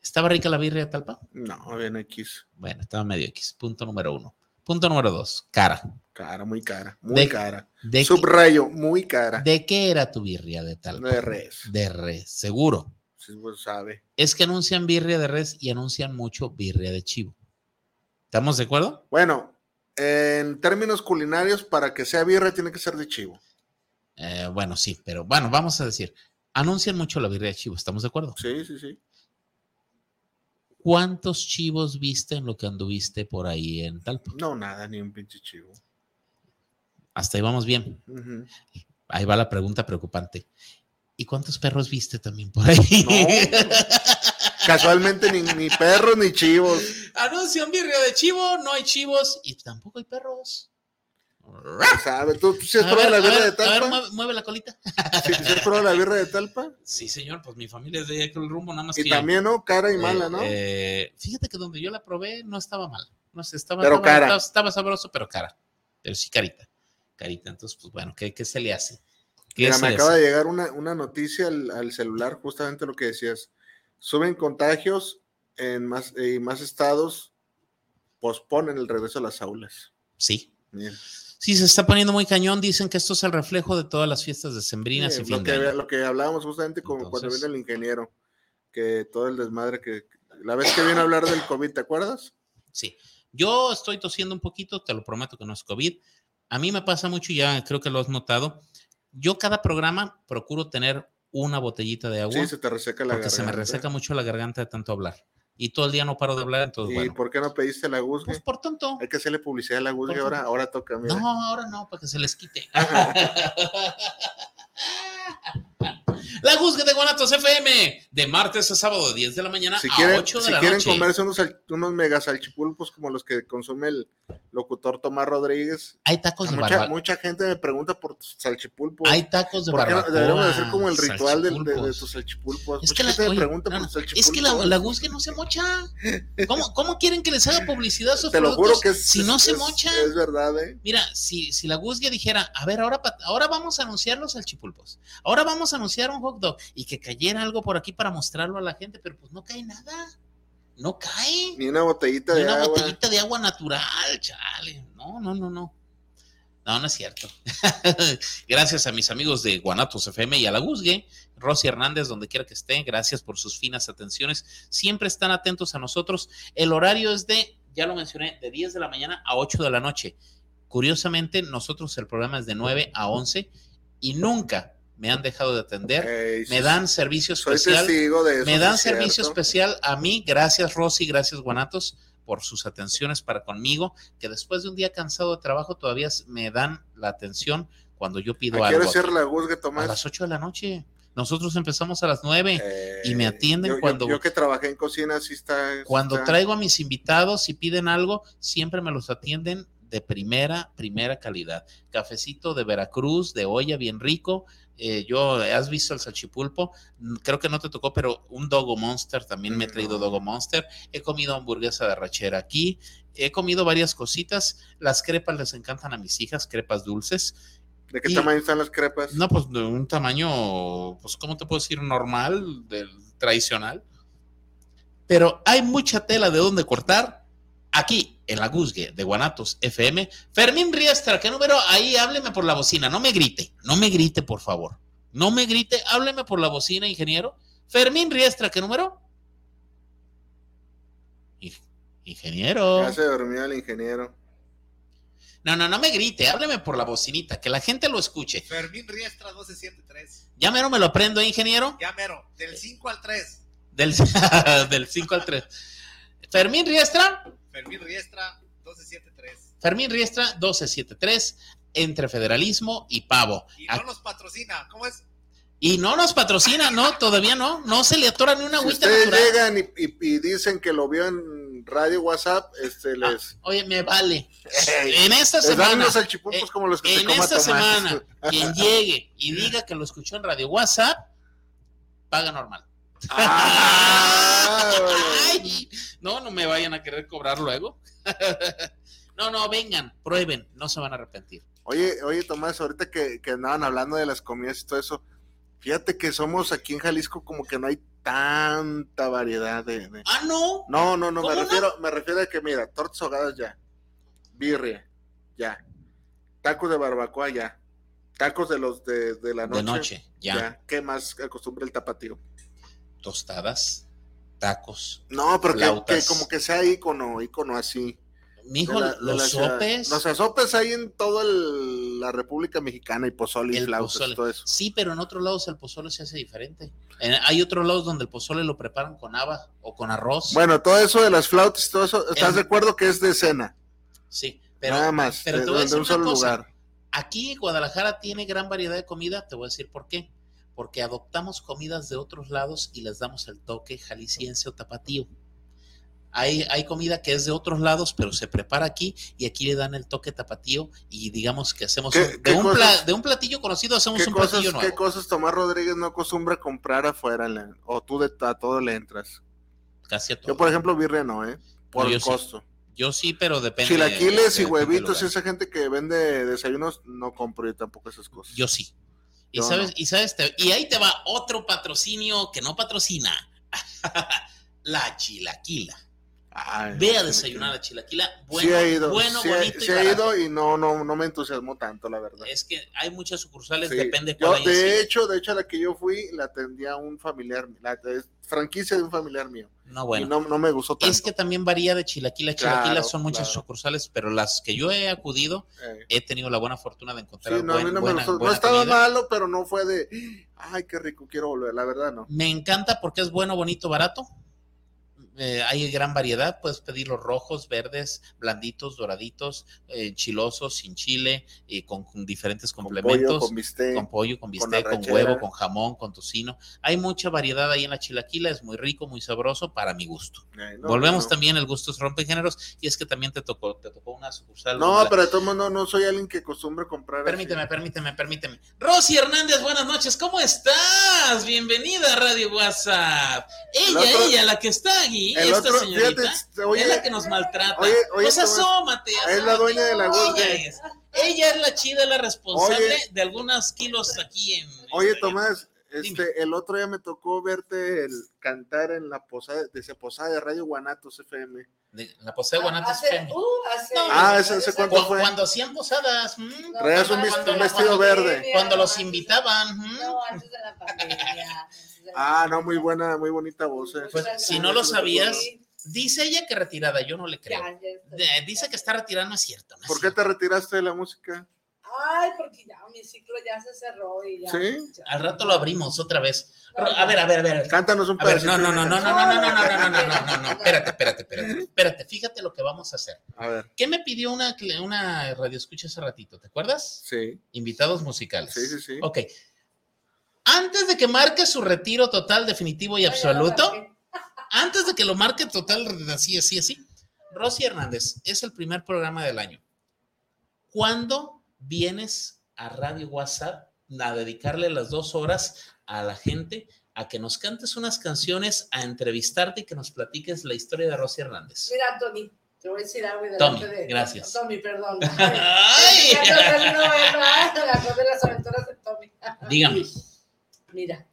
¿Estaba rica la birria de Talpa? No, bien X. Bueno, estaba medio X. Punto número uno. Punto número dos, cara. Cara, muy cara, muy De- cara. ¿De, qué, Subrayo, muy cara. de qué era tu birria de Talpa? De res. De res, seguro. Sí, pues sabe. Es que anuncian birria de res y anuncian mucho birria de chivo. ¿Estamos de acuerdo? Bueno, en términos culinarios, para que sea birra tiene que ser de chivo. Eh, bueno, sí, pero bueno, vamos a decir, anuncian mucho la birria de chivo, ¿estamos de acuerdo? Sí, sí, sí. ¿Cuántos chivos viste en lo que anduviste por ahí en Talpa? No, nada, ni un pinche chivo. Hasta ahí vamos bien. Ahí va la pregunta preocupante. ¿Y cuántos perros viste también por ahí? No, casualmente ni, ni perros ni chivos. Anuncian birria de chivo, no hay chivos y tampoco hay perros. ¿Sabes? ¿Tú, tú sí has A probado ver, la birra ver, de a ver, Talpa? mueve, mueve la colita. ¿Sí, sí has probado la birra de Talpa? Sí, señor, pues mi familia es de allá con el rumbo, nada más Y que también, ¿no? Cara y eh, mala, ¿no? eh, fíjate que donde yo la probé no estaba mal. No sé, estaba, Pero estaba, cara. estaba- estaba sabroso, pero cara. Pero sí carita. Carita. Entonces, pues bueno, ¿qué, qué se le hace? ¿Qué Mira, se me le acaba hace? de llegar una, una noticia al, al celular, justamente lo que decías. Suben contagios en más, y más estados posponen el regreso a las aulas. Sí. Bien. Sí, se está poniendo muy cañón. Dicen que esto es el reflejo de todas las fiestas decembrinas Sí, y fin lo, de que, año. lo que hablábamos justamente como cuando vino el ingeniero, que todo el desmadre que... La vez que vino a hablar del COVID, ¿te acuerdas? Sí. Yo estoy tosiendo un poquito, te lo prometo que no es COVID. A mí me pasa mucho, y ya creo que lo has notado. Yo cada programa procuro tener una botellita de agua Sí, se te reseca la porque se me garganta. reseca mucho la garganta de tanto hablar. Y todo el día no paro de hablar, entonces ¿Y bueno. por qué no pediste la guzgue? Pues por tonto. Hay que hacerle publicidad a la guzgue ahora, ahora toca, mira. No, ahora no, para que se les quite. La Juzgue de Guanatos FM, de martes a sábado, de 10 de la mañana si a quieren, 8 de si la quieren noche. comerse unos, unos mega salchipulpos como los que consume el locutor Tomás Rodríguez, Hay tacos de mucha, barbacoa. mucha gente me pregunta por tus salchipulpos. Hay tacos de barbacoa. Deberíamos de hacer como el ritual de, de- tus salchipulpos. Es Mucha que, la, gente me pregunta no, por es que la, la no se mocha. ¿Cómo, ¿Cómo quieren que les haga publicidad a sus Te lo juro que es, si no es- se mochan? Es verdad, ¿eh? Mira, si, si la Guzgue dijera, a ver, ahora, ahora vamos a anunciar los salchipulpos, ahora vamos a anunciar un hot dog y que cayera algo por aquí para mostrarlo a la gente, pero pues no cae nada, no cae. Ni una botellita Ni de una agua. botellita de agua natural, chale. No, no, no, no. No, no es cierto. gracias a mis amigos de Guanatos FM y a la Guzgue, Rosy Hernández, donde quiera que esté, gracias por sus finas atenciones. Siempre están atentos a nosotros. El horario es de, ya lo mencioné, de 10 de la mañana a 8 de la noche. Curiosamente, nosotros el programa es de 9 a 11 y nunca me han dejado de atender. Me dan servicio especial. eso. Me dan es servicio cierto. especial a mí. Gracias, Rosy. Gracias, Guanatos, por sus atenciones para conmigo. Que después de un día cansado de trabajo, todavía me dan la atención cuando yo pido ¿A algo. cierra la Guzgue, A Tomás? las 8 de la noche. Nosotros empezamos a las 9. Eh, y me atienden yo- yo- cuando- Yo, que trabajé en cocina, sí está. sí Cuando está- traigo a mis invitados y piden algo, siempre me los atienden de primera, primera calidad. Cafecito de Veracruz, de olla bien rico. Eh, yo, ¿has visto el salchipulpo? Creo que no te tocó, pero un Dogo Monster, también me he traído. Dogo Monster. He comido hamburguesa de rachera aquí. He comido varias cositas. Las crepas les encantan a mis hijas, crepas dulces. ¿De qué y- tamaño están las crepas? No, pues de un tamaño, pues, ¿cómo te puedo decir? Normal, del tradicional. Pero hay mucha tela de dónde cortar aquí en la Guzgue de Guanatos FM. Fermín Riestra, ¿qué número? Ahí hábleme por la bocina, no me grite, no me grite, por favor. No me grite, hábleme por la bocina, ingeniero. Fermín Riestra, ¿qué número? Ing- Ingeniero. Ya se durmió el ingeniero. No, no, no me grite, hábleme por la bocinita, que la gente lo escuche. Fermín Riestra 1273. Ya mero me lo aprendo, ingeniero. Ya mero, del 5 al 3. Del, del 5 al 3. Fermín Riestra, Fermín Riestra, 1273. Fermín Riestra, 1273, entre federalismo y pavo. Y no nos patrocina, ¿cómo es? Y no nos patrocina, no, todavía no, no se le atora ni una Si agüita ustedes natural. llegan y, y- y dicen que lo vio en radio WhatsApp, este les, Oye, me vale. Ey, En esta les dan semana, eh, como los que en esta semana, quien llegue y diga que lo escuchó en Radio WhatsApp, paga normal. Ah, Ay, no, no me vayan a querer cobrar luego. No, no, vengan, prueben, no se van a arrepentir. Oye, oye, Tomás, ahorita que, que andaban hablando de las comidas y todo eso, fíjate que somos aquí en Jalisco como que no hay tanta variedad de... de- Ah, no. No, no, no, me refiero, me refiero a que, mira, tortas ahogadas ya, birria, ya, tacos de barbacoa ya, tacos de los de, de la noche, De noche, ya. ¿Qué más acostumbra el tapatío? Tostadas, tacos. No, pero que, que como que sea ícono, ícono así. Mijo, la- los sopes. Los sopes hay en toda la República Mexicana y pozole y El flautas pozole. y todo eso. Sí, pero en otros lados el pozole se hace diferente. En- hay otros lados donde el pozole lo preparan con haba o con arroz. Bueno, todo eso de las flautas y todo eso, ¿estás En- de acuerdo que es de cena? sí, pero, Nada más, pero de, te voy a de decir un una solo cosa. lugar. Aquí Guadalajara tiene gran variedad de comida, te voy a decir por qué. Porque adoptamos comidas de otros lados y les damos el toque jalisciense o tapatío. Hay, hay comida que es de otros lados, pero se prepara aquí y aquí le dan el toque tapatío y digamos que hacemos ¿Qué- de, qué un cosas- pla- de un platillo conocido hacemos ¿Qué un cosas, platillo ¿Qué nuevo. cosas Tomás Rodríguez no acostumbra comprar afuera? la- o tú de, a todo le entras. Casi a todo. Yo, por ejemplo, birria no, ¿eh? Por No, el sí. costo. Yo sí, pero depende. Chilaquiles de- y de- de huevitos y esa gente que vende desayunos, no compro yo tampoco esas cosas. Yo sí. Y Yo sabes, no. y sabes, te- y ahí te va otro patrocinio que no patrocina. la chilaquila. Ay, Ve a desayunar a chilaquila. Bueno, sí he ido, bueno sí he- bonito y sí he barato. ido y no, no, no me entusiasmó tanto, la verdad. Es que hay muchas sucursales, depende Yo, cuál de hecho, de hecho, a la que yo fui, la atendía un familiar, la es franquicia de un familiar mío. No, Y bueno. no, no me gustó tanto. Es que también varía de chilaquila. a Chilaquila Claro, son muchas claro. sucursales, pero las que yo he acudido, Eh, he tenido la buena fortuna de encontrar sí, no, a mí buen- no me buena, gustó. No estaba comida. malo, pero no fue de, ay, qué rico, quiero volver. La verdad, no. Me encanta porque es bueno, bonito, barato. Eh, hay gran variedad, puedes pedir los rojos, verdes, blanditos, doraditos, eh, chilosos, sin chile, y con, con diferentes Con complementos. pollo, con bistec. con pollo, con bistec, con, huevo, con jamón, con tocino. Hay mucha variedad ahí en la chilaquila, es muy rico, muy sabroso para mi gusto. Eh, no, Volvemos no. también, el gusto es rompe-géneros, y es que también te tocó, te tocó una sucursal. No, la- pero de modos, no, no soy alguien que acostumbre comprar. así. Permíteme, permíteme, permíteme. Rosy Hernández, buenas noches, ¿cómo estás? Bienvenida a Radio WhatsApp. Ella, ella, la que está aquí, El esta otro, señorita, fíjate, oye, es la que nos maltrata. oye, oye, pues Tomás, asómate, es asómate. la dueña de la ella Gourmet. es, ella es la chida, la responsable Oye. de algunos kilos aquí en... Oye, Tomás, Dime. este, el otro día me tocó verte el cantar en la posada, de esa posada de Radio Guanatos FM. de la posee de Guanatos Hace- FM. uh, hace- No, Ah, ese- ese cuánto Cu- fue? Cuando hacían posadas, mm, No, Traías un cuando vestido pandemia, verde. cuando los invitaban. mm. No, antes de la pandemia. Ah, no, muy buena, muy bonita voz. eh. Pues, si no lo sabías, Dice ella que retirada, yo no le creo. Ya, ya dice que está retirada, no es cierto. no es ¿Por qué cierto. te retiraste de la música? Ay, porque ya mi ciclo ya se cerró y ya. ¿Sí? ya. Al rato lo abrimos otra vez. No, A ver, a ver, a ver. Cántanos un pedacito. no, no, no, no, no, no, no, no, no, no, no, no, no, no, no, No. espérate, espérate, espérate, espérate, fíjate lo que vamos a hacer. A ver, ¿Qué me pidió una, una radio escucha hace ratito? ¿Te acuerdas? sí, Invitados musicales. sí, sí, sí. Ok. Antes de que marque su retiro total, definitivo y absoluto, antes de que lo marque total, así, así, así, Rosy Hernández, es el primer programa del año. ¿Cuándo vienes a Radio WhatsApp a dedicarle las dos horas a la gente a que nos cantes unas canciones, a entrevistarte y que nos platiques la historia de Rosy Hernández? Mira, Tony, te voy a decir algo. y Tommy, de- gracias. Tommy, perdón. ¡Ay! Ya no sé si no ves, ¿verdad? Me acordé de las aventuras de Tommy. Dígame. Mira.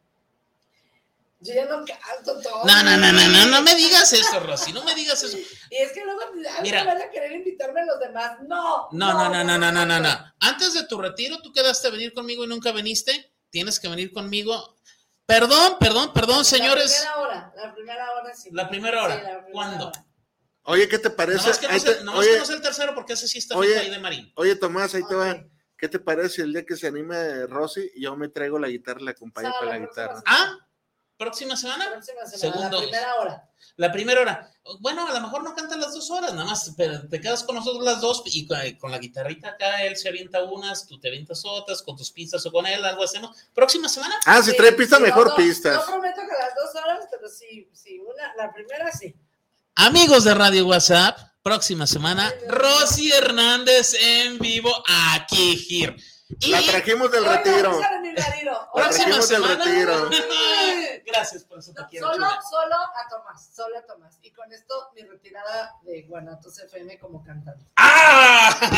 Yo ya no canto todo. No, no, no, no, no, no me digas eso, Rosy, no me digas eso. Y es que luego Mira. van a querer invitarme a los demás. No. No, no, no, no, no, no, no, no. Antes de tu retiro, tú quedaste a venir conmigo y nunca viniste. Tienes que venir conmigo. Perdón, perdón, perdón, señores. La primera hora, la primera hora sí. La primera hora. Sí, la primera ¿Cuándo? hora. Oye, ¿qué te parece? Que, no te- nomás que oye, no sé el tercero porque ese sí está Oye. ahí de Marín. oye, Tomás, ahí te va. ¿Qué te parece el día que se anime Rosy yo me traigo la guitarra y la acompaño para la guitarra? Ah, Próxima semana, Próxima semana, Segundo. la primera hora. la primera hora. Bueno, a lo mejor no cantan las dos horas, nada más, pero te quedas con nosotros las dos y con, con la guitarrita acá, él se avienta unas, tú te avientas otras, con tus pistas o con él, algo hacemos. Próxima semana, Ah, si Sí, trae pista, sí, mejor no, pistas. No prometo que las dos horas, pero sí, sí, una, la primera sí. amigos de Radio WhatsApp, próxima semana, Rosy Hernández en vivo aquí, Gir. Y La trajimos del retiro. La trajimos del. Gracias por eso te no, quiero. solo, chula. solo a Tomás, solo a Tomás. Y con esto mi retirada de Guanatos FM como cantante. ¡Ah! Ay,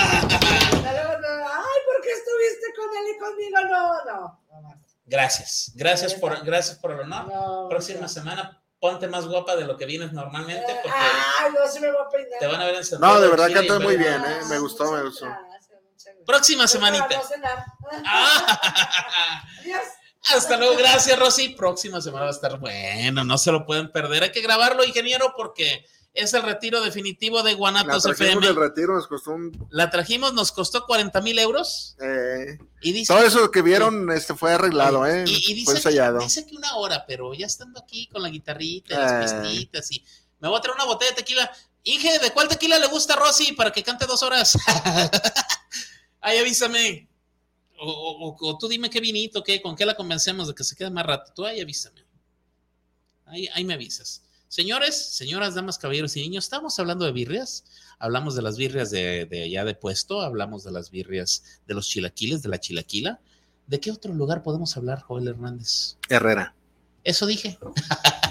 ¿por qué estuviste con él y conmigo? No, no, no más. Gracias, gracias por, gracias por el honor. No, Próxima no. semana, ponte más guapa de lo que vienes normalmente, porque Ay, no se me va a peinar. te van a ver en Santiago No, de verdad cantas muy en bien. ¿eh? Me gustó, me gustó. gracias, gracias. Próxima semanita. Ah. Adiós. Hasta luego, gracias Rosy. Próxima semana va a estar bueno, no se lo pueden perder. Hay que grabarlo, ingeniero, porque es el retiro definitivo de La Guanatos trajimos FM. del retiro, nos costó un. La trajimos, nos costó 40 mil euros eh, y dice, todo eso que vieron este, fue arreglado, ¿eh? y, y fue dice, que, ensayado. dice que una hora, pero ya estando aquí con la guitarrita, y las Eh. pistitas y me voy a traer una botella de tequila. Inge, ¿de cuál tequila le gusta a Rosy para que cante dos horas? Ay, avísame. O, o- tú dime qué vinito, qué, con qué la convencemos de que se quede más rato. Tú ahí avísame. Ahí, ahí me avisas. Señores, señoras, damas, caballeros y niños, estamos hablando de birrias. Hablamos de las birrias de, de allá de puesto, hablamos de las birrias de los chilaquiles, de la chilaquila. ¿De qué otro lugar podemos hablar, Joel Hernández? Herrera. Eso dije.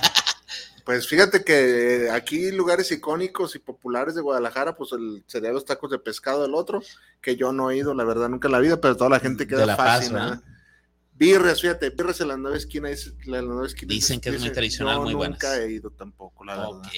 Pues fíjate que aquí lugares icónicos y populares de Guadalajara, pues el, sería los tacos de pescado del otro, que yo no he ido, la verdad, nunca en la vida, pero toda la gente queda De La Paz, fascinada. ¿verdad? Birres, fíjate, birres en la nueva esquina, es, la nueva esquina Dicen que es muy tradicional, muy nunca buenas. he ido tampoco, la Ok. verdad.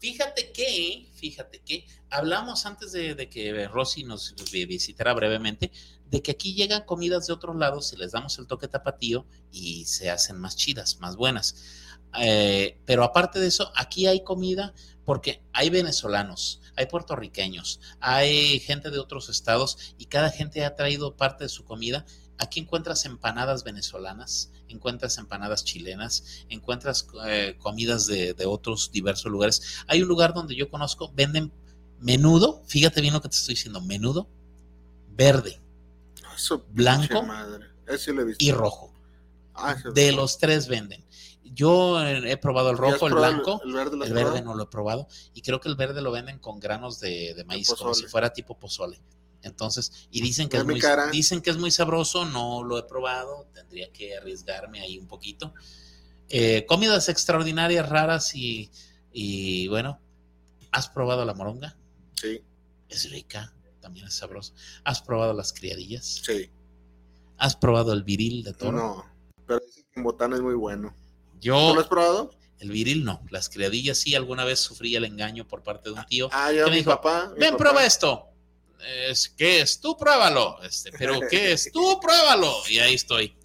Fíjate que, fíjate que hablamos antes de, de que Rosy nos vi- visitara brevemente, de que aquí llegan comidas de otros lados y les damos el toque tapatío y se hacen más chidas, más buenas. Eh, pero aparte de eso, aquí hay comida porque hay venezolanos, hay puertorriqueños, hay gente de otros estados y cada gente ha traído parte de su comida. Aquí encuentras empanadas venezolanas, encuentras empanadas chilenas, encuentras eh, comidas de, de otros diversos lugares. Hay un lugar donde yo conozco, venden menudo, fíjate bien lo que te estoy diciendo, menudo verde Eso, Blanco pinche madre. Ese sí lo he visto. y rojo. Ah, De los tres venden. Yo he probado el ¿Ya has rojo, el blanco. El verde, El no lo he probado y creo que el verde lo venden con granos de, de maíz, como si fuera tipo pozole. Entonces, y dicen que, es muy, cara. dicen que es muy sabroso, no lo he probado, tendría que arriesgarme ahí un poquito. Eh, comidas extraordinarias, raras y, y bueno, ¿has probado la moronga? Sí, Es rica, también es sabroso. ¿Has probado las criadillas? sí. ¿Has probado el viril de toro? No, pero dicen que en botana es muy bueno. ¿Tú Yo, lo has probado? el viril no, las criadillas sí, alguna vez sufrí el engaño por parte de un tío. Ah, ya ¿Qué me mi dijo? papá. mi Ven, papá. prueba esto. Es, ¿Qué es? Tú pruébalo. Este, pero ¿qué es? Tú pruébalo. Y ahí estoy.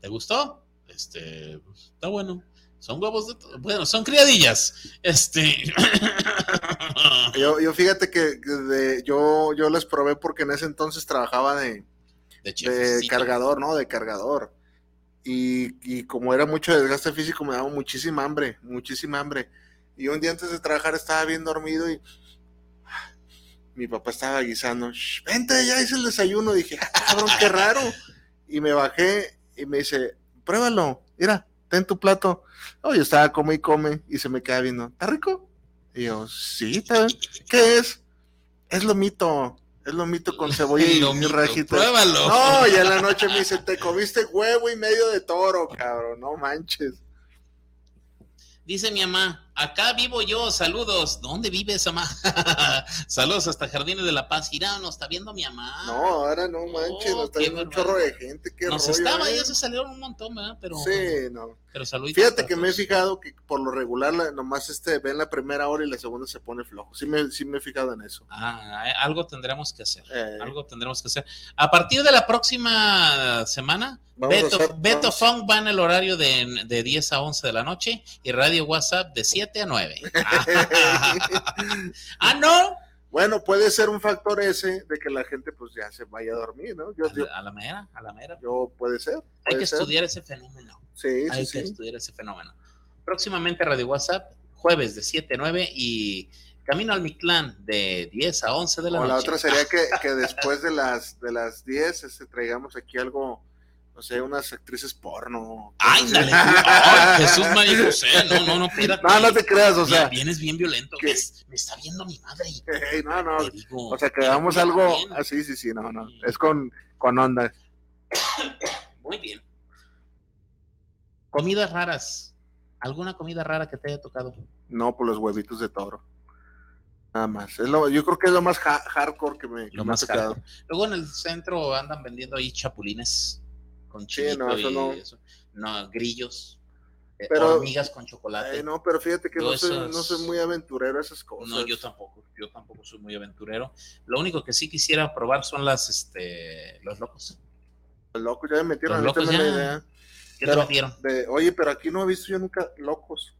¿Te gustó? Este, pues, está bueno. Son huevos de Bueno, son criadillas. Este. Yo, yo fíjate que de- yo, yo les probé porque en ese entonces trabajaba de, De cargador, ¿no? De cargador. Y, como era mucho desgaste físico, me daba muchísima hambre, muchísima hambre. Y un día antes de trabajar estaba bien dormido y mi papá estaba guisando. "Shh, vente, ya hice el desayuno. Dije, "Ah, cabrón, qué raro. Y me bajé y me dice, pruébalo, mira, ten tu plato. Yo estaba come y come y se me queda viendo, ¿está rico? Y yo, sí. ¿qué es? Es lomito, es lomito con cebolla y Lomito, rajitas. Pruébalo. No, y en la noche me dice, te comiste huevo y medio de toro, cabrón, no manches. Dice mi mamá, acá vivo yo, saludos. ¿Dónde vives, mamá? saludos hasta Jardines de la Paz. Irá, nos está viendo mi mamá. No, ahora no manches, Oh, nos está viendo un chorro de gente, qué Nos rollo, estaba, ¿eh? ya se salieron un montón, ¿verdad? Pero, Sí, no. pero saluditos Fíjate que me he fijado que por lo regular la- nomás este ven la primera hora y la segunda se pone flojo. Sí me, sí me he fijado en eso. Ah, eh, algo tendremos que hacer. Eh. Algo tendremos que hacer. A partir de la próxima semana, Vamos Beto, hacer- Beto Funk va en el horario de, de 10 a 11 de la noche y Radio WhatsApp de 7 a 9. ah, no. Bueno, puede ser un factor ese de que la gente pues ya se vaya a dormir, ¿no? Yo, A yo, la, a la mera, a la mera. yo puede ser. Hay puede que ser. estudiar ese fenómeno. Sí, Hay sí, que sí. estudiar ese fenómeno. Próximamente Radio WhatsApp, jueves de 7 a 9 y Camino al Mictlán de 10 a 11 de la O noche. la otra sería que, que después de las de las 10 este, traigamos aquí algo, no sé, unas actrices porno. ¡Ay, cosas dale! así. ¡Ay, Jesús María José! No, no, no, espérate. No, no te creas, o sea, Vienes bien violento. que- Me, me está viendo mi madre. no, no, digo, o sea, que hagamos algo así, sí, sí, no, no, es con, con onda. Muy bien. Comidas raras. ¿Alguna comida rara que te haya tocado? No, por los huevitos de toro. Nada más. Es lo, yo creo que es lo más ha- hardcore que me, Lo me ha más tocado. Luego en el centro andan vendiendo ahí chapulines con chilito no, eso no. eso. No, grillos. eh, Pero- hormigas con chocolate. Ay, no, pero fíjate que no soy, esas- no soy muy aventurero a esas cosas. No, yo tampoco, yo tampoco soy muy aventurero. Lo único que sí quisiera probar son las, este, los locos. Loco, ya me metieron Los locos la ya. idea. ¿Qué Pero- te metieron? De, oye, pero aquí no he visto yo nunca locos.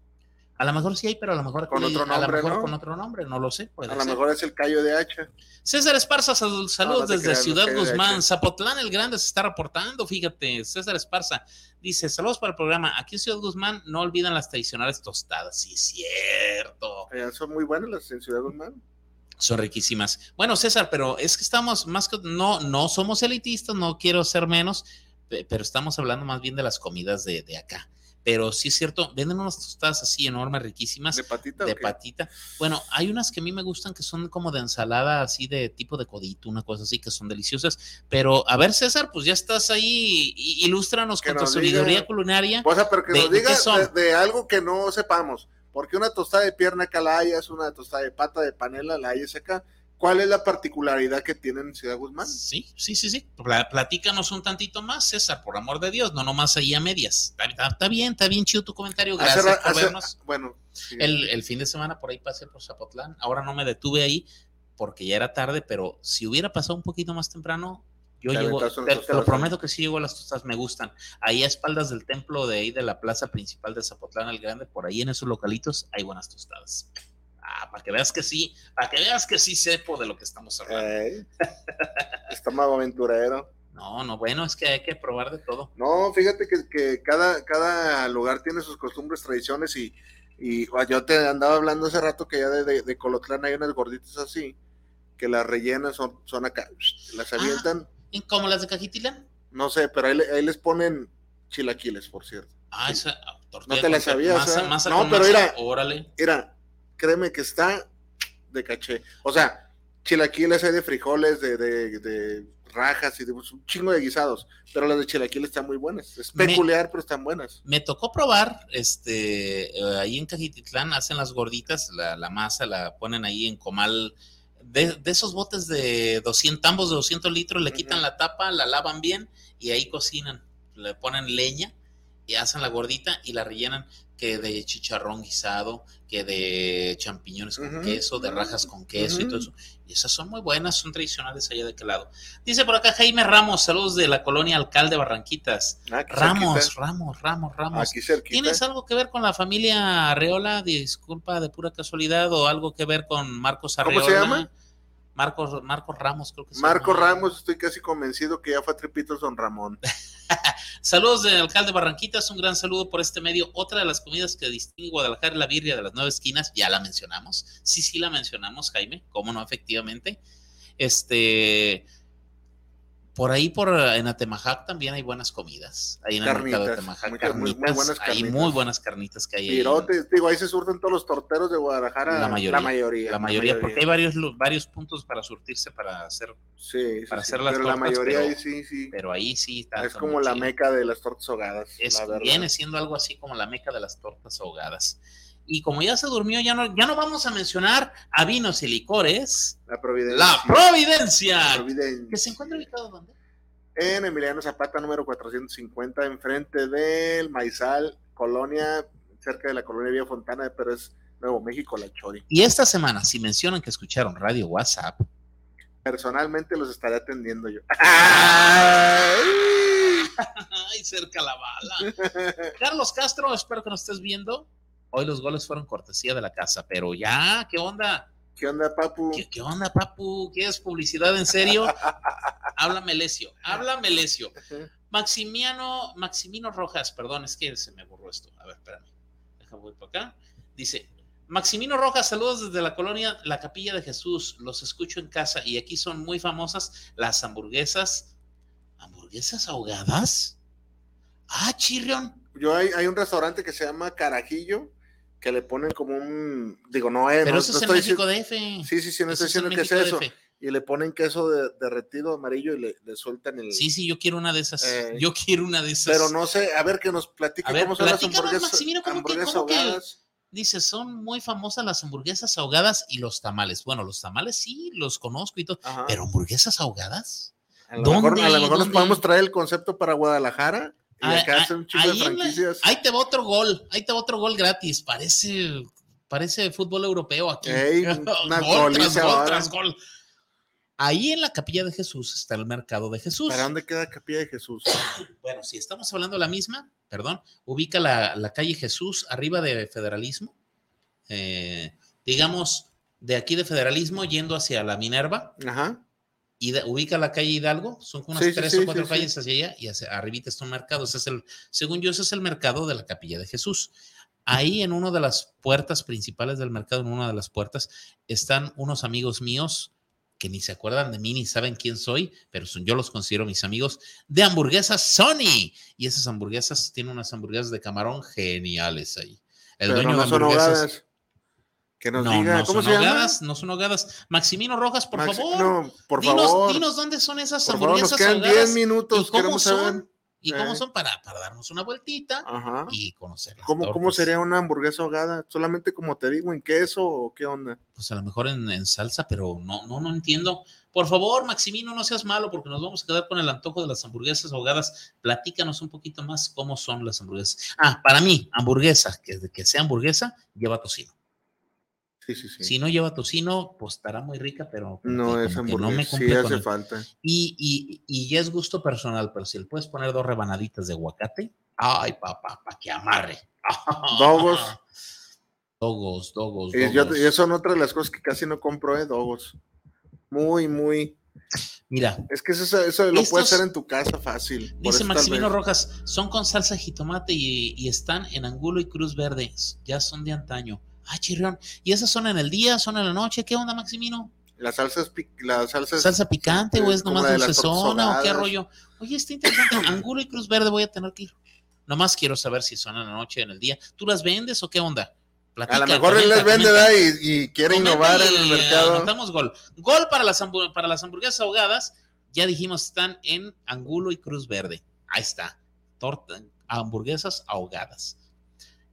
A lo mejor sí hay, pero a lo mejor, Con otro a lo nombre, mejor ¿no? con otro nombre, no lo sé. puede A lo ser. mejor es el callo de hacha. César Esparza, sal- saludos no desde Ciudad Guzmán. che. Zapotlán el Grande se está reportando, fíjate. César Esparza dice: Saludos para el programa. Aquí en Ciudad Guzmán no olvidan las tradicionales tostadas. Sí, cierto. Eh, son muy buenas las en Ciudad Guzmán. Son riquísimas. Bueno, César, pero es que estamos más que. No, no somos elitistas, no quiero ser menos, pe- pero estamos hablando más bien de las comidas de, de acá. Pero sí es cierto, venden unas tostadas así enormes, riquísimas ¿De patita? de patita. Bueno, hay unas que a mí me gustan que son como de ensalada, así de tipo de codito, una cosa así, que son deliciosas. Pero a ver, César, pues ya estás ahí, ilústranos Que con tu sabiduría culinaria. O sea, pero que ¿De- nos de diga qué son? de, de algo que no sepamos. Porque una tostada de pierna calaya es una tostada de pata de panela, la hay acá. ¿Cuál es la particularidad que tienen en Ciudad Guzmán? Sí, sí, sí, sí. Pla- Platícanos un tantito más, César, por amor de Dios, no nomás ahí a medias. Está, bien, está bien chido tu comentario. Hace Gracias ra- por hace- vernos. bueno, sí. El, el fin de semana por ahí pasé por Zapotlán. Ahora no me detuve ahí porque ya era tarde, pero si hubiera pasado un poquito más temprano, yo Te llego, te, te lo prometo que sí llego a las tostadas, me gustan. Ahí a espaldas del templo de ahí de la plaza principal de Zapotlán el Grande, por ahí en esos localitos hay buenas tostadas. Ah, para que veas que sí, para que veas que sí sepo de lo que estamos hablando. Ey. Estómago aventurero. No, no, bueno, es que hay que probar de todo. No, fíjate que, que cada, cada lugar tiene sus costumbres, tradiciones y, y ah, yo te andaba hablando hace rato que ya de, de, de Colotlán hay unas gorditas así, que las rellenas son, son acá, las avientan, ¿Y como las de Cajitilán? no sé, pero ahí, ahí les ponen chilaquiles, por cierto. Ah, Sí. esa ah, tortilla No te la sabías, masa- ¿eh? masa No, pero masa, mira. Órale. Mira, créeme que está de caché. O sea, chilaquiles hay de frijoles, de, de, de rajas y de un chingo de guisados, pero las de chilaquiles están muy buenas. Es Me- peculiar, pero están buenas. Me tocó probar, este, eh, ahí en Cajititlán hacen las gorditas, la, la masa la ponen ahí en comal, de, de esos botes de 200, tambos de 200 litros, le quitan la tapa, la lavan bien y ahí cocinan, le ponen leña y hacen la gordita y la rellenan que de chicharrón guisado, que de champiñones con queso, de rajas con queso y todo eso. Y esas son muy buenas, son tradicionales allá de aquel lado. Dice por acá Jaime Ramos, saludos de la colonia Alcalde Barranquitas. Ah, aquí Ramos, cerquita. Ramos, Ramos, Ramos. Aquí. ¿Tienes algo que ver con la familia Arreola? Disculpa de pura casualidad, o algo que ver con Marcos ¿Cómo Arreola. se llama? Marcos, Marcos Ramos, creo que se Marco llama. Ramos, estoy casi convencido que ya fue a Tripitos Don Ramón. Saludos del alcalde Barranquitas, un gran saludo por este medio. Otra de las comidas que distingue Guadalajara es la birria de las nueve esquinas, ya la mencionamos. Sí, sí la mencionamos, Jaime, cómo no, efectivamente. Este, por ahí, por en Atemajac también hay buenas comidas. Ahí en el mercado de Atemajac, muy- muy carnitas. buenas hay muy buenas carnitas que hay ahí. Pirotes, digo, ahí se surten todos los torteros de Guadalajara. La mayoría, La mayoría. La mayoría, porque hay varios, varios puntos para surtirse para hacer, Sí, sí, para sí, hacer las pero la tortas, mayoría pero- ahí sí, sí. pero ahí sí está. Es como la meca de las tortas ahogadas. Es, la viene siendo algo así como la meca de las tortas ahogadas. Y como ya se durmió, ya no, ya no vamos a mencionar a vinos y licores. La Providencia. La Providencia. La Providencia. Que se encuentra ubicado donde? En Emiliano Zapata, número 450, enfrente del Maizal, colonia, cerca de la colonia Villa Fontana, pero es Nuevo México, La Chori. Y esta semana, si mencionan que escucharon Radio WhatsApp, Personalmente los estaré atendiendo yo. ¡ay, cerca la bala! Carlos Castro, espero que nos estés viendo. Hoy los goles fueron cortesía de la casa, pero ya, ¿qué onda? ¿Qué onda, papu? ¿Qué, qué onda, papu? ¿Quieres publicidad en serio? Habla Melesio, habla Melesio. Maximiano, Maximino Rojas, perdón, es que se me borró esto. A ver, espérame. Déjame voy por acá. Dice, Maximino Rojas, saludos desde la colonia La Capilla de Jesús. Los escucho en casa y aquí son muy famosas las hamburguesas. ¿Hamburguesas ahogadas? Ah, chirrión. Yo hay, hay un restaurante que se llama Carajillo, que le ponen como un, digo, no es, Pero no, eso no es en México diciendo- DF. Sí, sí, sí, no Eso estoy es en diciendo que es eso. DF. Y le ponen queso de- derretido amarillo y le, le sueltan el. Sí, sí, yo quiero una de esas. Eh, yo quiero una de esas. Pero no sé, a ver que nos platique A ver, cómo son las platícanos, hamburguesas, Maximino, ¿cómo que- hamburguesas. Dice, son muy famosas las hamburguesas ahogadas y los tamales. Bueno, los tamales sí, los conozco y todo. Ajá. Pero hamburguesas ahogadas. a lo mejor, a lo ¿dónde- mejor nos dónde? podemos traer el concepto para Guadalajara y Ah, acá ah, de ahí la- franquicias. ahí te va otro gol, ahí te va otro gol gratis. Parece, parece fútbol europeo aquí. Ey, una gol tras gol tras gol. Ahí en la capilla de Jesús está el mercado de Jesús. ¿Para dónde queda Capilla de Jesús? Bueno, si estamos hablando de la misma, perdón, ubica la, la calle Jesús arriba de Federalismo, eh, digamos, de aquí de Federalismo yendo hacia la Minerva, Ajá. Y ubica la calle Hidalgo, son unas Sí, tres sí, o cuatro sí, calles hacia allá, y hacia arribita está un mercado, ese es el, según yo, ese es el mercado de la capilla de Jesús. Ahí en una de las puertas principales del mercado, en una de las puertas, están unos amigos míos que ni se acuerdan de mí ni saben quién soy, pero son, yo los considero mis amigos, de hamburguesas Sony. Y esas hamburguesas tienen unas hamburguesas de camarón geniales ahí. El Pero dueño no de hamburguesas. Que nos no, diga, no ¿cómo son se llama? ahogadas, no son ahogadas. Maximino Rojas, por Maxi- favor. No, por dinos, favor. dinos dónde son esas por favor, nos hamburguesas quedan 10 ahogadas minutos. y cómo son saber. y cómo Eh. son para, para darnos una vueltita Ajá. y conocerlas. ¿Cómo, ¿Cómo sería una hamburguesa ahogada? ¿Solamente como te digo, en queso o qué onda? Pues a lo mejor en, en salsa, pero no, no, no entiendo. Por favor, Maximino, no seas malo porque nos vamos a quedar con el antojo de las hamburguesas ahogadas. Platícanos un poquito más cómo son las hamburguesas. Ah, para mí, hamburguesa, que, que sea hamburguesa, lleva tocino. Sí, sí, sí. Si no lleva tocino, pues estará muy rica, pero como no es no hamburguesa. me sí hace el- falta. Y, y, y ya es gusto personal, pero si le puedes poner dos rebanaditas de aguacate, ay, papá, para que amarre. Dogos. Dogos, dogos, Y, yo, dogos. y son otras de las cosas que casi no compro, ¿eh? Dogos. Muy, muy. Mira, Es que eso, eso lo puedes hacer en tu casa fácil. Dice Maximino Rojas, son con salsa de jitomate y, y están en Angulo y Cruz Verde. Ya son de antaño. Ay, chirrión. ¿Y esas son en el día, son en la noche? ¿Qué onda, Maximino? Las salsas, pic- las salsas. ¿Salsa picante o es nomás la dulcezona o qué rollo? Oye, está interesante. Angulo y Cruz Verde voy a tener que ir. Nomás quiero saber si son en la noche o en el día. ¿Tú las vendes o qué onda? A lo mejor él comenta, les vende, comenta. ¿verdad? Y, y quiere innovar en el mercado. Anotamos gol. Gol para las, para las hamburguesas ahogadas. Ya dijimos, están en Angulo y Cruz Verde. Ahí está. Torta, hamburguesas ahogadas.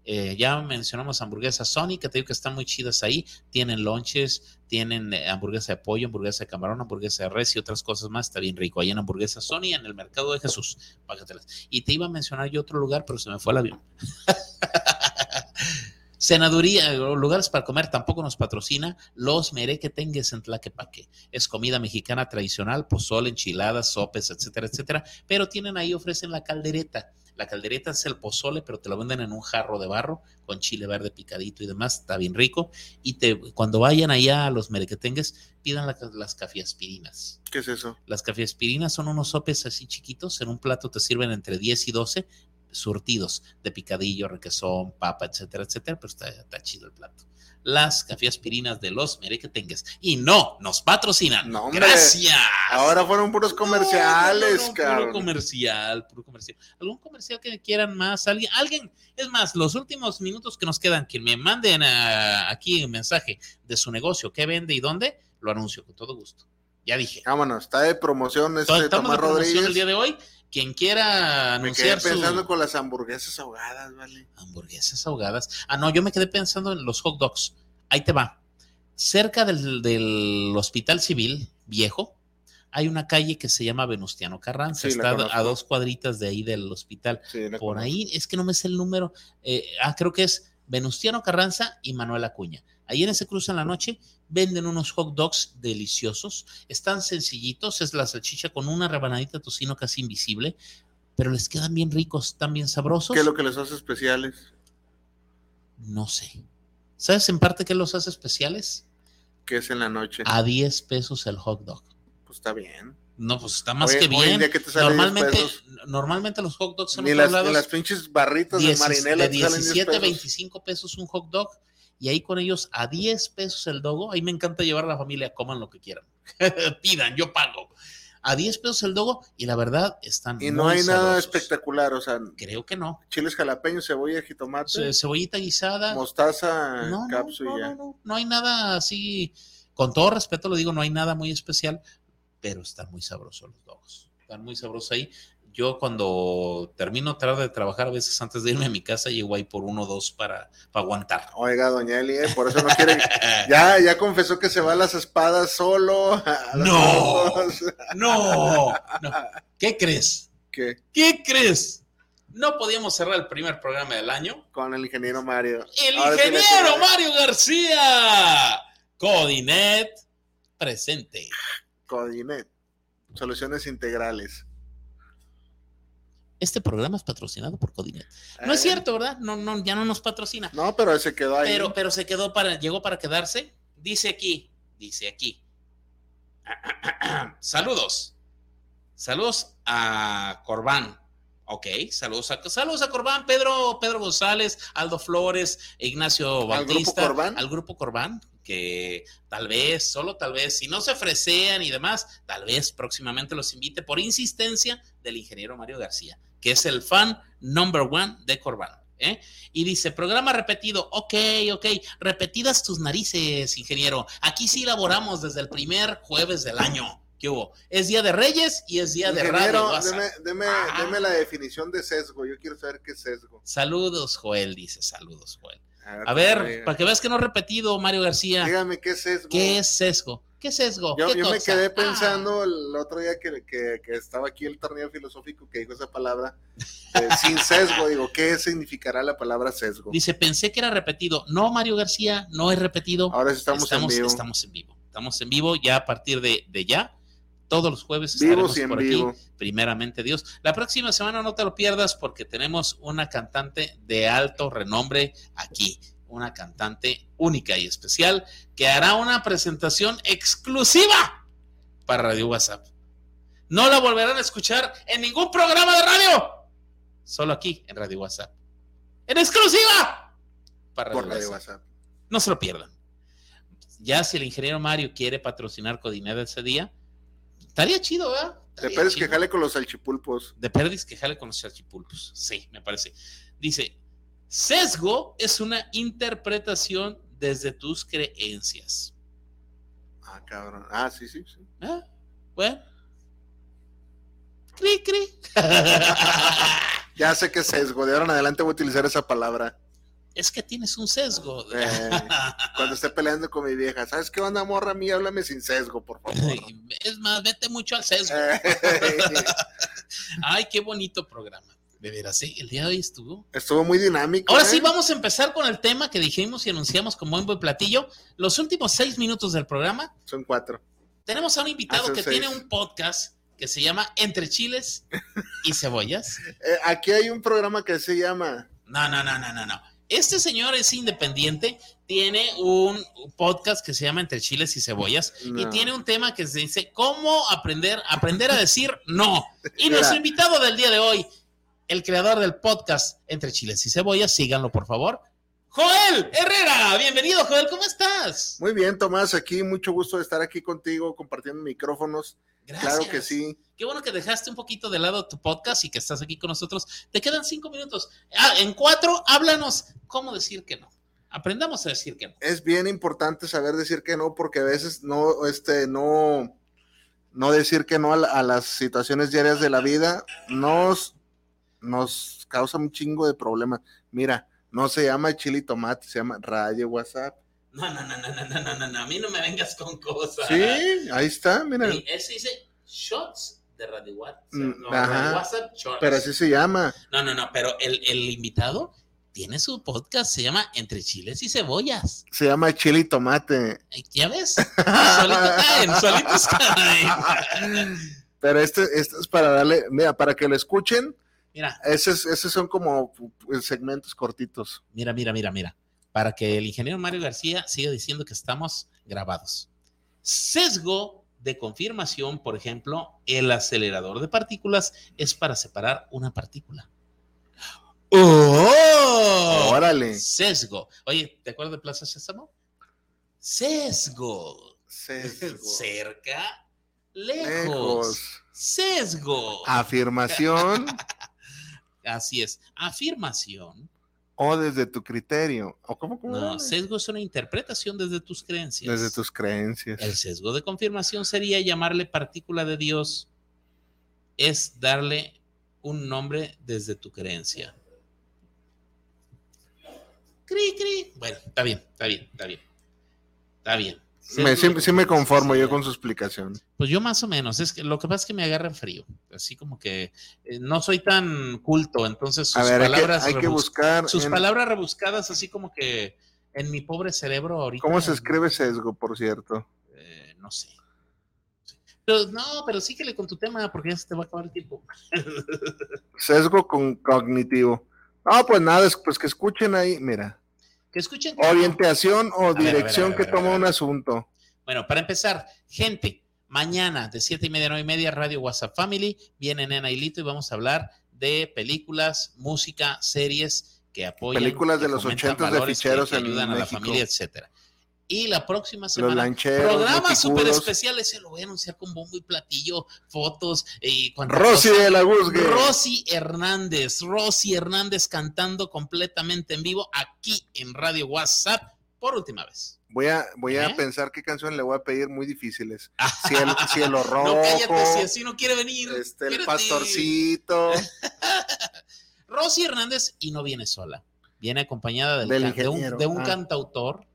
Eh, ya mencionamos hamburguesas Sony, que te digo que están muy chidas ahí. Tienen lonches, tienen eh, hamburguesa de pollo, hamburguesa de camarón, hamburguesa de res y otras cosas más. Está bien rico. Ahí en hamburguesa Sony, en el mercado de Jesús. Págatelas. Y te iba a mencionar yo otro lugar, pero se me fue el avión. Senaduría, lugares para comer tampoco nos patrocina. Los merequetengues en Tlaquepaque. Es comida mexicana tradicional, pozole, enchiladas, sopes, etcétera, etcétera. Pero tienen ahí, ofrecen la caldereta. La caldereta es el pozole, pero te lo venden en un jarro de barro con chile verde picadito y demás. Está bien rico. Y te, cuando vayan allá a los merequetengues, pidan la- las cafiaspirinas. ¿Qué es eso? Las cafiaspirinas son unos sopes así chiquitos. En un plato te sirven entre 10 y 12 surtidos de picadillo, requesón, papa, etcétera, etcétera. Pero está, está chido el plato. Las cafiaspirinas de los merequetengues. Y no, nos patrocinan. No. Gracias. Ahora fueron puros comerciales, No, no, no, cabrón. Puro comercial, puro comercial. ¿Algún comercial que quieran más? ¿Alguien? ¿Alguien? Es más, los últimos minutos que nos quedan, que me manden ah, aquí un mensaje de su negocio, qué vende y dónde, lo anuncio con todo gusto. Ya dije. Vámonos, está de promoción este Tomás de promoción Rodríguez. el día de hoy. Quien quiera Me quedé anunciar pensando su con las hamburguesas ahogadas, ¿vale? hamburguesas ahogadas. Ah, no, yo me quedé pensando en los hot dogs. Ahí te va. Cerca del, del Hospital Civil Viejo hay una calle que se llama Venustiano Carranza. Sí, Está a dos cuadritas de ahí del hospital. Sí, Por conozco. ahí, es que no me sé el número. eh, ah, creo que es Venustiano Carranza y Manuel Acuña. Ahí en ese cruce en la noche venden unos hot dogs deliciosos. Están sencillitos, es la salchicha con una rebanadita de tocino casi invisible, pero les quedan bien ricos, están bien sabrosos. ¿Qué es lo que les hace especiales? No sé. ¿Sabes en parte qué los hace especiales? Que es en la noche. A 10 pesos el hot dog. Pues está bien. No, pues está más que bien. día que te salen 10 Normalmente, normalmente los hot dogs en Ni las, ni lados las pinches barritas de 10 marinela de te salen 10 17, pesos. 25 pesos un hot dog y ahí con ellos a 10 pesos el dogo. Ahí me encanta llevar a la familia, coman lo que quieran. Pidan, yo pago. A 10 pesos el dogo y la verdad están Y no muy hay nada espectacular, o sea, Creo que no. chiles jalapeños, cebolla, jitomate, Ce- Cebollita guisada. mostaza, No, no, capsu no, no, no, no hay nada así, con todo respeto lo digo, no hay nada muy especial, pero están muy sabrosos los dogos. Están muy sabrosos ahí. Yo cuando termino tarde de trabajar, a veces antes de irme a mi casa, llego ahí por uno o dos para, para aguantar. Oiga, doña Eli, eh, por eso no quiere. ya, ya confesó que se va a las espadas solo. No. No, no. ¿Qué crees? ¿Qué? ¿Qué crees? No podíamos cerrar el primer programa del año. Con el ingeniero Mario. El Ahora ingeniero. Mario García. Codinet presente. Codinet. Soluciones integrales. Este programa es patrocinado por Codinet. No es Eh, cierto, ¿verdad? No, no, ya no nos patrocina. No, pero se quedó ahí. Pero, pero se quedó para, llegó para quedarse. Dice aquí, dice aquí. Saludos. Saludos a Corbán. Ok, saludos a, saludos a Corbán, Pedro, Pedro González, Aldo Flores, Ignacio ¿Al Bautista. grupo Corbán? Al grupo Corbán, que tal vez, solo tal vez, si no se ofrecean y demás, tal vez próximamente los invite por insistencia del ingeniero Mario García, que es el fan number one de Corbán. ¿eh? Y dice, programa repetido, ok, ok, repetidas tus narices, ingeniero. Aquí sí elaboramos desde el primer jueves del año. ¿Qué hubo? Es Día de Reyes y es Día de Radio. Deme, deme, Ah. deme la definición de sesgo. Yo quiero saber qué es sesgo. Saludos, Joel, dice, saludos, Joel. A A ver, diga- para que veas que no he repetido, Mario García, dígame qué es sesgo. ¿qué es sesgo? ¿Qué es sesgo? Yo, ¿Qué yo me quedé Ah. pensando el otro día que, que- que estaba aquí el torneo filosófico que dijo esa palabra eh, sin sesgo. Digo, ¿qué significará la palabra sesgo? Dice, pensé que era repetido. No, Mario García, no es repetido. Ahora estamos, estamos, en vivo. estamos en vivo. Estamos en vivo ya a partir de, de ya. Todos los jueves Vivos estaremos y en por vivo. aquí, primeramente Dios. La próxima semana no te lo pierdas porque tenemos una cantante de alto renombre aquí, una cantante única y especial que hará una presentación exclusiva para Radio WhatsApp. No la volverán a escuchar en ningún programa de radio, solo aquí en Radio WhatsApp. En exclusiva para Por Radio radio WhatsApp. WhatsApp. No se lo pierdan. Ya si el ingeniero Mario quiere patrocinar Codineda ese día, estaría chido, ¿verdad? De Pérez que jale con los salchipulpos. De Perdis que jale con los salchipulpos. Sí, me parece. Dice, sesgo es una interpretación desde tus creencias. Ah, cabrón. Ah, sí, sí, sí. ¿Ah? Bueno. Cri, cri. Ya sé que es sesgo. De ahora en adelante voy a utilizar esa palabra. es que tienes un sesgo. Eh, cuando esté peleando con mi vieja. ¿Sabes qué onda, morra mía? Háblame sin sesgo, por favor. es más, vete mucho al sesgo. Eh, Ay, qué bonito programa. De veras, sí, el día de hoy estuvo. Estuvo muy dinámico. Ahora ¿eh? sí, vamos a empezar con el tema que dijimos y anunciamos como buen buen platillo. Los últimos seis minutos del programa, Son cuatro. tenemos a un invitado Ah, que seis. tiene un podcast que se llama Entre Chiles y Cebollas. Eh, aquí hay un programa que se llama. No, no, no, no, no, no. Este señor es independiente, tiene un podcast que se llama Entre Chiles y Cebollas y tiene un tema que se dice ¿Cómo aprender, aprender a decir no? Y Mira. nuestro invitado del día de hoy, el creador del podcast Entre Chiles y Cebollas, síganlo por favor. Joel Herrera, bienvenido Joel, ¿cómo estás? Muy bien, Tomás, aquí mucho gusto de estar aquí contigo compartiendo micrófonos. Gracias. Claro que sí. Qué bueno que dejaste un poquito de lado tu podcast y que estás aquí con nosotros. Te quedan cinco minutos. Ah, en cuatro, háblanos cómo decir que no. Aprendamos a decir que no. Es bien importante saber decir que no, porque a veces no, este, no, no decir que no a, a las situaciones diarias de la vida nos, nos causa un chingo de problemas. Mira, no se llama chili tomate, se llama raye WhatsApp. No, no, no, no, no, no, no, no, a mí no me vengas con cosas. Sí, ahí está, mira. Y ese dice shots de Radio WhatsApp. Mm, no, Ajá, WhatsApp shorts. Pero así se llama. No, no, no, pero el, el invitado tiene su podcast, se llama Entre Chiles y Cebollas. Se llama Chile Tomate. ¿Ya ves? solitos caen, solitos caen. Pero este, este es para darle, mira, para que lo escuchen Mira, esos, esos son como pues, segmentos cortitos. mira, mira, mira, mira. Para que el ingeniero Mario García siga diciendo que estamos grabados. Sesgo de confirmación, por ejemplo, el acelerador de partículas es para separar una partícula. ¡Oh! Órale. Sesgo. Oye, ¿te acuerdas de Plaza Sésamo? Sesgo. Sesgo. Cerca, lejos. Lejos. Sesgo. Afirmación Así es. Afirmación. o desde tu criterio. ¿O cómo, cómo No, sesgo es una interpretación desde tus creencias. Desde tus creencias. El sesgo de confirmación sería llamarle partícula de Dios, es darle un nombre desde tu creencia. Cri, cri. Bueno, está bien, está bien, está bien. Está bien. Me- sí, me conformo yo con su explicación. Pues yo más o menos, es que lo que pasa es que me agarra en frío, así como que eh, no soy tan culto, entonces sus A ver, hay que, palabras hay que buscar. sus en- palabras rebuscadas así como que en mi pobre cerebro ahorita. ¿Cómo se escribe sesgo, por cierto? Eh, no sé. Pero, no, pero síguele con tu tema porque ya se te va a acabar el tiempo. Sesgo con cognitivo. No, pues nada, es- pues que escuchen ahí, mira. Que escuchen. Orientación o ver, dirección ver, que toma un asunto. Bueno, para empezar, gente, mañana de siete y media a nueve y media, Radio WhatsApp Family, viene Nena y Lito y vamos a hablar de películas, música, series que apoyan. Películas de que los fomentan ochentas de valores, que- ficheros que en ayudan a la México. familia, etcétera. Y la próxima semana, lancheros, programa los súper picudos. especial, ese lo voy a anunciar con bombo y platillo, fotos y cuánta Rosy de la Guzgue. Rosy Hernández, Rosy Hernández cantando completamente en vivo aquí en Radio WhatsApp por última vez. Voy a, voy a ¿Eh? pensar qué canción le voy a pedir muy difíciles. Cielo, cielo rojo. No, cállate, si así no quiere venir. este, el pastorcito. Rosy Hernández y no viene sola. Viene acompañada del Del can- de un, de un ah. cantautor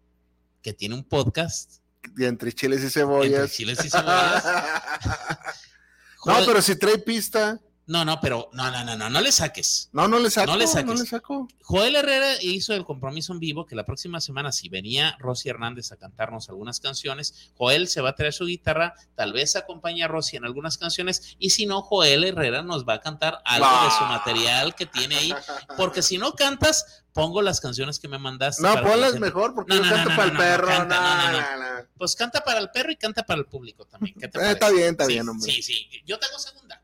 que tiene un podcast. de entre chiles y entre cebollas. chiles y cebollas. no, pero si trae pista. No, no, pero no, no, no, no, no le saques. No, no le saco. No le No saques. le saco. Joel Herrera hizo el compromiso en vivo que la próxima semana, si venía Rosy Hernández a cantarnos algunas canciones, Joel se va a traer su guitarra, tal vez acompañe a Rosy en algunas canciones, y si no, Joel Herrera nos va a cantar algo de su material que tiene ahí, porque si no cantas, pongo las canciones que me mandaste. No, ponlas mejor porque No, yo no, no, canto no, para no, el no, perro. canta, no, no, no, no, no. Pues canta para el perro y canta para el público también. ¿Qué te Eh, está bien, está Sí, bien, hombre. Sí, sí, yo tengo segunda.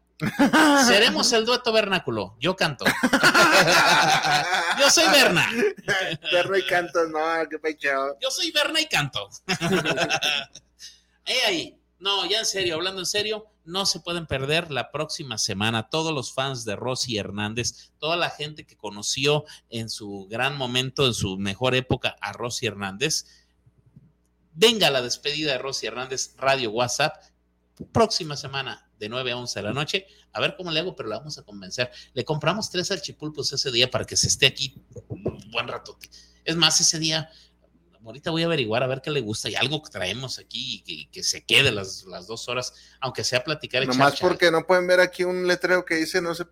Seremos el dueto vernáculo. Yo canto. Yo soy Berna. Perro y canto, no, qué pecho. Yo soy Berna y canto. Ahí. No, ya en serio, hablando en serio, no se pueden perder la próxima semana. Todos los fans de Rosy Hernández, toda la gente que conoció en su gran momento, en su mejor época a Rosy Hernández. Venga la despedida de Rosy Hernández, Radio WhatsApp. Próxima semana, de 9 a 11 de la noche. A ver cómo le hago, pero la vamos a convencer. Le compramos tres salchipulpos ese día para que se esté aquí un buen rato. Es más, ese día ahorita voy a averiguar a ver qué le gusta y algo que traemos aquí y que, se quede las, las dos horas, aunque sea platicar y Nomás porque no pueden ver aquí un letrero que dice no se,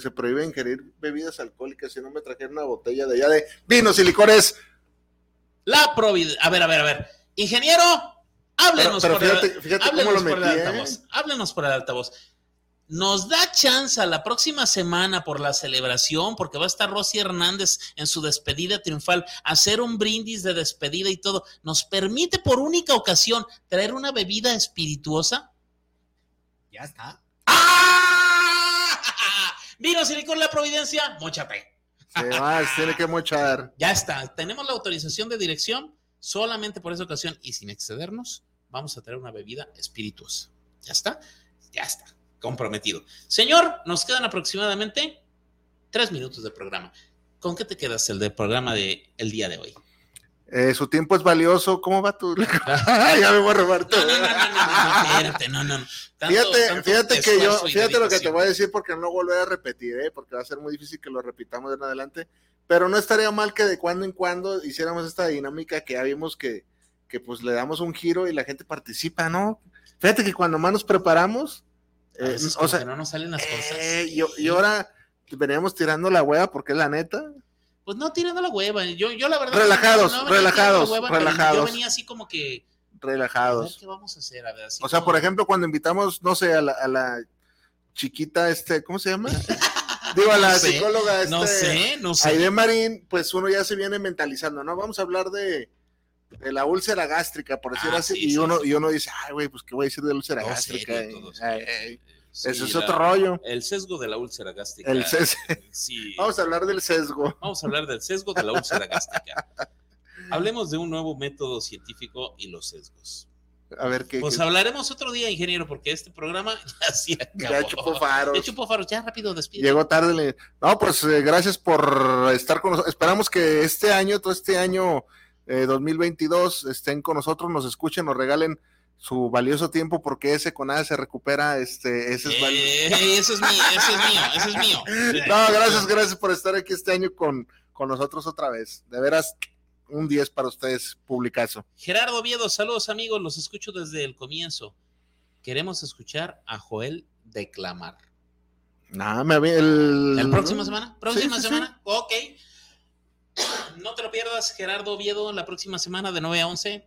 se prohíbe ingerir bebidas alcohólicas. Si no me trajeron una botella de allá de vinos y licores. La providencia. A ver, a ver, a ver. Ingeniero, háblenos Pero, pero por el- fíjate, fíjate cómo lo háblenos por el metí. ¿eh? altavoz. Háblenos por el altavoz. Nos da chance la próxima semana por la celebración, porque va a estar Rosy Hernández en su despedida triunfal, hacer un brindis de despedida y todo. ¿Nos permite por única ocasión traer una bebida espirituosa? Ya está. ¡Ah! Vino Silicón La Providencia, mochate. Se va, se tiene que mochar. Ya está. Tenemos la autorización de dirección solamente por esa ocasión y sin excedernos, vamos a traer una bebida espirituosa. ¿Ya está? Ya está. Comprometido. Señor, nos quedan aproximadamente tres minutos de programa. ¿Con qué te quedas el del programa de el día de hoy? Eh, su tiempo es valioso. ¿Cómo va tu? ya me voy a robar todo. No, no, no, no, no, no, espérate, no, no. Tanto- fíjate, tanto fíjate que yo, fíjate lo que te voy a decir porque no volver a repetir, ¿eh? porque va a ser muy difícil que lo repitamos de en adelante, pero no estaría mal que de cuando en cuando hiciéramos esta dinámica que ya vimos que, que pues le damos un giro y la gente participa, ¿no? Fíjate que cuando más nos preparamos, eh, o sea, no nos salen las cosas. eh, y, y ahora veníamos tirando la hueva porque es la neta. Pues no tirando la hueva. Yo, yo la verdad. Relajados, no relajados, hueva, relajados. Yo venía así como que. A ver, Relajados. ¿qué vamos a hacer? A ver, así O sea, como- por ejemplo, cuando invitamos, no sé, a la, a la chiquita, este, ¿cómo se llama? Digo, a la No sé, psicóloga, este, No sé, no sé. Aide Marín, pues uno ya se viene mentalizando, ¿no? Vamos a hablar de, de la úlcera gástrica, por decir Ah, así, sí, y, sí, uno, sí. y uno dice, ay, güey, pues qué voy a decir de la úlcera gástrica. serio, todo ay, ay, Eso es la- otro rollo. El sesgo de la úlcera gástrica. El ses-. Vamos a hablar del sesgo. Vamos a hablar del sesgo de la úlcera gástrica. Hablemos de un nuevo método científico y los sesgos. A ver qué. Pues qué- hablaremos otro día, ingeniero, porque este programa ya se acabó. ya chupó faros. Ya chupó faros, ya rápido despide. Llegó tarde. No, pues eh, gracias por estar con nosotros. Esperamos que este año, todo este año eh, 2022, estén con nosotros, nos escuchen, nos regalen su valioso tiempo, porque ese con nada se recupera. Este, ese es valioso. Eh, eso es mío, eso es mío, eso es mío. No, gracias, gracias por estar aquí este año con, con nosotros otra vez. De veras, un 10 para ustedes, publicazo. Gerardo Oviedo, saludos amigos, los escucho desde el comienzo. Queremos escuchar a Joel declamar. Nada, me el... ¿La próxima semana? ¿Próxima Sí, sí, semana? Ok. No te lo pierdas, Gerardo Oviedo, la próxima semana de 9 a 11.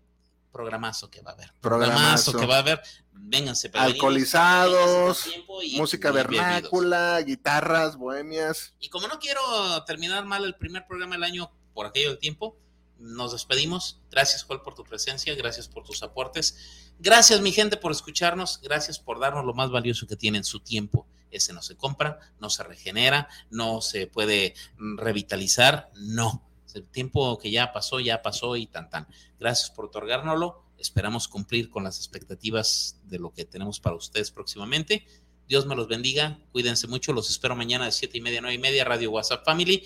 Programazo que va a haber. Programazo. que va a haber. Vénganse, Alcoholizados, y- música y bebidos. vernácula, guitarras, bohemias. Y como no quiero terminar mal el primer programa del año por aquello del tiempo, nos despedimos. Gracias, Joel, por tu presencia. Gracias por tus aportes. Gracias, mi gente, por escucharnos. Gracias por darnos lo más valioso que tienen, su tiempo. Ese no se compra, no se regenera, no se puede mm, revitalizar. No. El tiempo que ya pasó, ya pasó y tan tan. Gracias por otorgárnoslo. Esperamos cumplir con las expectativas de lo que tenemos para ustedes próximamente. Dios me los bendiga, cuídense mucho, los espero mañana de siete y media, nueve y media, Radio WhatsApp Family.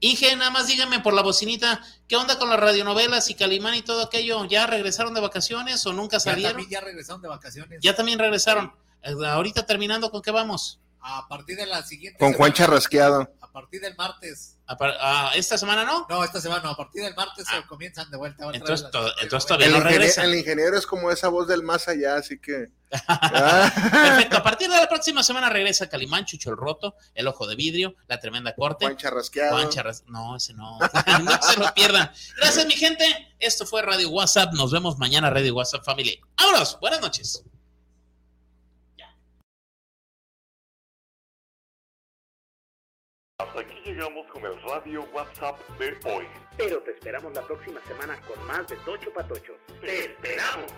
Inge, nada más díganme por la bocinita, ¿qué onda con las radionovelas y Calimán y todo aquello? ¿Ya regresaron de vacaciones o nunca Ya salieron? también ya regresaron de vacaciones. Ya también regresaron. Eh, Ahorita terminando, ¿con qué vamos? A partir de la siguiente. Con Juan Charrasqueado. A partir del martes. Ah, ¿Esta semana no? No, esta semana no. A partir del martes Ah. se comienzan de vuelta. otra Entonces vez to- las- entonces El, todavía no ingenie- regresan. el ingeniero es como esa voz del más allá, así que. Ah. Perfecto, a partir de la próxima semana regresa Calimán, Chucho el Roto, El Ojo de Vidrio, La Tremenda Corte. Juan Charrasqueado. Juan Charras- No, ese no. no se lo pierdan. Gracias, mi gente. Esto fue Radio WhatsApp. Nos vemos mañana, Radio WhatsApp Family. ¡Vámonos! Buenas noches. Hasta aquí llegamos con el radio WhatsApp de hoy. Pero te esperamos la próxima semana con más de Tocho Patocho. ¡Te esperamos!